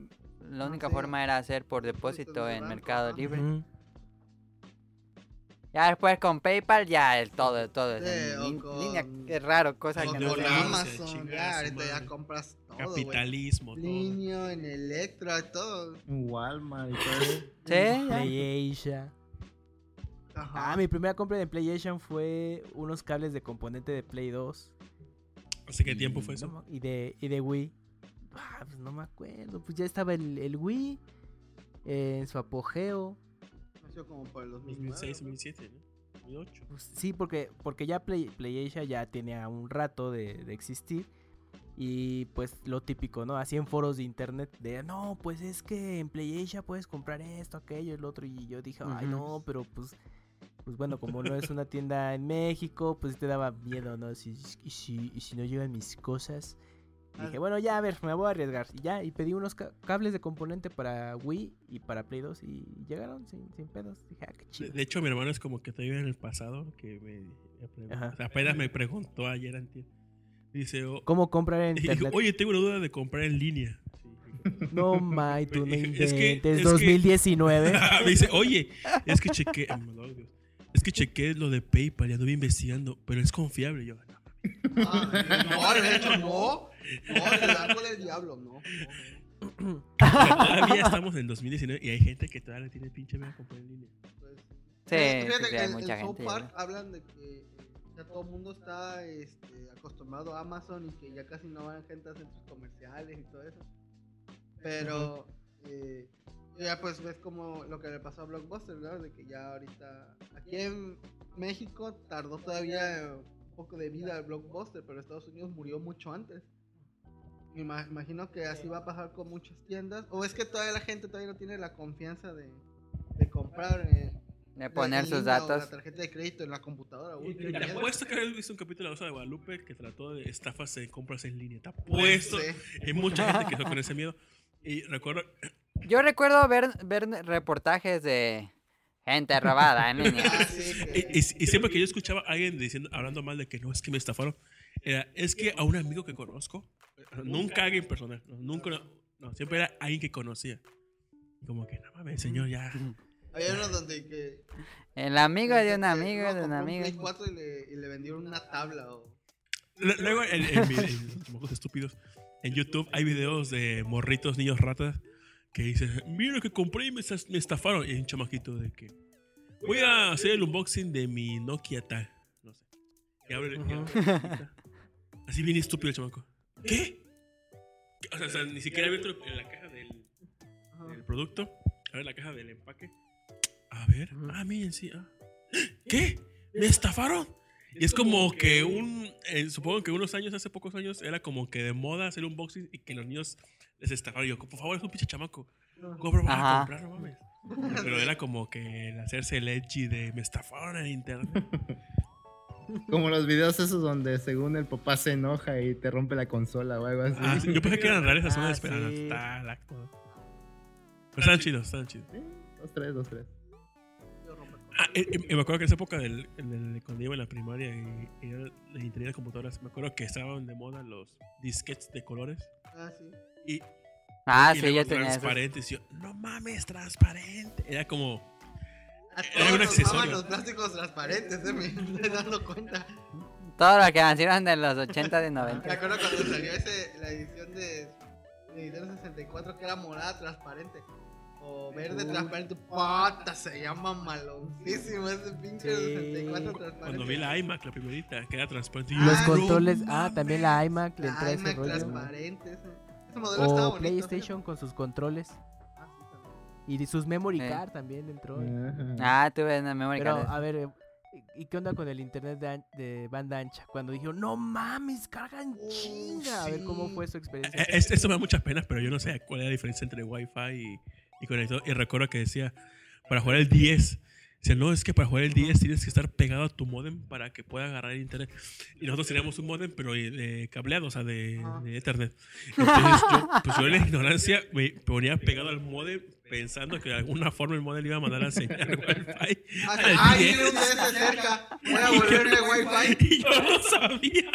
la Ah, única sí. forma era hacer por depósito de en banco, Mercado ajá. Libre. Ya después con PayPal ya el todo, todo es Sí, en lin- con- línea. Qué raro, cosa o que no con Amazon, ya, ahorita ya compras todo. Capitalismo, todo. Linio, en Electra, todo. En Walmart y todo. Sí, ya. PlayAsia. Ajá. Ah, mi primera compra de PlayStation fue unos cables de componente de Play 2. ¿Hace qué tiempo Y fue no eso? y, de, y de Wii. Ah, pues no me acuerdo. Pues ya estaba el, el Wii eh, en su apogeo. Nació como por el 2009. 2006, ¿no? 2007, ¿no? 2008. Pues sí, porque, porque ya Play, PlayAsia ya tenía un rato de, de existir. Y pues lo típico, ¿no? Así en foros de internet de, no, pues es que en PlayAsia puedes comprar esto, aquello, el otro. Y yo dije, ay, Ujú. no, pero pues, pues bueno, como no es una tienda en México, pues te daba miedo, ¿no? Si, y, si, y si no llegan mis cosas. Y dije, Ah. bueno, ya a ver, me voy a arriesgar. Y ya, y pedí unos ca- cables de componente para Wii y para Play 2 y llegaron sin, sin pedos. Dije, ah, qué De, chido. de hecho, mi hermano es como que todavía en el pasado, que me, me o sea, apenas me preguntó ayer antier. Dice, oh, ¿Cómo comprar en y dijo, internet? oye, tengo una duda de comprar en línea. No, May, tú no Es inventes. que- es que- 2019. me dice, oye, es que chequé, oh, Dios. Es que chequé lo de PayPal y anduve investigando, pero es confiable. Yo, no, Ah, no, de hecho, no. No, el banco del diablo, no. todavía estamos en 2019 y hay gente que todavía le tiene pinche miedo a comprar en línea. Pues, Sí, fíjate que hay en- mucha en South gente. Park hablan de que ya todo el mundo está este, acostumbrado a Amazon y que ya casi no van gente a centros comerciales y todo eso. Pero eh, ya pues ves como lo que le pasó a Blockbuster, ¿no? De que ya ahorita aquí en México tardó todavía un poco de vida el Blockbuster, pero Estados Unidos murió mucho antes. Imagino que así va a pasar con muchas tiendas. O es que todavía la gente todavía no tiene la confianza de, de comprar. eh, De poner sus datos. La tarjeta de crédito en la computadora. Uy, te apuesto que habéis visto un capítulo de La Rosa de Guadalupe que trató de estafas en compras en línea. Te apuesto. Sí. Hay mucha gente que está con ese miedo. Y recuerdo, Yo recuerdo ver, ver reportajes de gente robada en línea. Sí, que- Y, y- y siempre que yo escuchaba a alguien diciendo, hablando mal de que no, es que me estafaron, era, es que a un amigo que conozco, nunca alguien personal, nunca, no, siempre era alguien que conocía. Como que, no mames, señor, ya. Había uno donde que. El amigo de un amigo de un amigo. Play 4 y le, y le vendieron una tabla. O... Luego, en, en, en chamacos estúpidos, en YouTube hay videos de morritos, niños ratas, que dicen, mira que compré y me, estafaron. Y hay un chamaquito de que, voy a hacer el unboxing de mi Nokia tal. No sé. Y abre, cajita. Así bien estúpido el chamaco. ¿Qué? O sea, o sea, ni siquiera abierto en la caja del, del producto. A ver la caja del empaque. A ver. Ah, miren, sí. ah. ¿Qué? ¿Me estafaron? Y es como que un. eh, supongo que unos años, hace pocos años, era como que de moda hacer un boxing y que los niños les estafaron. Y yo, por favor, es un pinche chamaco. Compra para comprar, no mames. Pero era como que el hacerse el edgy de me estafaron en internet. Como los videos esos donde según el papá se enoja y te rompe la consola o algo así. Ah, sí, yo pensé que eran reales, son Ah, de esperanza. sí. Está lacto. Pero están chidos, están chidos. Sí, Dos, tres, dos, tres. Ah, eh, eh, me acuerdo que en esa época del, cuando iba en la primaria y, y era la ingeniería de computadoras, me acuerdo que estaban de moda los disquets de colores. Ah, sí. Y, Ah, y sí, yo tenía eso. transparentes. Y yo, no mames, transparente. Era como. A Era todos un nos accesorio. los plásticos transparentes, eh, me estoy dando cuenta. Todo lo que nacieron de los 80 de Me 90. acuerdo cuando salió ese, la edición de, de Nintendo 64 que era morada transparente. O verde transparente. Pata, se llama maloncísimo ese pinche Sí. 64 transparente. Cuando vi la iMac, la primerita, que era transparente. y Ah, Los no controles, ah, también la iMac le La entra ese iMac rollo. transparente. Ese, ese modelo estaba O bonito. PlayStation con sus controles. Ah, sí. Y sus memory Sí. card también entró. Ah, tuve una memoria Pero, card. a ver, eh, ¿y qué onda con el internet de, an- de banda ancha? Cuando dijeron, no mames, cargan Oh, chinga. A ver cómo fue su experiencia. Eh, es- Esto me da muchas penas, pero yo no sé cuál es la diferencia entre Wi-Fi y, y conector. Y recuerdo que decía, para jugar el 10, dice, no, es que para jugar el 10 tienes que estar pegado a tu modem para que pueda agarrar internet. Y nosotros teníamos un modem, pero de, cableado, o sea, de, Ajá. de Ethernet. Entonces yo, pues yo en la ignorancia me ponía pegado al modem pensando que de alguna forma el modem iba a mandar la señal Wi-Fi. Ah, al Ay, 10. tiene un DS cerca. Voy a volverle Wi-Fi. Y yo no sabía.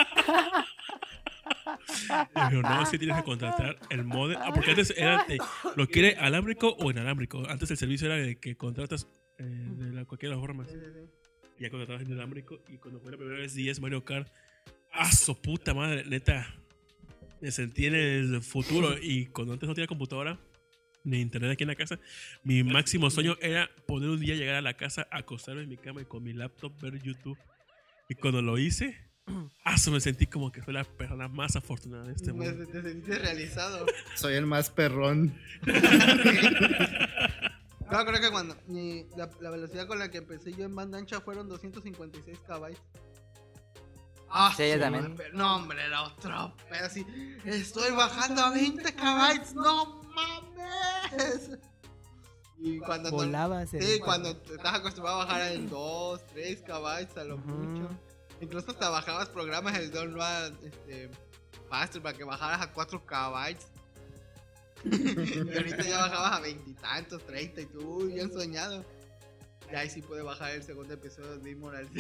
Pero no, es que tienes que contratar el modem. Ah, porque antes era de, lo quiere alámbrico o inalámbrico. Antes el servicio era de que contratas eh, de la, cualquiera de las formas. Ya contratabas inalámbrico. Y cuando fue la primera vez 10 Mario Kart, ¡ah, su puta madre! Neta, me sentí en el futuro. Y cuando antes no tenía computadora ni internet aquí en la casa, mi máximo sueño era poder un día llegar a la casa, acostarme en mi cama y con mi laptop ver YouTube. Y cuando lo hice, ¡ah, me sentí como que fue la persona más afortunada de este Me- mundo. te sentiste realizado. Soy el más perrón. No, creo que cuando mi- la, la velocidad con la que empecé yo en banda ancha fueron 256 KB. Ah, Sí, yo también. No, hombre, era otro pedo así. Estoy bajando a 20 KB. No mames. Y cuando Volabas Sí, cuando te estás acostumbrado a bajar en 2, 3 KB a lo Ujú. mucho. Incluso hasta bajabas programas el download este, faster para que bajaras a 4 KB. y ahorita ya bajabas a veintitantos, 30 y tú bien soñado. Y ahí sí puede bajar el segundo episodio de Immoral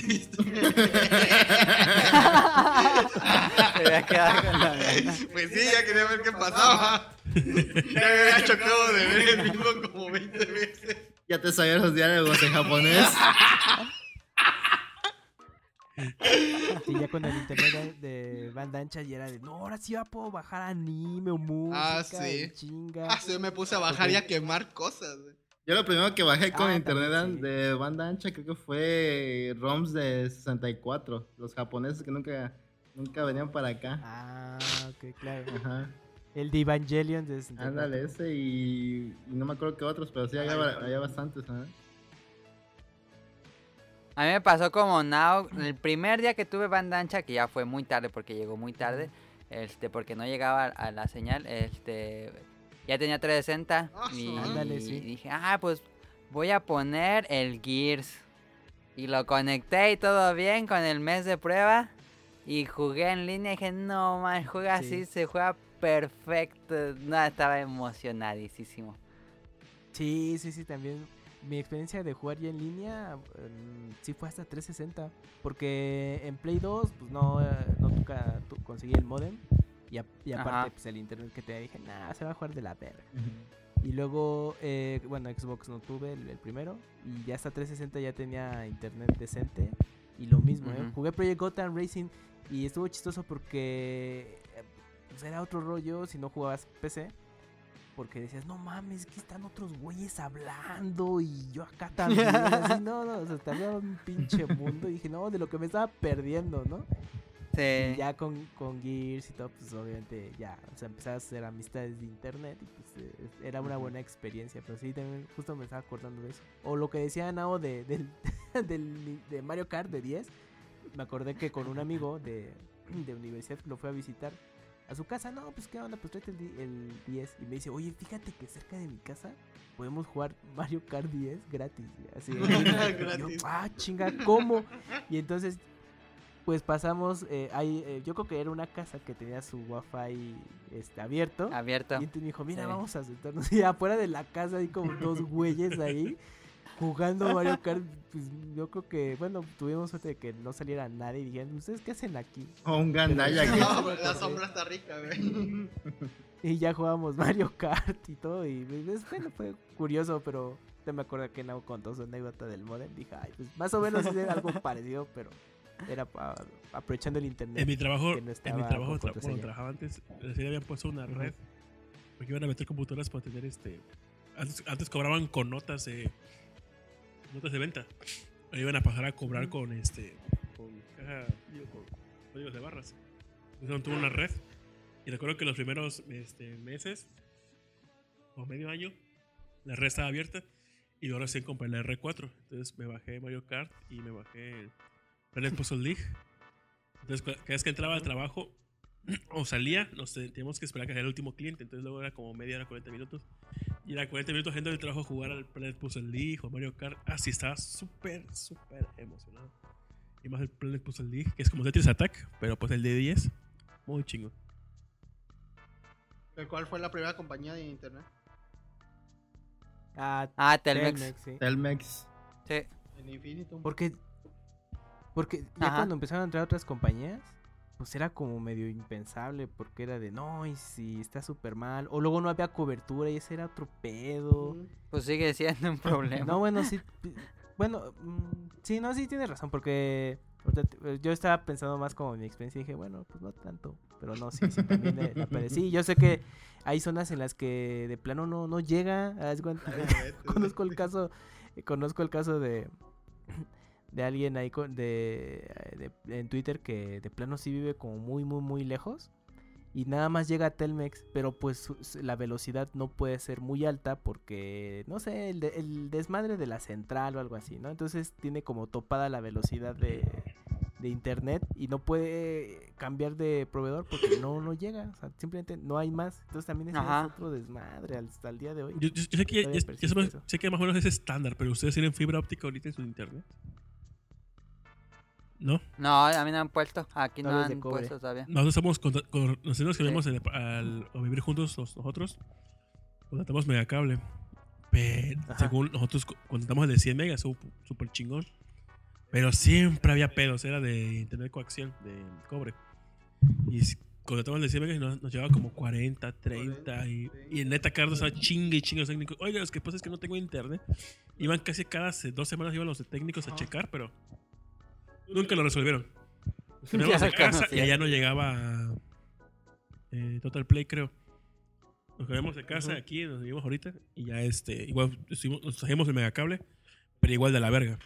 gana. pues sí, ya quería ver qué pasaba. ya me había chocado de ver el mismo como 20 veces. Ya te sabías los diálogos en japonés. Y ya con el internet de, de banda ancha ya era de, no, ahora sí ya puedo bajar anime o música. Ah, sí. y Chinga. Ah, sí, yo me puse a bajar y a quemar cosas. güey. Yo lo primero que bajé con Ah, internet también, sí. de banda ancha creo que fue ROMs de 64. Los japoneses que nunca, nunca venían para acá. Ah, ok, claro. Ajá. El de Evangelion de 64. Ándale, ese y, y no me acuerdo que otros, pero sí había, había bastantes. ¿ah? A mí me pasó como Now, el primer día que tuve banda ancha, que ya fue muy tarde porque llegó muy tarde, este, porque no llegaba a la señal, este, ya tenía 360 Ah, y, su Ándale, sí. y dije, ah, pues voy a poner el Gears. Y lo conecté y todo bien con el mes de prueba. Y jugué en línea y dije, no, man, juega Sí. así, se juega perfecto. No, estaba emocionadísimo. Sí, sí, sí, también. Mi experiencia de jugar ya en línea mm, sí fue hasta 360. Porque en Play 2, pues no, eh, no nunca conseguí el modem. Y, a- y aparte, pues el internet que te dije, nah, se va a jugar de la verga. Y luego, eh, bueno, Xbox no tuve el, el primero. Y ya hasta 360 ya tenía internet decente. Y lo mismo, ¿eh? Ujú. Jugué Project Gotham Racing y estuvo chistoso porque eh, pues era otro rollo si no jugabas PC. Porque decías, no mames, que están otros güeyes hablando y yo acá también. así, no, no, o sea, estaba un pinche mundo. Y dije, no, de lo que me estaba perdiendo, ¿no? Y Sí. ya con, con Gears y todo, pues obviamente ya, o sea, empezabas a hacer amistades de internet y pues eh, era una buena experiencia, pero sí, también justo me estaba acordando de eso. O lo que decía Nao de, del, del- de Mario Kart de 10, me acordé que con un amigo de, de universidad lo fue a visitar a su casa, no, pues qué onda, pues tráete el, el 10 y me dice, oye, fíjate que cerca de mi casa podemos jugar Mario Kart 10 gratis, así. Y yo, ah, chinga, ¿cómo? Y entonces pues pasamos, eh, ahí, eh, yo creo que era una casa que tenía su wifi este, abierto. Abierto. Y entonces me dijo, mira, Sí. vamos a sentarnos. Y afuera de la casa hay como dos güeyes ahí. Jugando Mario Kart, pues yo creo que, bueno, tuvimos suerte de que no saliera nadie y dijeron, ¿ustedes qué hacen aquí? O un gandaya que... No, la sombra está rica, güey. Y ya jugábamos Mario Kart y todo, y pues, bueno, fue curioso, pero te me acuerdo que Nao contó su anécdota del modem, dije, ay, pues más o menos es algo parecido, pero era pa- aprovechando el internet. En mi trabajo, que no en mi trabajo, tra- trabajaba antes, recién habían puesto una red. Porque iban a meter computadoras para tener este. Antes, antes cobraban con notas de. Notas de venta. Ahora iban a pasar a cobrar con este. Con caja. digo, con códigos de barras. Entonces tuvo una red. Y recuerdo que los primeros este, meses. O medio año. La red estaba abierta. Y ahora sí compré la R4. Entonces me bajé Mario Kart y me bajé el Planet Puzzle League. Entonces, cada vez que entraba al trabajo o salía, nos te- teníamos que esperar a que era el último cliente. Entonces, luego era como media hora, 40 minutos. Y era 40 minutos gente del trabajo a jugar al Planet Puzzle League o Mario Kart. Así estaba súper, súper emocionado. Y más el Planet Puzzle League, que es como Tetris Attack, pero pues el de 10. Muy chingo. ¿Cuál fue la primera compañía de internet? Ah, Ah, Telmex. Telmex, sí. Telmex. Sí. En Infinitum. Porque, porque ya Ajá. cuando empezaron a entrar otras compañías, pues era como medio impensable, porque era de, no, y si está súper mal, o luego no había cobertura y ese era otro pedo. Pues sigue siendo un problema. No, bueno, sí, bueno, mm, sí, no, sí tienes razón, porque te- yo estaba pensando más como en mi experiencia y dije, bueno, pues no tanto, pero no, sí, sí, también le- la padecí. Yo sé que hay zonas en las que de plano no, no llega, conozco el caso eh, conozco el caso de de alguien ahí con- de, de- en Twitter que de plano sí vive como muy muy muy lejos y nada más llega a Telmex, pero pues la velocidad no puede ser muy alta porque no sé, el, de- el desmadre de la central o algo así, ¿no? Entonces tiene como topada la velocidad de, de internet y no puede cambiar de proveedor porque no no llega, o sea, simplemente no hay más. Entonces también es otro desmadre al- hasta el día de hoy. Yo, yo- yo sé que, ya- ya- ya sé que más o menos es estándar, pero ustedes tienen fibra óptica ahorita en su internet. ¿No? No, a mí no han puesto. Aquí no han puesto todavía. Nosotros estamos con, con- nosotros que vivimos en- al, a vivir juntos los- nosotros, contratamos megacable. Pero Ajá. según nosotros co- contratamos el de 100 megas, súper chingón. Pero siempre había pedos, era de internet coaxial, de cobre. Y contratamos el de 100 megas y nos, nos llevaba como 40, 30. y, y en neta, Carlos estaba chingue y chingue los técnicos. Oiga, lo que pasa es que no tengo internet. Iban casi cada dos semanas, iban los técnicos a checar, pero nunca lo resolvieron. Nos Ya casa y allá no llegaba eh, Total Play, creo. Nos cambiamos de casa aquí, nos vivimos ahorita. Y ya este, igual estuvimos- nos trajimos el megacable, pero igual de la verga.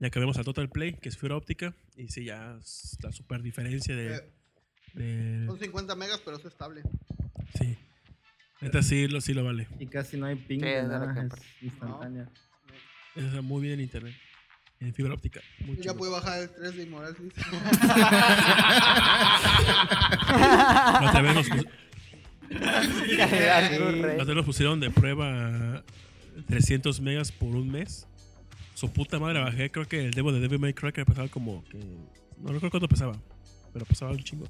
Ya cambiamos a Total Play, que es fibra óptica. Y sí, ya es la super diferencia de. Eh, de- son 50 megas, pero es estable. sí. Neta sí lo, sí lo vale. Y casi no hay ping Sí, de es de lo nada, que es importa. instantánea. Está muy bien en internet. En fibra óptica. Muy Yo ya pude bajar el 3 de Inmoral. dice. La otra vez nos, pus- Calidad Sí. Blu-ray. la otra vez nos pusieron de prueba 300 megas por un mes. Su puta madre bajé, creo que el demo de Devil May Cry que pesaba como que... No recuerdo cuánto pesaba, pero pesaba un chingo.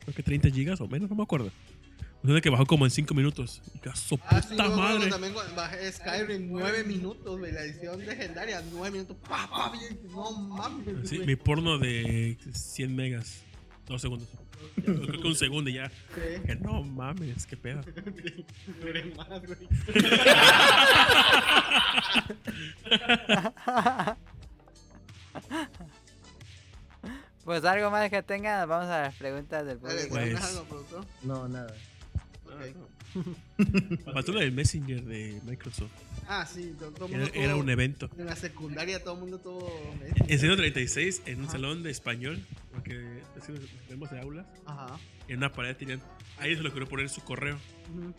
Creo que 30 gigas o menos, no me acuerdo. Sea, que bajó como en 5 minutos. Y su puta Ah, sí, luego madre. también cuando bajé Skyrim 9 minutos, güey. La edición legendaria, 9 minutos. Pa, pa, bien, no mames. Sí, mi porno de 100 megas. Dos segundos. Ya, creo que un segundo y ya. Sí. Que no mames, qué pedo. Duré más, güey. Pues algo más que tengan, vamos a las preguntas del público. Pues- ¿tienes algo, productor? No, nada. Ok. Faltó la del Messenger de Microsoft. Ah, sí, todo, todo Era, mundo era un evento. En la secundaria todo el mundo tuvo. En 136, en un Ajá. salón de español, porque es que nos tenemos de aulas, Ajá. en una pared tenían. Ahí se le ocurrió poner su correo.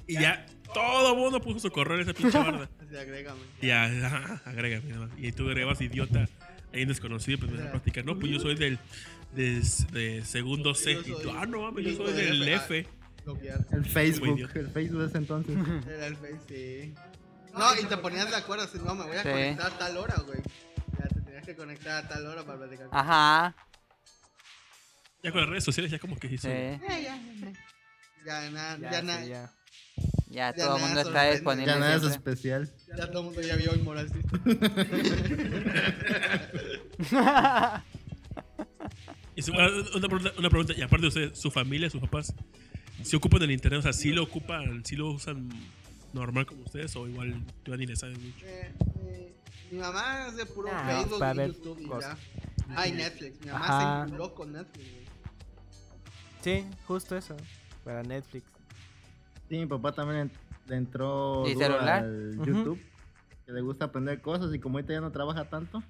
Y ya todo el mundo puso su correo en esa pinche barda. Así, agrégame. Y ya, ajá, agrégame. nada más. Y tú agregabas idiota, ahí desconocido, pues empiezas a practicar. No, pues yo soy del de, de segundo C. Y tú, ah, no mames, yo soy del F. Bloquear. El Facebook, el Facebook de ese entonces. Era el Face, sí. No, y te ponías de acuerdo, si no, me voy a Sí. conectar a tal hora, güey. Ya te tenías que conectar a tal hora para platicar. Ajá. Ya con las redes sociales, ya como que hizo. Sí. Eh, ya, ya, ya. Ya, nada, ya, Ya, sí, ya. Ya Ya todo el mundo está disponible. Ya nada es especial. Ya Ya todo el mundo ya vio el ah, una, pregunta, una pregunta, y aparte de ustedes, su familia, sus papás, ¿se ocupan del internet? O sea, ¿sí lo ocupan, sí lo usan normal como ustedes o igual ni le saben mucho? Eh, eh, mi mamá es de puro Ah, Facebook y ver YouTube y cosas. ya. Ay, Netflix. Mi mamá Ajá. se enculó con Netflix, güey. Sí, justo eso. Para Netflix. Sí, mi papá también le entró ¿Y duro celular? al. YouTube. Que le gusta aprender cosas y como ahorita ya no trabaja tanto,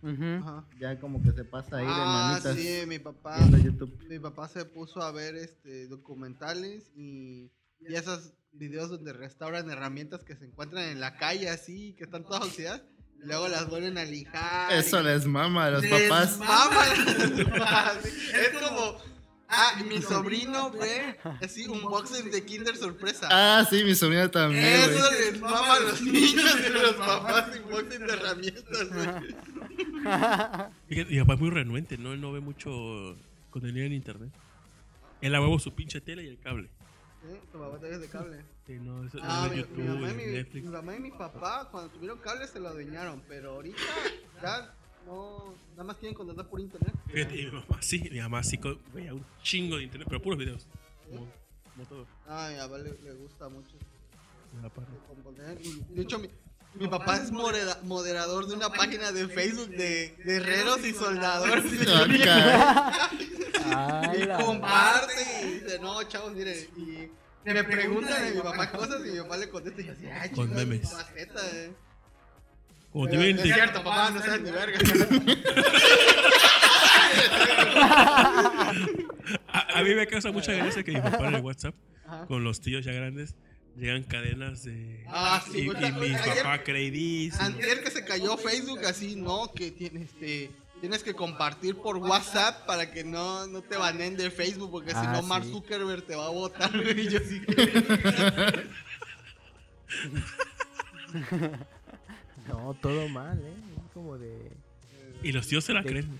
ya como que se pasa ahí de Ah, manitas sí, mi papá. YouTube. Mi papá se puso a ver este documentales y, y esos videos donde restauran herramientas que se encuentran en la calle así, que están todas oxidadas, y luego las vuelven a lijar. Eso y- les mama a los Les papás. mama las mamás, sí. Es como. Ah, y mi sobrino ve así un boxing de Kinder Sorpresa. Ah, sí, mi sobrina también, güey. Eso les mama a los niños y los papás un boxing de herramientas, güey. Mi papá es muy renuente, ¿no? Él no ve mucho contenido en internet. Él a huevo su pinche tele y el cable. Sí, tu papá también es de cable. Sí, no, eso, Ah, mi, YouTube, mi mamá y mi, Netflix. mi mamá y mi papá cuando tuvieron cable se lo adueñaron, pero ahorita ya no, nada más quieren contratar por internet. Fíjate, y mi mamá sí, mi mamá sí veía un chingo de internet, pero puros videos. Como, como todo. Ah, a mi papá le, le gusta mucho De hecho, mi, mi papá es modera- moderador de una página de Facebook de guerreros y soldadores. Caray. y comparte y dice, no, chavos, miren. Y me preguntan a mi papá cosas y mi papá le contesta y así, ay, Con chicos, memes. faceta, eh. Como te ven, es cierto, papá, no sabes ni verga. a, a mí me causa mucha gracia que mi papá en el WhatsApp, Ajá. con los tíos ya grandes, llegan cadenas de. Ah, sí, y, güey. y mi Ayer- papá creidísimo. Antier que se cayó Facebook así, no, que tiene, este, tienes que compartir por WhatsApp para que no, no te banen de Facebook, porque si Ah, no Mark. Zuckerberg te va a votar. Y yo sí No, todo mal, ¿eh? Es como de... Y los tíos se la creen.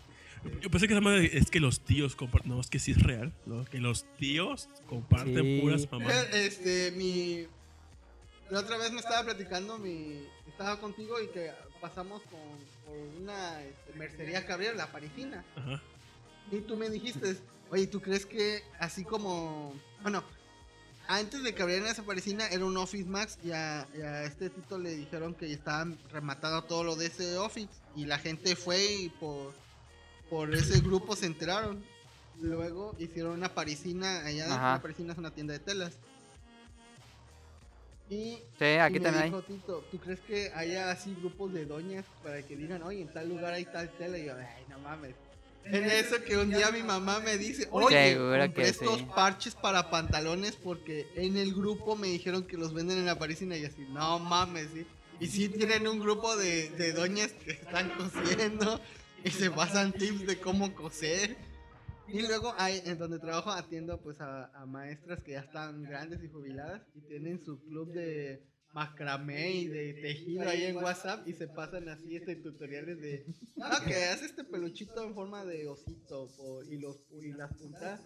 Yo pensé que esa madre es que los tíos comparten. No, es que sí es real. ¿no? Que los tíos comparten Sí. puras mamadas. Este, mi... La otra vez me estaba platicando, mi... Estaba contigo y que pasamos con, por una este, mercería que abrieron, la parisina. Ajá. Y tú me dijiste, oye, ¿tú crees que así como... Bueno, antes de que abrieran esa parisina era un Office Max y a, y a este Tito le dijeron que estaban rematado todo lo de ese Office y la gente fue y por, por ese grupo se enteraron. Luego hicieron una parisina, allá Ajá. la parisina es una tienda de telas. Y, Sí, aquí y me también hay. dijo Tito, ¿tú crees que haya así grupos de doñas para que digan, oye, en tal lugar hay tal tela? Y yo, ay, no mames. En eso que un día mi mamá me dice, oye, compré estos sí. parches para pantalones porque en el grupo me dijeron que los venden en la parisina y así, no mames, sí. Y sí tienen un grupo de, de doñas que están cosiendo y se pasan tips de cómo coser. Y luego hay, en donde trabajo atiendo pues a, a maestras que ya están grandes y jubiladas y tienen su club de macramé y de tejido ahí en WhatsApp y se pasan así este tutoriales de no que hace este peluchito en forma de osito po- y los y las puntas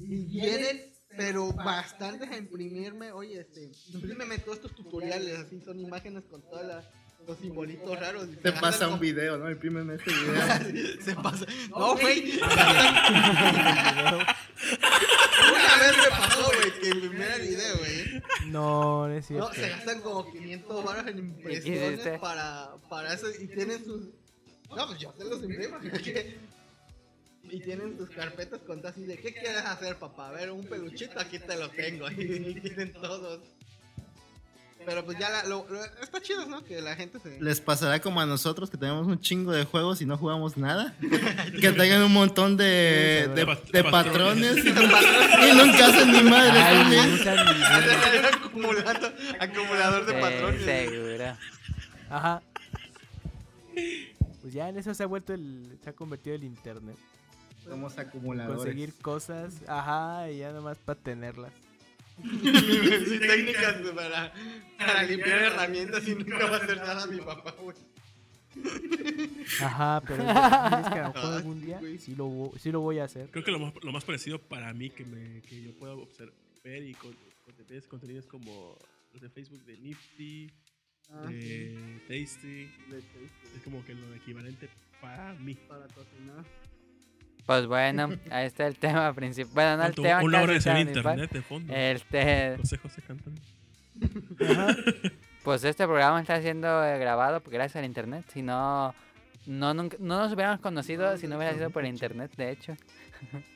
y vienen pero bastantes a imprimirme oye este imprímeme todos estos tutoriales así son imágenes con todos los simbolitos raros y Te se pasa un video, ¿no? Imprímeme este video. se pasa. No, güey. Una vez me pasó, güey, que imprimí el video, güey. No, no es No, cierto. se gastan como 500 baros en impresiones para, para eso y tienen sus... No, pues yo se los imprimo. Y tienen sus carpetas con así de ¿qué quieres hacer, papá? A ver, un peluchito, aquí te lo tengo. Y tienen todos. Pero pues ya la- lo, lo- está chido, ¿no? Que la gente se... Les pasará como a nosotros que tenemos un chingo de juegos y no jugamos nada. que tengan un montón de, de, de patrones y, y nunca hacen ni madre. Ay, acumulando, acumulador de Sí, patrones. seguro. Ajá. Pues ya en eso se ha vuelto el. Se ha convertido el internet. Somos acumuladores. Conseguir cosas, ajá, y ya nomás para tenerlas. Sí, técnicas para, para limpiar herramientas y nunca va a hacer nada mi papá, güey. Ajá, pero es que a lo mejor algún día sí lo, sí lo voy a hacer. Creo que lo más, lo más parecido para mí que, me, que yo pueda observar ver y con, contemplar ese contenido es como los de Facebook de Nifty, Ah, sí, de Tasty. de Tasty, Es como que lo equivalente para mí. Para cocinar. Pues bueno, ahí está el tema principal. Bueno, no el tema una hora de principal. internet de fondo. Este, José José cantando. pues este programa está siendo eh, grabado gracias al internet. Si no, no, nunca- no nos hubiéramos conocido si no hubiera sido por internet, de hecho.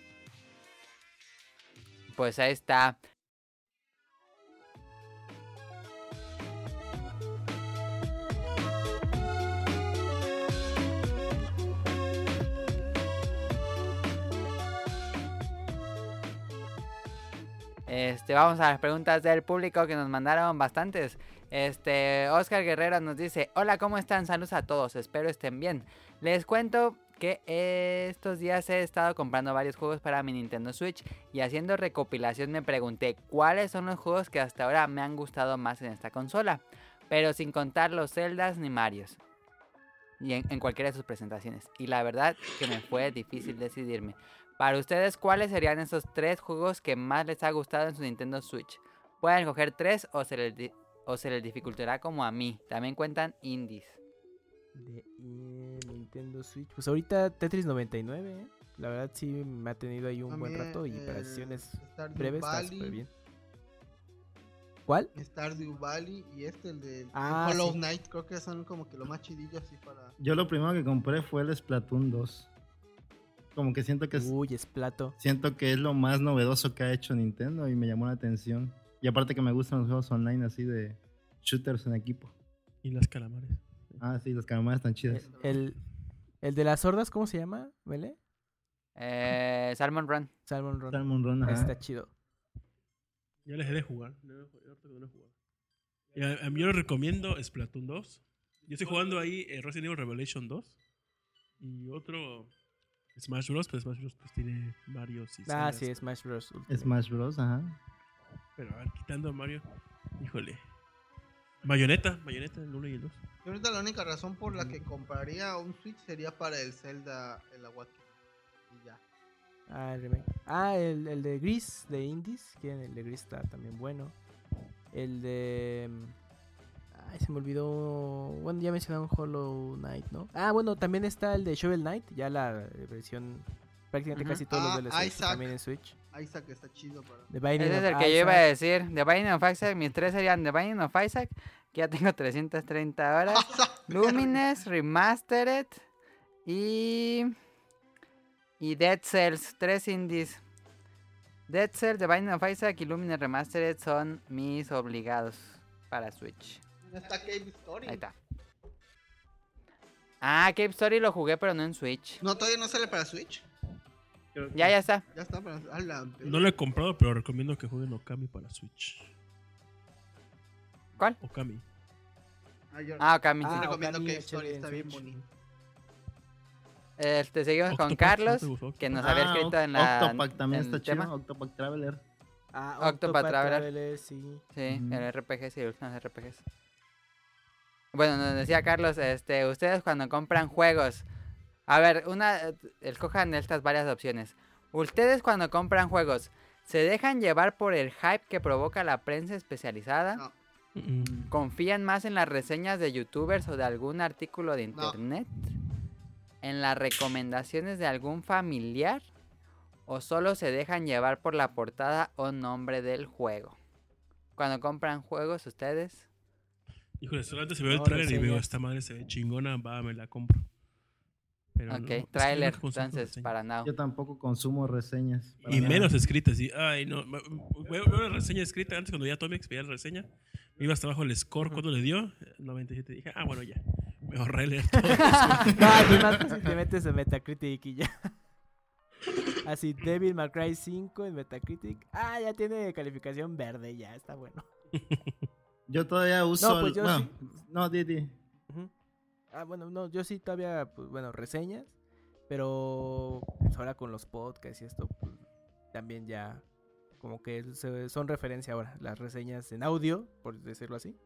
Pues ahí está. Este, vamos a las preguntas del público que nos mandaron bastantes. Este, Oscar Guerrero nos dice, hola, ¿cómo están? Saludos a todos, espero estén bien. Les cuento que estos días he estado comprando varios juegos para mi Nintendo Switch y haciendo recopilación me pregunté cuáles son los juegos que hasta ahora me han gustado más en esta consola, pero sin contar los Zeldas ni Marios. Y en, en cualquiera de sus presentaciones. Y la verdad que me fue difícil decidirme. Para ustedes, ¿cuáles serían esos tres juegos que más les ha gustado en su Nintendo Switch? Pueden escoger tres o se les, di- o se les dificultará como a mí. También cuentan indies. De Nintendo Switch. Pues ahorita Tetris 99, ¿eh? La verdad sí me ha tenido ahí un buen rato y eh, para sesiones breves está súper bien. ¿Cuál? Stardew Valley y este, el de Ah, Hollow sí. Knight, creo que son como que lo más chidillo así para... Yo lo primero que compré fue el Splatoon 2. Como que siento que es, Uy, es plato. siento que es lo más novedoso que ha hecho Nintendo y me llamó la atención. Y aparte que me gustan los juegos online así de shooters en equipo. Y las calamares. Ah, sí, los calamares están chidas. El, el de las sordas, ¿cómo se llama? ¿Vele? Eh, Salmon Run. Salmon Run. Salmon Run, ajá. Está chido. Ya les he de jugar. Yo a mí yo les recomiendo Splatoon 2. Yo estoy jugando ahí eh, Resident Evil Revelation 2. Y otro Smash Bros. Pero Smash Bros. pues tiene Mario y Ah, sí, Smash Bros. Ultimate. Smash Bros, ajá. Pero a ver, quitando a Mario. Híjole. Bayonetta. Bayonetta, el 1 y el 2. Yo ahorita la única razón por la que compraría un Switch sería para el Zelda, el Awakening. Y ya. Ah, el remake. Ah, el, el de Gris, de Indies. Que el de Gris está también bueno. El de. Ay, se me olvidó. Bueno, ya mencionaron Hollow Knight, ¿no? Ah, bueno, también está el de Shovel Knight. Ya la eh, versión. Prácticamente casi todos Ah, los DLCs Isaac. también en Switch. Isaac está chido para... The Binding Ese es el que yo iba a decir. The Binding of Isaac. Mis tres serían The Binding of Isaac. Que ya tengo 330 horas. Lumines Remastered. Y. Y Dead Cells. Tres indies. Dead Cells, The Binding of Isaac y Lumines Remastered son mis obligados para Switch. ¿Dónde está Cave Story? Ahí está. Ah, Cave Story lo jugué, pero no en Switch. No, todavía no sale para Switch. Ya, ya está. Ya está para... la- No lo he comprado, pero recomiendo que jueguen Okami para Switch. ¿Cuál? Okami. Ah, yo Ah, Okami. sí. sí Ah, recomiendo Okami Cave Story, está bien bonito. Este, seguimos con ¿no Carlos, que nos Ah, había escrito en la. Octopack también en está chido. tema. Octopack Traveler. Ah, Octopath Octopath Traveler. Traveler, sí. Sí, Ujú. el RPG, sí, los RPGs. Bueno, nos decía Carlos, este, ustedes cuando compran juegos, a ver, una, eh, escojan estas varias opciones. Ustedes cuando compran juegos, ¿se dejan llevar por el hype que provoca la prensa especializada? No. ¿Confían más en las reseñas de youtubers o de algún artículo de No. internet? ¿En las recomendaciones de algún familiar? ¿O solo se dejan llevar por la portada o nombre del juego? Cuando compran juegos, ustedes. Híjole, solamente se ve el trailer y veo esta madre se ve chingona, va, me la compro. Pero Ok, trailer, no entonces, para now. Yo tampoco consumo reseñas. para Y nada. menos escritas, y ay, no. Veo veo una reseña escrita antes cuando ya Tomix veía la reseña. Me iba hasta abajo el score, ¿cuánto le dio? 97. Dije, ah, bueno, ya. Me ahorré leer todo. No, más fácil te metes en Metacritic y ya. Así, Devil May Cry 5 en Metacritic. Ah, ya tiene calificación verde, ya está bueno. Yo todavía uso. No, pues el- yo bueno, sí. no, di, di. Ujú. Ah, bueno, no, yo sí todavía, pues bueno, reseñas. Pero pues, ahora con los podcasts y esto, pues también ya como que son referencia ahora, las reseñas en audio, por decirlo así.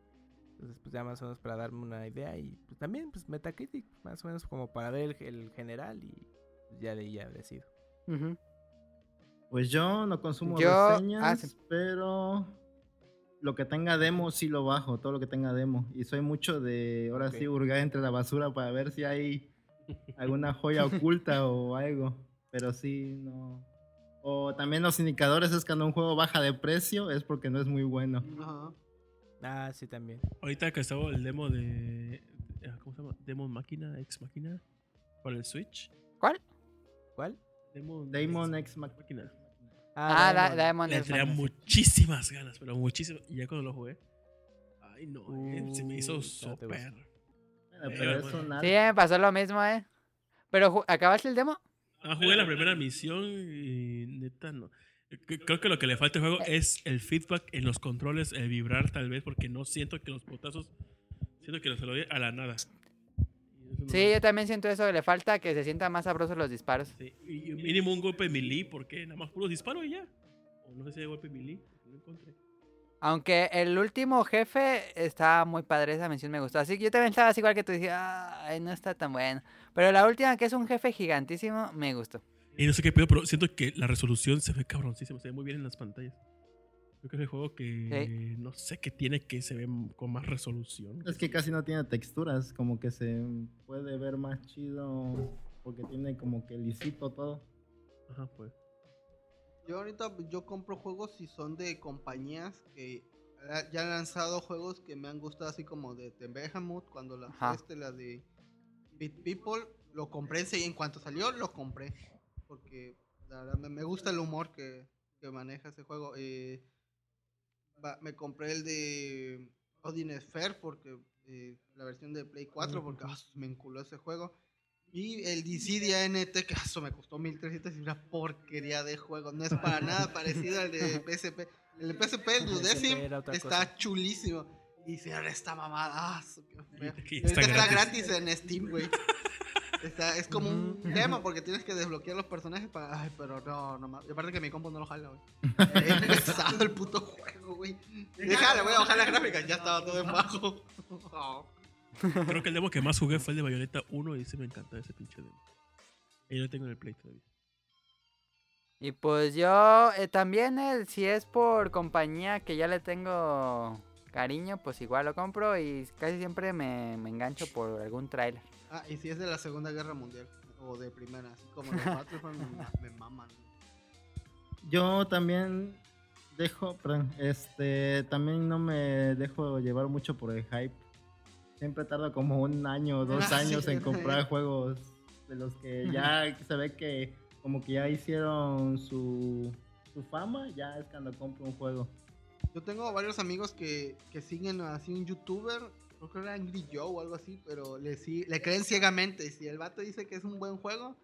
Entonces, pues ya más o menos para darme una idea. Y pues, también, pues Metacritic, más o menos como para ver el, el general y pues, ya de ahí ya decido. Ujú. Pues yo no consumo Yo- reseñas, ah, sí. pero lo que tenga demo sí lo bajo, todo lo que tenga demo. Y soy mucho de, ahora sí, hurgar entre la basura para ver si hay alguna joya oculta o algo. Pero sí, no. O también los indicadores es cuando un juego baja de precio es porque no es muy bueno. Ajá. Ah, sí, también. Ahorita que estaba el demo de. eh, ¿Cómo se llama? Demo Máquina, Ex Máquina. Para el Switch. ¿Cuál? ¿Cuál? Demo Damon X Mach- Máquina. Ah, da- Diamond. Diamond Le tenía muchísimas ganas, pero muchísimas. Y ya cuando lo jugué. Ay, no, eh, se me hizo Uh, súper. Pero Eh, eso bueno. nada. Sí, me pasó lo mismo, ¿eh? Pero, ¿acabaste el demo? Ah, jugué la primera misión y neta no. C- Creo que lo que le falta al juego es el feedback en los controles, el vibrar tal vez, porque no siento que los potazos, siento que se lo doy a la nada. Eso Sí, yo también siento eso, que le falta que se sientan más sabrosos los disparos. Sí, Y mínimo un golpe melee, porque nada más puro disparo y ya. O no sé si hay golpe melee, no encontré. Aunque el último jefe está muy padre, esa mención me gustó. Así que yo también estaba así igual que tú, decía, ay, no está tan bueno. Pero la última, que es un jefe gigantísimo, me gustó. Y no sé qué pedo, pero siento que la resolución se ve cabroncísima, se ve muy bien en las pantallas. Creo que es el juego que no sé qué tiene que se ve con más resolución. Es que casi no tiene texturas, como que se puede ver más chido porque tiene como que lisito todo. Ajá, pues. Yo ahorita yo compro juegos si son de compañías que ah, ya han lanzado juegos que me han gustado así como de, de Behemoth cuando la Ajá. este la de Beat People lo compré enseguida, en cuanto salió lo compré porque la verdad me, me gusta el humor que, que maneja ese juego eh, va- me compré el de Odin Sphere porque eh, la versión de Play 4 porque ah, me enculó ese juego y el DC de ANT, que eso me costó 1300 y una porquería de juego. No es para nada parecido al de PSP. El de PSP, el otra está chulísimo. Y ahora está mamada, ah, qué está está gratis. gratis en Steam, güey. Está- es como un tema porque tienes que desbloquear los personajes para. Ay, pero no, no más. Y aparte que mi compo no lo jala, güey. Es pesado el puto juego, güey. Déjale, voy a bajar las gráficas. Ya estaba todo en bajo. Oh. Creo que el demo que más jugué fue el de Bayonetta 1 y ese me encanta ese pinche demo. Y yo lo tengo en el Play todavía. Y pues yo eh, también, eh, si es por compañía que ya le tengo cariño, pues igual lo compro y casi siempre me, me engancho por algún tráiler. Ah, y si es de la Segunda Guerra Mundial. O de primera, así como los Battlefront me, ma- me maman. Yo también dejo, perdón, este, también no me dejo llevar mucho por el hype. Siempre tardo como un año o dos Ah, años sí. en comprar juegos de los que ya se ve que como que ya hicieron su, su fama, ya es cuando compro un juego. Yo tengo varios amigos que, que siguen así un youtuber, creo que era Angry Joe o algo así, pero le, sí- le creen ciegamente. Si el vato dice que es un buen juego,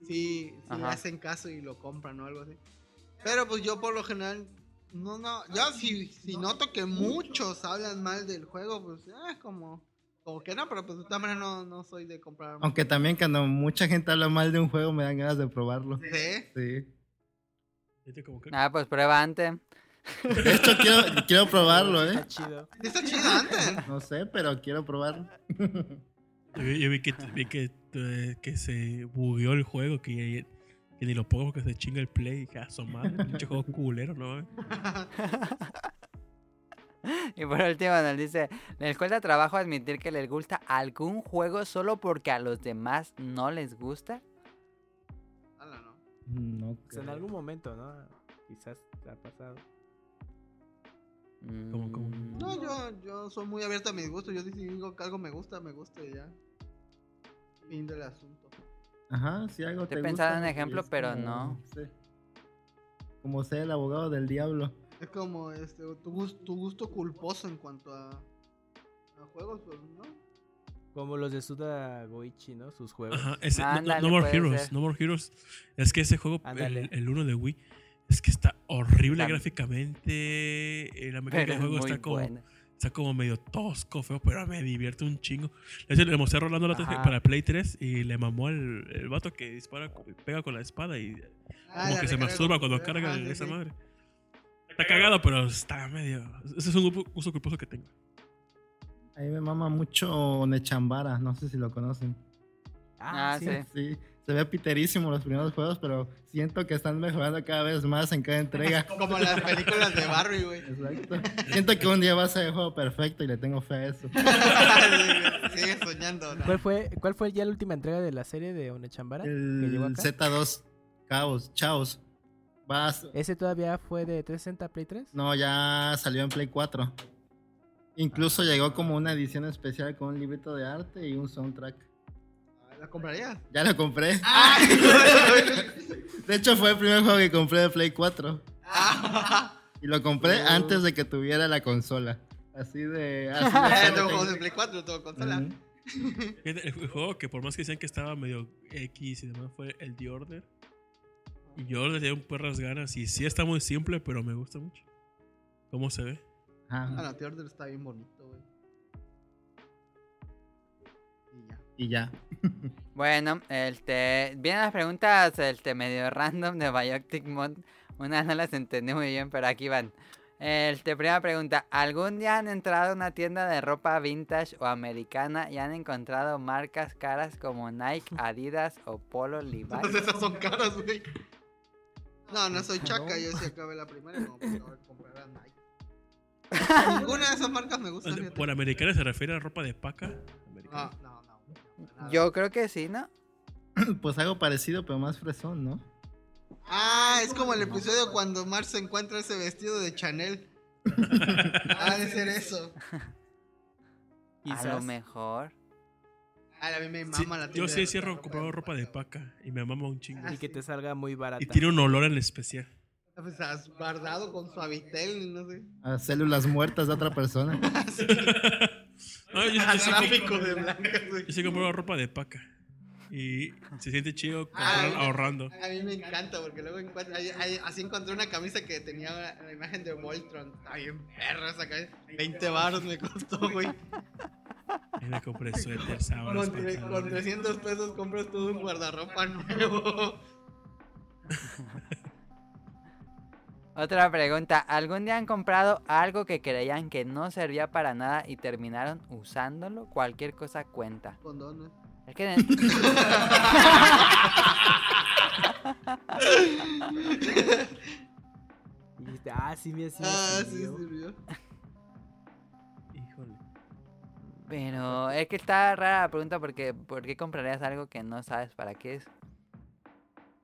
sí, sí le hacen caso y lo compran o algo así. Pero pues yo por lo general, no, no, yo si, si noto que muchos hablan mal del juego, pues es como, como que no, pero pues de todas maneras no, no soy de comprar. Aunque también cuando mucha gente habla mal de un juego me dan ganas de probarlo. Sí. Sí. Ah, pues prueba antes. De hecho quiero, quiero probarlo, ¿eh? Está chido. Está chido antes. No sé, pero quiero probarlo. Yo, vi- yo vi que, vi que, eh, que se bugueó el juego, que, que ni lo pongo porque se chinga el play. Y dije, ah, su madre, pinche juego culero, ¿no? Y por último nos dice, les cuesta trabajo admitir que les gusta algún juego solo porque a los demás no les gusta. Ala, no. No Pues en algún momento, ¿no? Quizás te ha pasado. ¿Cómo, cómo? Mm, No, yo, yo soy muy abierto a mis gustos. Yo digo que algo me gusta, me gusta y ya. Fin del asunto. Ajá, si algo Estoy te pensando gusta, en ejemplo, pero como, no. sí. Como ser el abogado del diablo. Es como este, tu, gus- tu gusto culposo en cuanto a, a juegos, pues, ¿no? Como los de Suda Goichi, ¿no? Sus juegos. Ajá, ese, no- no, More Heroes, ser. No More Heroes. Es que ese juego, el, el uno de Wii, es que está horrible gráficamente. La mecánica del juego está como, buena. Está como medio tosco, feo, pero me divierte un chingo. Le mostré a Rolando la para Play 3 y le mamó el, el vato que dispara, pega con la espada y Ah, como que se masturba cuando carga sí, esa sí. madre. Está cagado, pero está medio. Ese es un grupo- uso culposo que tengo. A mí me mama mucho Nechambara, no sé si lo conocen. Ah, sí. Sí, se ve piterísimo los primeros juegos, pero siento que están mejorando cada vez más en cada entrega. Como las películas de Barry, güey. Exacto. Siento que un día va a ser el juego perfecto y le tengo fe a eso. Sigue soñando, ¿no? ¿Cuál fue, ¿Cuál fue ya la última entrega de la serie de Onechambara? El acá? Z2, Chaos, Chaos. Vas, ¿Ese todavía fue de 360 a Play 3? no, ya salió en Play 4. Incluso llegó como una edición especial con un librito de arte y un soundtrack. ¿La comprarías? Ya lo compré. De hecho, fue el primer juego que compré de Play 4. Ah, Y lo compré Oh. antes de que tuviera la consola. Así de. Así de tengo juegos de Play 4, tengo consola. El juego que por más que decían que estaba medio X y demás fue el The Order. Y yo le tenía un perras ganas. Y sí está muy simple, pero me gusta mucho. ¿Cómo se ve? Ah, Ajá. no, The Order está bien bonito, güey. Y ya. Bueno, este, vienen las preguntas este, medio random de Bioctic Mod. Unas no las entendí muy bien, pero aquí van. Este, primera pregunta. ¿Algún día han entrado a una tienda de ropa vintage o americana y han encontrado marcas caras como Nike, Adidas o Polo Levi's? Todas esas son caras, güey. No, no soy chaca, yo sí acabé la primera y no puedo comprar a Nike. Ninguna de esas marcas me gusta. Por americana se refiere a ropa de paca. No, nada. Yo creo que sí, ¿no? Pues algo parecido, pero más fresón, ¿no? Ah, es como el episodio cuando Mark se encuentra ese vestido de Chanel. Ha de ser eso. A lo mejor. Ah, a mí me Sí, mama la yo sí cierro ropa comprado de ropa de paca. Y me mama un chingo. Ah, Y que te salga muy barata. Y tiene un olor en especial. Pues has guardado con suavitel, no sé. A células muertas de otra persona. No, yo, yo sí, Tráfico de blancas, güey. yo sí compro ropa de paca. Y se siente chido Ah, ahorrando. A mí me encanta porque luego encuentro, ahí- ahí- así encontré una camisa que tenía la, la imagen de Voltron. Está bien perra esa camisa. 20 baros me costó, güey. Y me compré suéter, sábanas, Con, tre- con pantalones. 300 pesos compras todo un guardarropa nuevo. Otra pregunta. ¿Algún día han comprado algo que creían que no servía para nada y terminaron usándolo? Cualquier cosa cuenta. Condones. Es que Y dijiste, ah, sí, sí. me Ah, sí, sirvió". sirvió. Híjole. Pero es que está rara la pregunta porque ¿por qué comprarías algo que no sabes para qué es?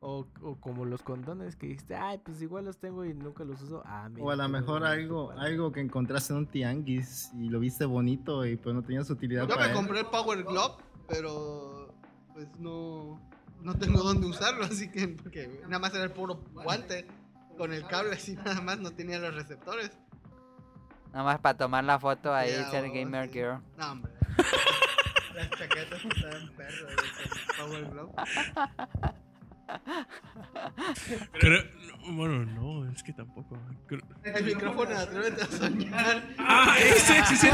O, o como los condones que dijiste, ay, pues igual los tengo y nunca los uso. Ah, mira, O a lo mejor algo, para- algo que encontraste en un tianguis y lo viste bonito y pues no tenías utilidad Yo para me él. compré el Power Glove, pero pues no, no tengo dónde usarlo, así que porque nada más era el puro guante con el cable así nada más, no tenía los receptores. Nada más para tomar la foto ahí, Ya, ser gamer sí. girl. No, hombre. Las chaquetas estaban con Power Glove. Creo, no, bueno, no, es que tampoco. Creo- El micrófono, atrévete a soñar. Ah, ese, sí, sí.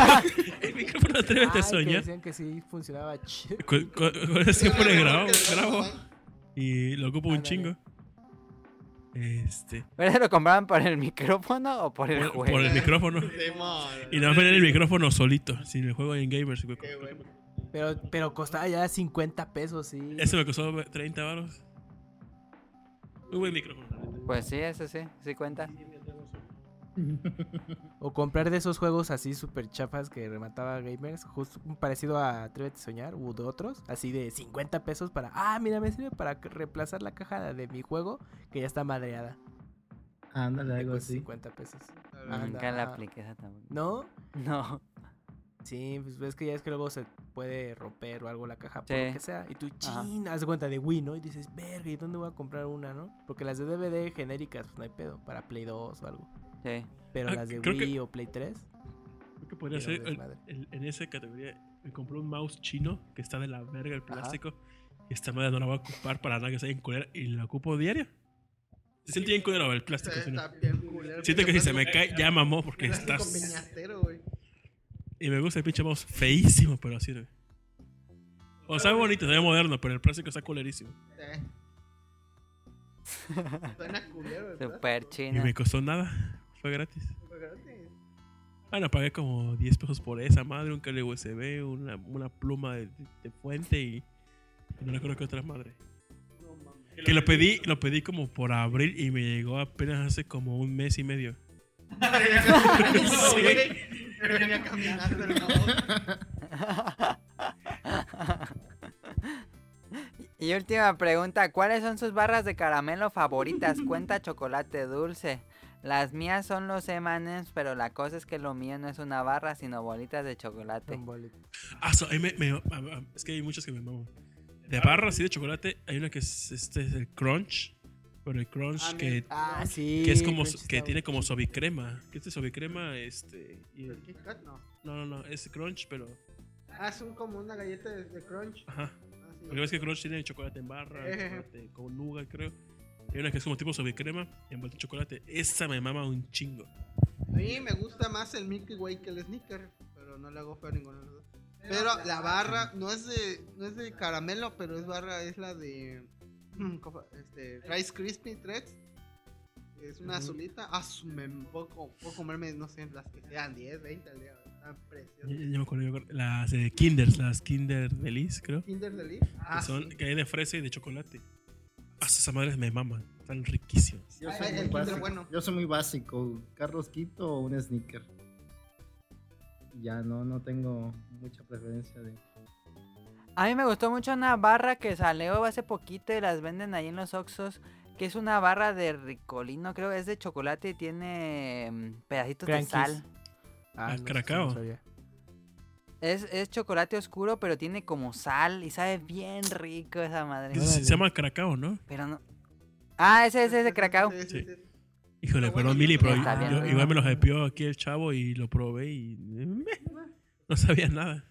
El micrófono atrévete Ay, a que soñar. decían que sí funcionaba chido. Con, con- con eso siempre grabo, grabo. Y lo ocupo un chingo. Este. ¿Pero lo compraban por el micrófono o por el Por, juego? por el micrófono. Y nada más venía el micrófono solito, sin el juego en Gamers. Pero, pero costaba ya 50 pesos, sí. Ese me costó 30 baros. Muy buen micrófono. Pues sí, eso sí, sí cuenta. O comprar de esos juegos así super chafas que remataba gamers, justo parecido a Atrévete a Soñar u de otros, así de 50 pesos para, ah, mira, me sirve para que- reemplazar la caja de mi juego que ya está madreada. Ándale, algo así. 50 pesos. Nunca la apliqué esa tampoco. ¿No? No. Sí, pues ves que ya es que luego se puede romper o algo la caja, por Sí. lo que sea. Y tú, Ajá. chin, haz cuenta de Wii, ¿no? Y dices, verga, ¿y dónde voy a comprar una, no? Porque las de DVD genéricas, pues no hay pedo, para Play 2 o algo. Sí. Pero Ah, las de que- Wii o Play 3, Creo que podría ser el- desmadre. el- en esa categoría. Me compré un mouse chino que está de la verga el plástico. Y esta madre no la voy a ocupar para nada que sea bien culera. Y la ocupo diario. Se siente bien culero el plástico. Está si no. bien culero. Siento que si se me cae, ya mamó porque estás. Y me gusta el pinche mouse feísimo, pero sirve. O sea, bonito, se ve moderno, pero el plástico está culerísimo. Sí. Suena culero. el Super plástico. Y me costó nada. Fue gratis. Fue gratis. Bueno, pagué como 10 pesos por esa madre, un cable USB, una, una pluma de, de- de fuente y. y no recuerdo qué otra madre. Que lo pedí, lo pedí como por abril y me llegó apenas hace como un mes y medio. Sí. Y última pregunta, ¿cuáles son sus barras de caramelo favoritas? Cuenta chocolate dulce. Las mías son los M&M's, pero la cosa es que lo mío no es una barra, sino bolitas de chocolate. Ah, so- me- me- ah, ah, es que hay muchas que me maman. De barra así de chocolate, hay una que es este es el crunch. Pero el crunch Ah, que. Ah, sí. que es como Crunch que tiene como suavicrema. Que este suavicrema, este. y- ¿El Kit Kat? No. no, no, no, es crunch, pero. Ah, es un, como una galleta de, de crunch. Ajá. Ah, sí. Porque ves que crunch tiene chocolate en barra, Eh. chocolate con nuga, creo. Hay una que es como tipo suavicrema envuelta en chocolate. Esa me mama un chingo. A mí me gusta más el Milky Way que el Snicker, pero no le hago feo a ninguno de los dos. Pero la barra no es de no es de caramelo, pero es barra es la de. Este Rice Krispie Treats. Es una azulita. Ah, su- me puedo, co- puedo comerme no sé, las que sean 10, 20 al día. Están Ya, preciosas. ya me acuerdo, yo me acuerdo. Las de Kinders, las Kinder Delice, creo. Kinder Delice. Ah, que, son, sí. que hay de fresa y de chocolate. Ah, esas madres me maman. Están riquísimas. Yo soy, muy básico. bueno. Yo soy muy básico. Carlos Quito o un sneaker. Ya no, no tengo mucha preferencia de. A mí me gustó mucho una barra que salió hace poquito y las venden ahí en los Oxxos, que es una barra de ricolino, creo, es de chocolate y tiene mm, pedacitos Crankies. de sal. Ah, no, Cracao. no sabía. Es, es chocolate oscuro, pero tiene como sal y sabe bien rico esa madre. Se, se llama Cracao, ¿no? Pero no. Ah, ese ese es de Cracao. Sí. Híjole, bueno, perdón, Mili, pero yo- igual me lo hypeó aquí el chavo y lo probé y. no sabía nada.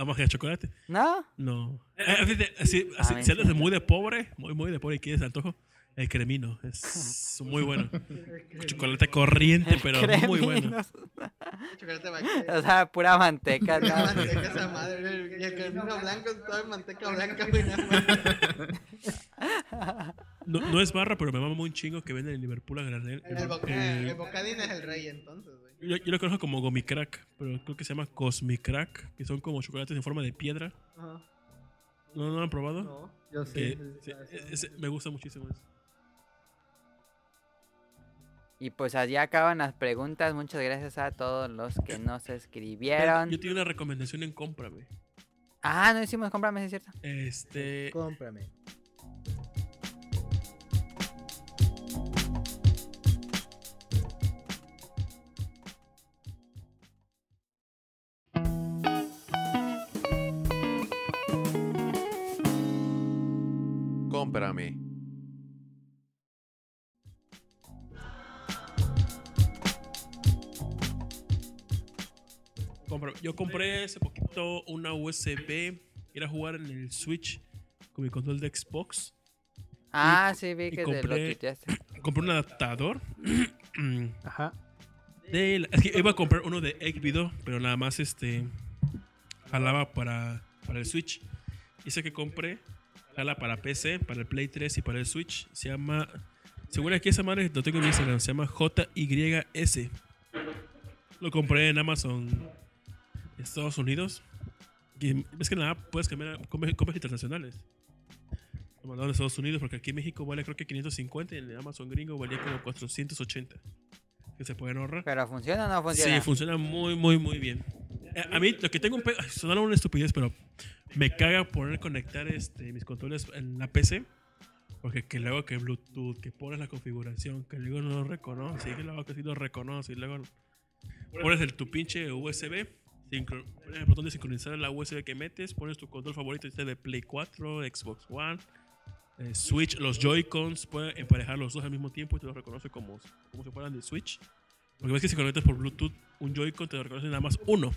Vamos a chocolate. ¿No? No. Eh, fíjate, así- A así- si de sí. muy de pobre, muy, muy de pobre y quieres antojo, el cremino. Es muy bueno. Chocolate corriente, pero muy bueno. Chocolate vaquero. O sea, pura manteca. ¿no? Pura manteca esa madre. Y el cremino blanco es toda manteca blanca. No, no es barra, pero me mama un chingo que venden en Liverpool a granel. El, Eh, el bocadín es el rey, entonces, güey. Yo, yo lo conozco como Gomicrack, pero creo que se llama Cosmicrack, que son como chocolates en forma de piedra. Ajá. ¿No, no lo han probado? No. Yo sí. Que- sí, sí, sí, sí. ese- me gusta muchísimo eso. Y pues allí acaban las preguntas. Muchas gracias a todos los que nos escribieron. Yo tengo una recomendación en cómprame. Ah, no hicimos cómprame, sí es cierto. Este. Cómprame. Cómprame. Yo compré hace poquito una USB. Ir a jugar en el Switch con mi control de Xbox. Ah, sí, vi que te lo compré- tuiteaste. Compré un adaptador. Ajá. de la- es que iba a comprar uno de Xvideo, pero nada más este. Jalaba para, para el Switch. Y ese que compré, jala para PC, para el Play 3 y para el Switch. Se llama. Según aquí esa madre lo tengo en Instagram, se llama JYS. Lo compré en Amazon Estados Unidos. Y es que nada, puedes cambiar compras internacionales. Lo mandaron a Estados Unidos porque aquí en México vale creo que 550 y en Amazon gringo valía como 480. Que se pueden ahorrar. ¿Pero funciona o no funciona? Sí, funciona muy, muy, muy bien. Eh, A mí, lo que tengo un pedo, una estupidez, pero me caga poner conectar este, mis controles en la PC. Porque que luego que Bluetooth, que pones la configuración, que luego no lo reconoce, y que luego que sí lo reconoce, y luego pones el, tu pinche USB, pones el botón de sincronizar la USB que metes, pones tu control favorito, este de Play 4, Xbox One, eh, Switch, los Joy-Cons, puede emparejar los dos al mismo tiempo y te los reconoce como, como si fueran de Switch. Porque ves que si conectas por Bluetooth un Joy-Con te lo reconoce nada más uno.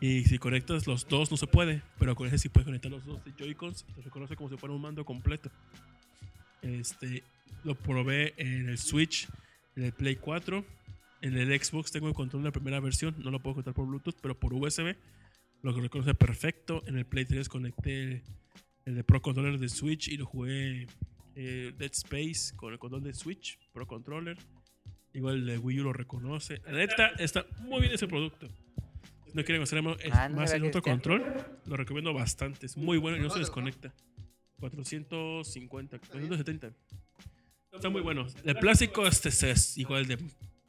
Y si conectas los dos no se puede, pero con ese sí puedes conectar los dos Joy-Cons y te reconoce como si fuera un mando completo. Este, lo probé en el Switch, en el Play 4, en el Xbox tengo el control de la primera versión, no lo puedo conectar por Bluetooth, pero por USB lo reconoce perfecto. En el Play 3 conecté el de Pro Controller de Switch y lo jugué eh, Dead Space con el control de Switch, Pro Controller. Igual el de Wii U lo reconoce. La neta, está muy bien ese producto. Si no quieren hacer más, Ah, no más que otro control, lo recomiendo bastante. Es muy bueno y no se desconecta. 450, 470. Está muy bueno. El plástico este es igual de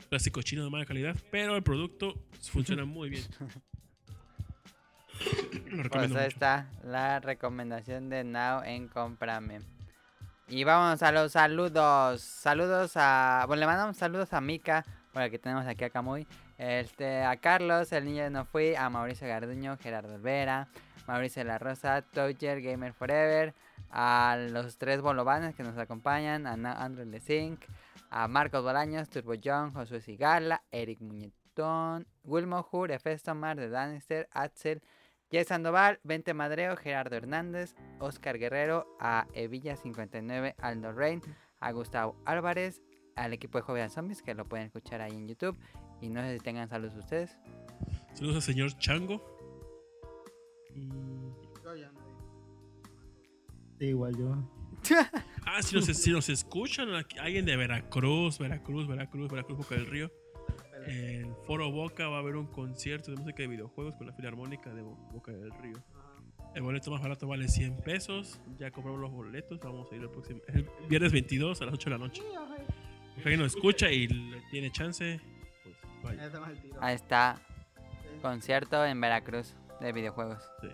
plástico chino de mala calidad, pero el producto funciona muy bien. Pues ahí está la recomendación de Now en Cómprame. Y vamos a los saludos. Saludos a. Bueno, le mandamos saludos a Mika, el que tenemos aquí a Camuy. Este, a Carlos, el niño de no fui. A Mauricio Garduño, Gerardo Olvera. Mauricio de la Rosa, Toucher, Gamer Forever. A los tres bolovanes que nos acompañan. A Andrew Lesink. A Marcos Bolaños, Turbo John, Josué Sigala, Eric Muñetón, Wilmo Hur, Efesto Mar de Danister, Axel. Jess Sandoval, Vente Madreo, Gerardo Hernández, Oscar Guerrero, a Evilla59, Aldo Rein, a Gustavo Álvarez, al equipo de Joven Zombies que lo pueden escuchar ahí en YouTube. Y no sé si tengan saludos ustedes. Saludos al señor Chango. Y- Yo ya no- Sí, igual yo. Ah, si nos, si nos escuchan, aquí- alguien de Veracruz, Veracruz, Veracruz, Veracruz, Boca del Río. En Foro Boca va a haber un concierto de música de videojuegos con la Filarmónica de Bo- Boca del Río. El boleto más barato vale 100 pesos. Ya compramos los boletos. Vamos a ir el próximo. El viernes 22 a las 8 de la noche. Si alguien nos escucha y tiene chance, pues vaya. El. Ahí está, concierto en Veracruz de videojuegos. Sí.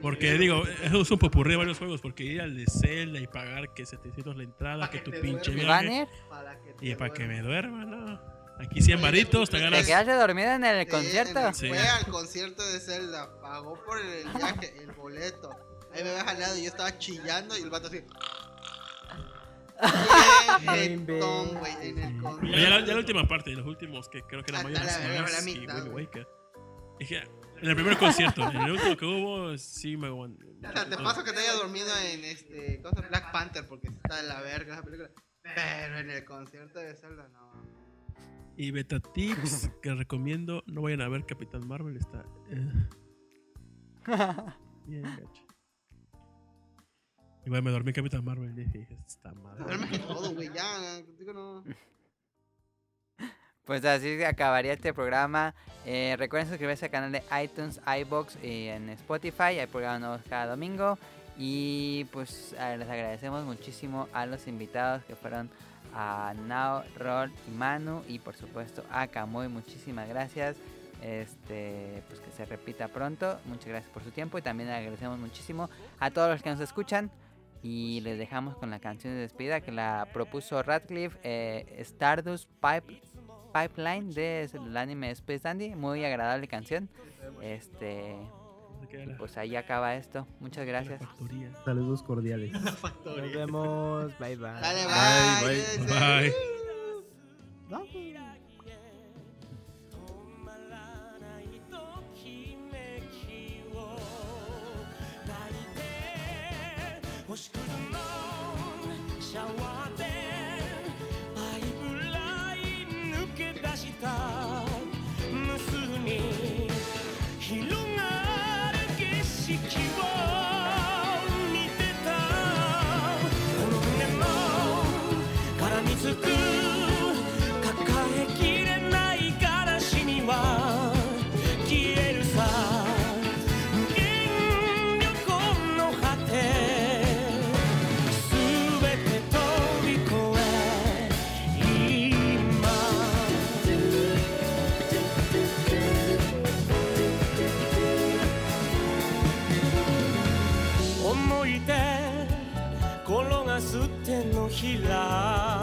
Porque digo, eso es un popurrí de varios juegos. Porque ir al de Zelda y pagar que 700 la entrada, que que tu pinche duermas. ¿Y van a viaje. ir? Para que te Y para que me duerma, ¿no? Aquí 100 varitos, te ¿Te ganas. quedaste dormido en el Sí, concierto? en el- Sí. Fue al concierto de Zelda, pagó por el viaje, el boleto. Ahí me había jalado y yo estaba chillando y el vato así. Bien jetón, güey, en el concierto. ya, la, ya la última parte, los últimos que creo que eran Hasta Majora's la verga, Mask la y mitad, güey. Waker. Dije, en el primer concierto, en el último que hubo, sí me aguanté. O sea, te paso que te haya dormido en este. ¿cómo se llama? Black Panther porque está de la verga esa película. Pero en el concierto de Zelda no. Y beta tips que recomiendo, no vayan a ver Capitán Marvel, está eh, bien gacho. Igual me dormí Capitán Marvel y dije, está en todo, güey, ya. Digo, no. Pues así acabaría este programa. Eh, recuerden suscribirse al canal de iTunes, iBox y en Spotify. Hay programas nuevos cada domingo. Y pues eh, les agradecemos muchísimo a los invitados que fueron a Nao, Rol y Manu. Y por supuesto a Camuy. Muchísimas gracias. Este, pues que se repita pronto. Muchas gracias por su tiempo. Y también agradecemos muchísimo a todos los que nos escuchan. Y les dejamos con la canción de despedida que la propuso Radcliffe, eh, Stardust Pipe, Pipeline del anime Space Dandy. Muy agradable canción. Este, queda pues ahí acaba esto. Muchas gracias. Saludos cordiales. Nos vemos. Bye bye. Dale, Bye, bye. bye. Bye. she.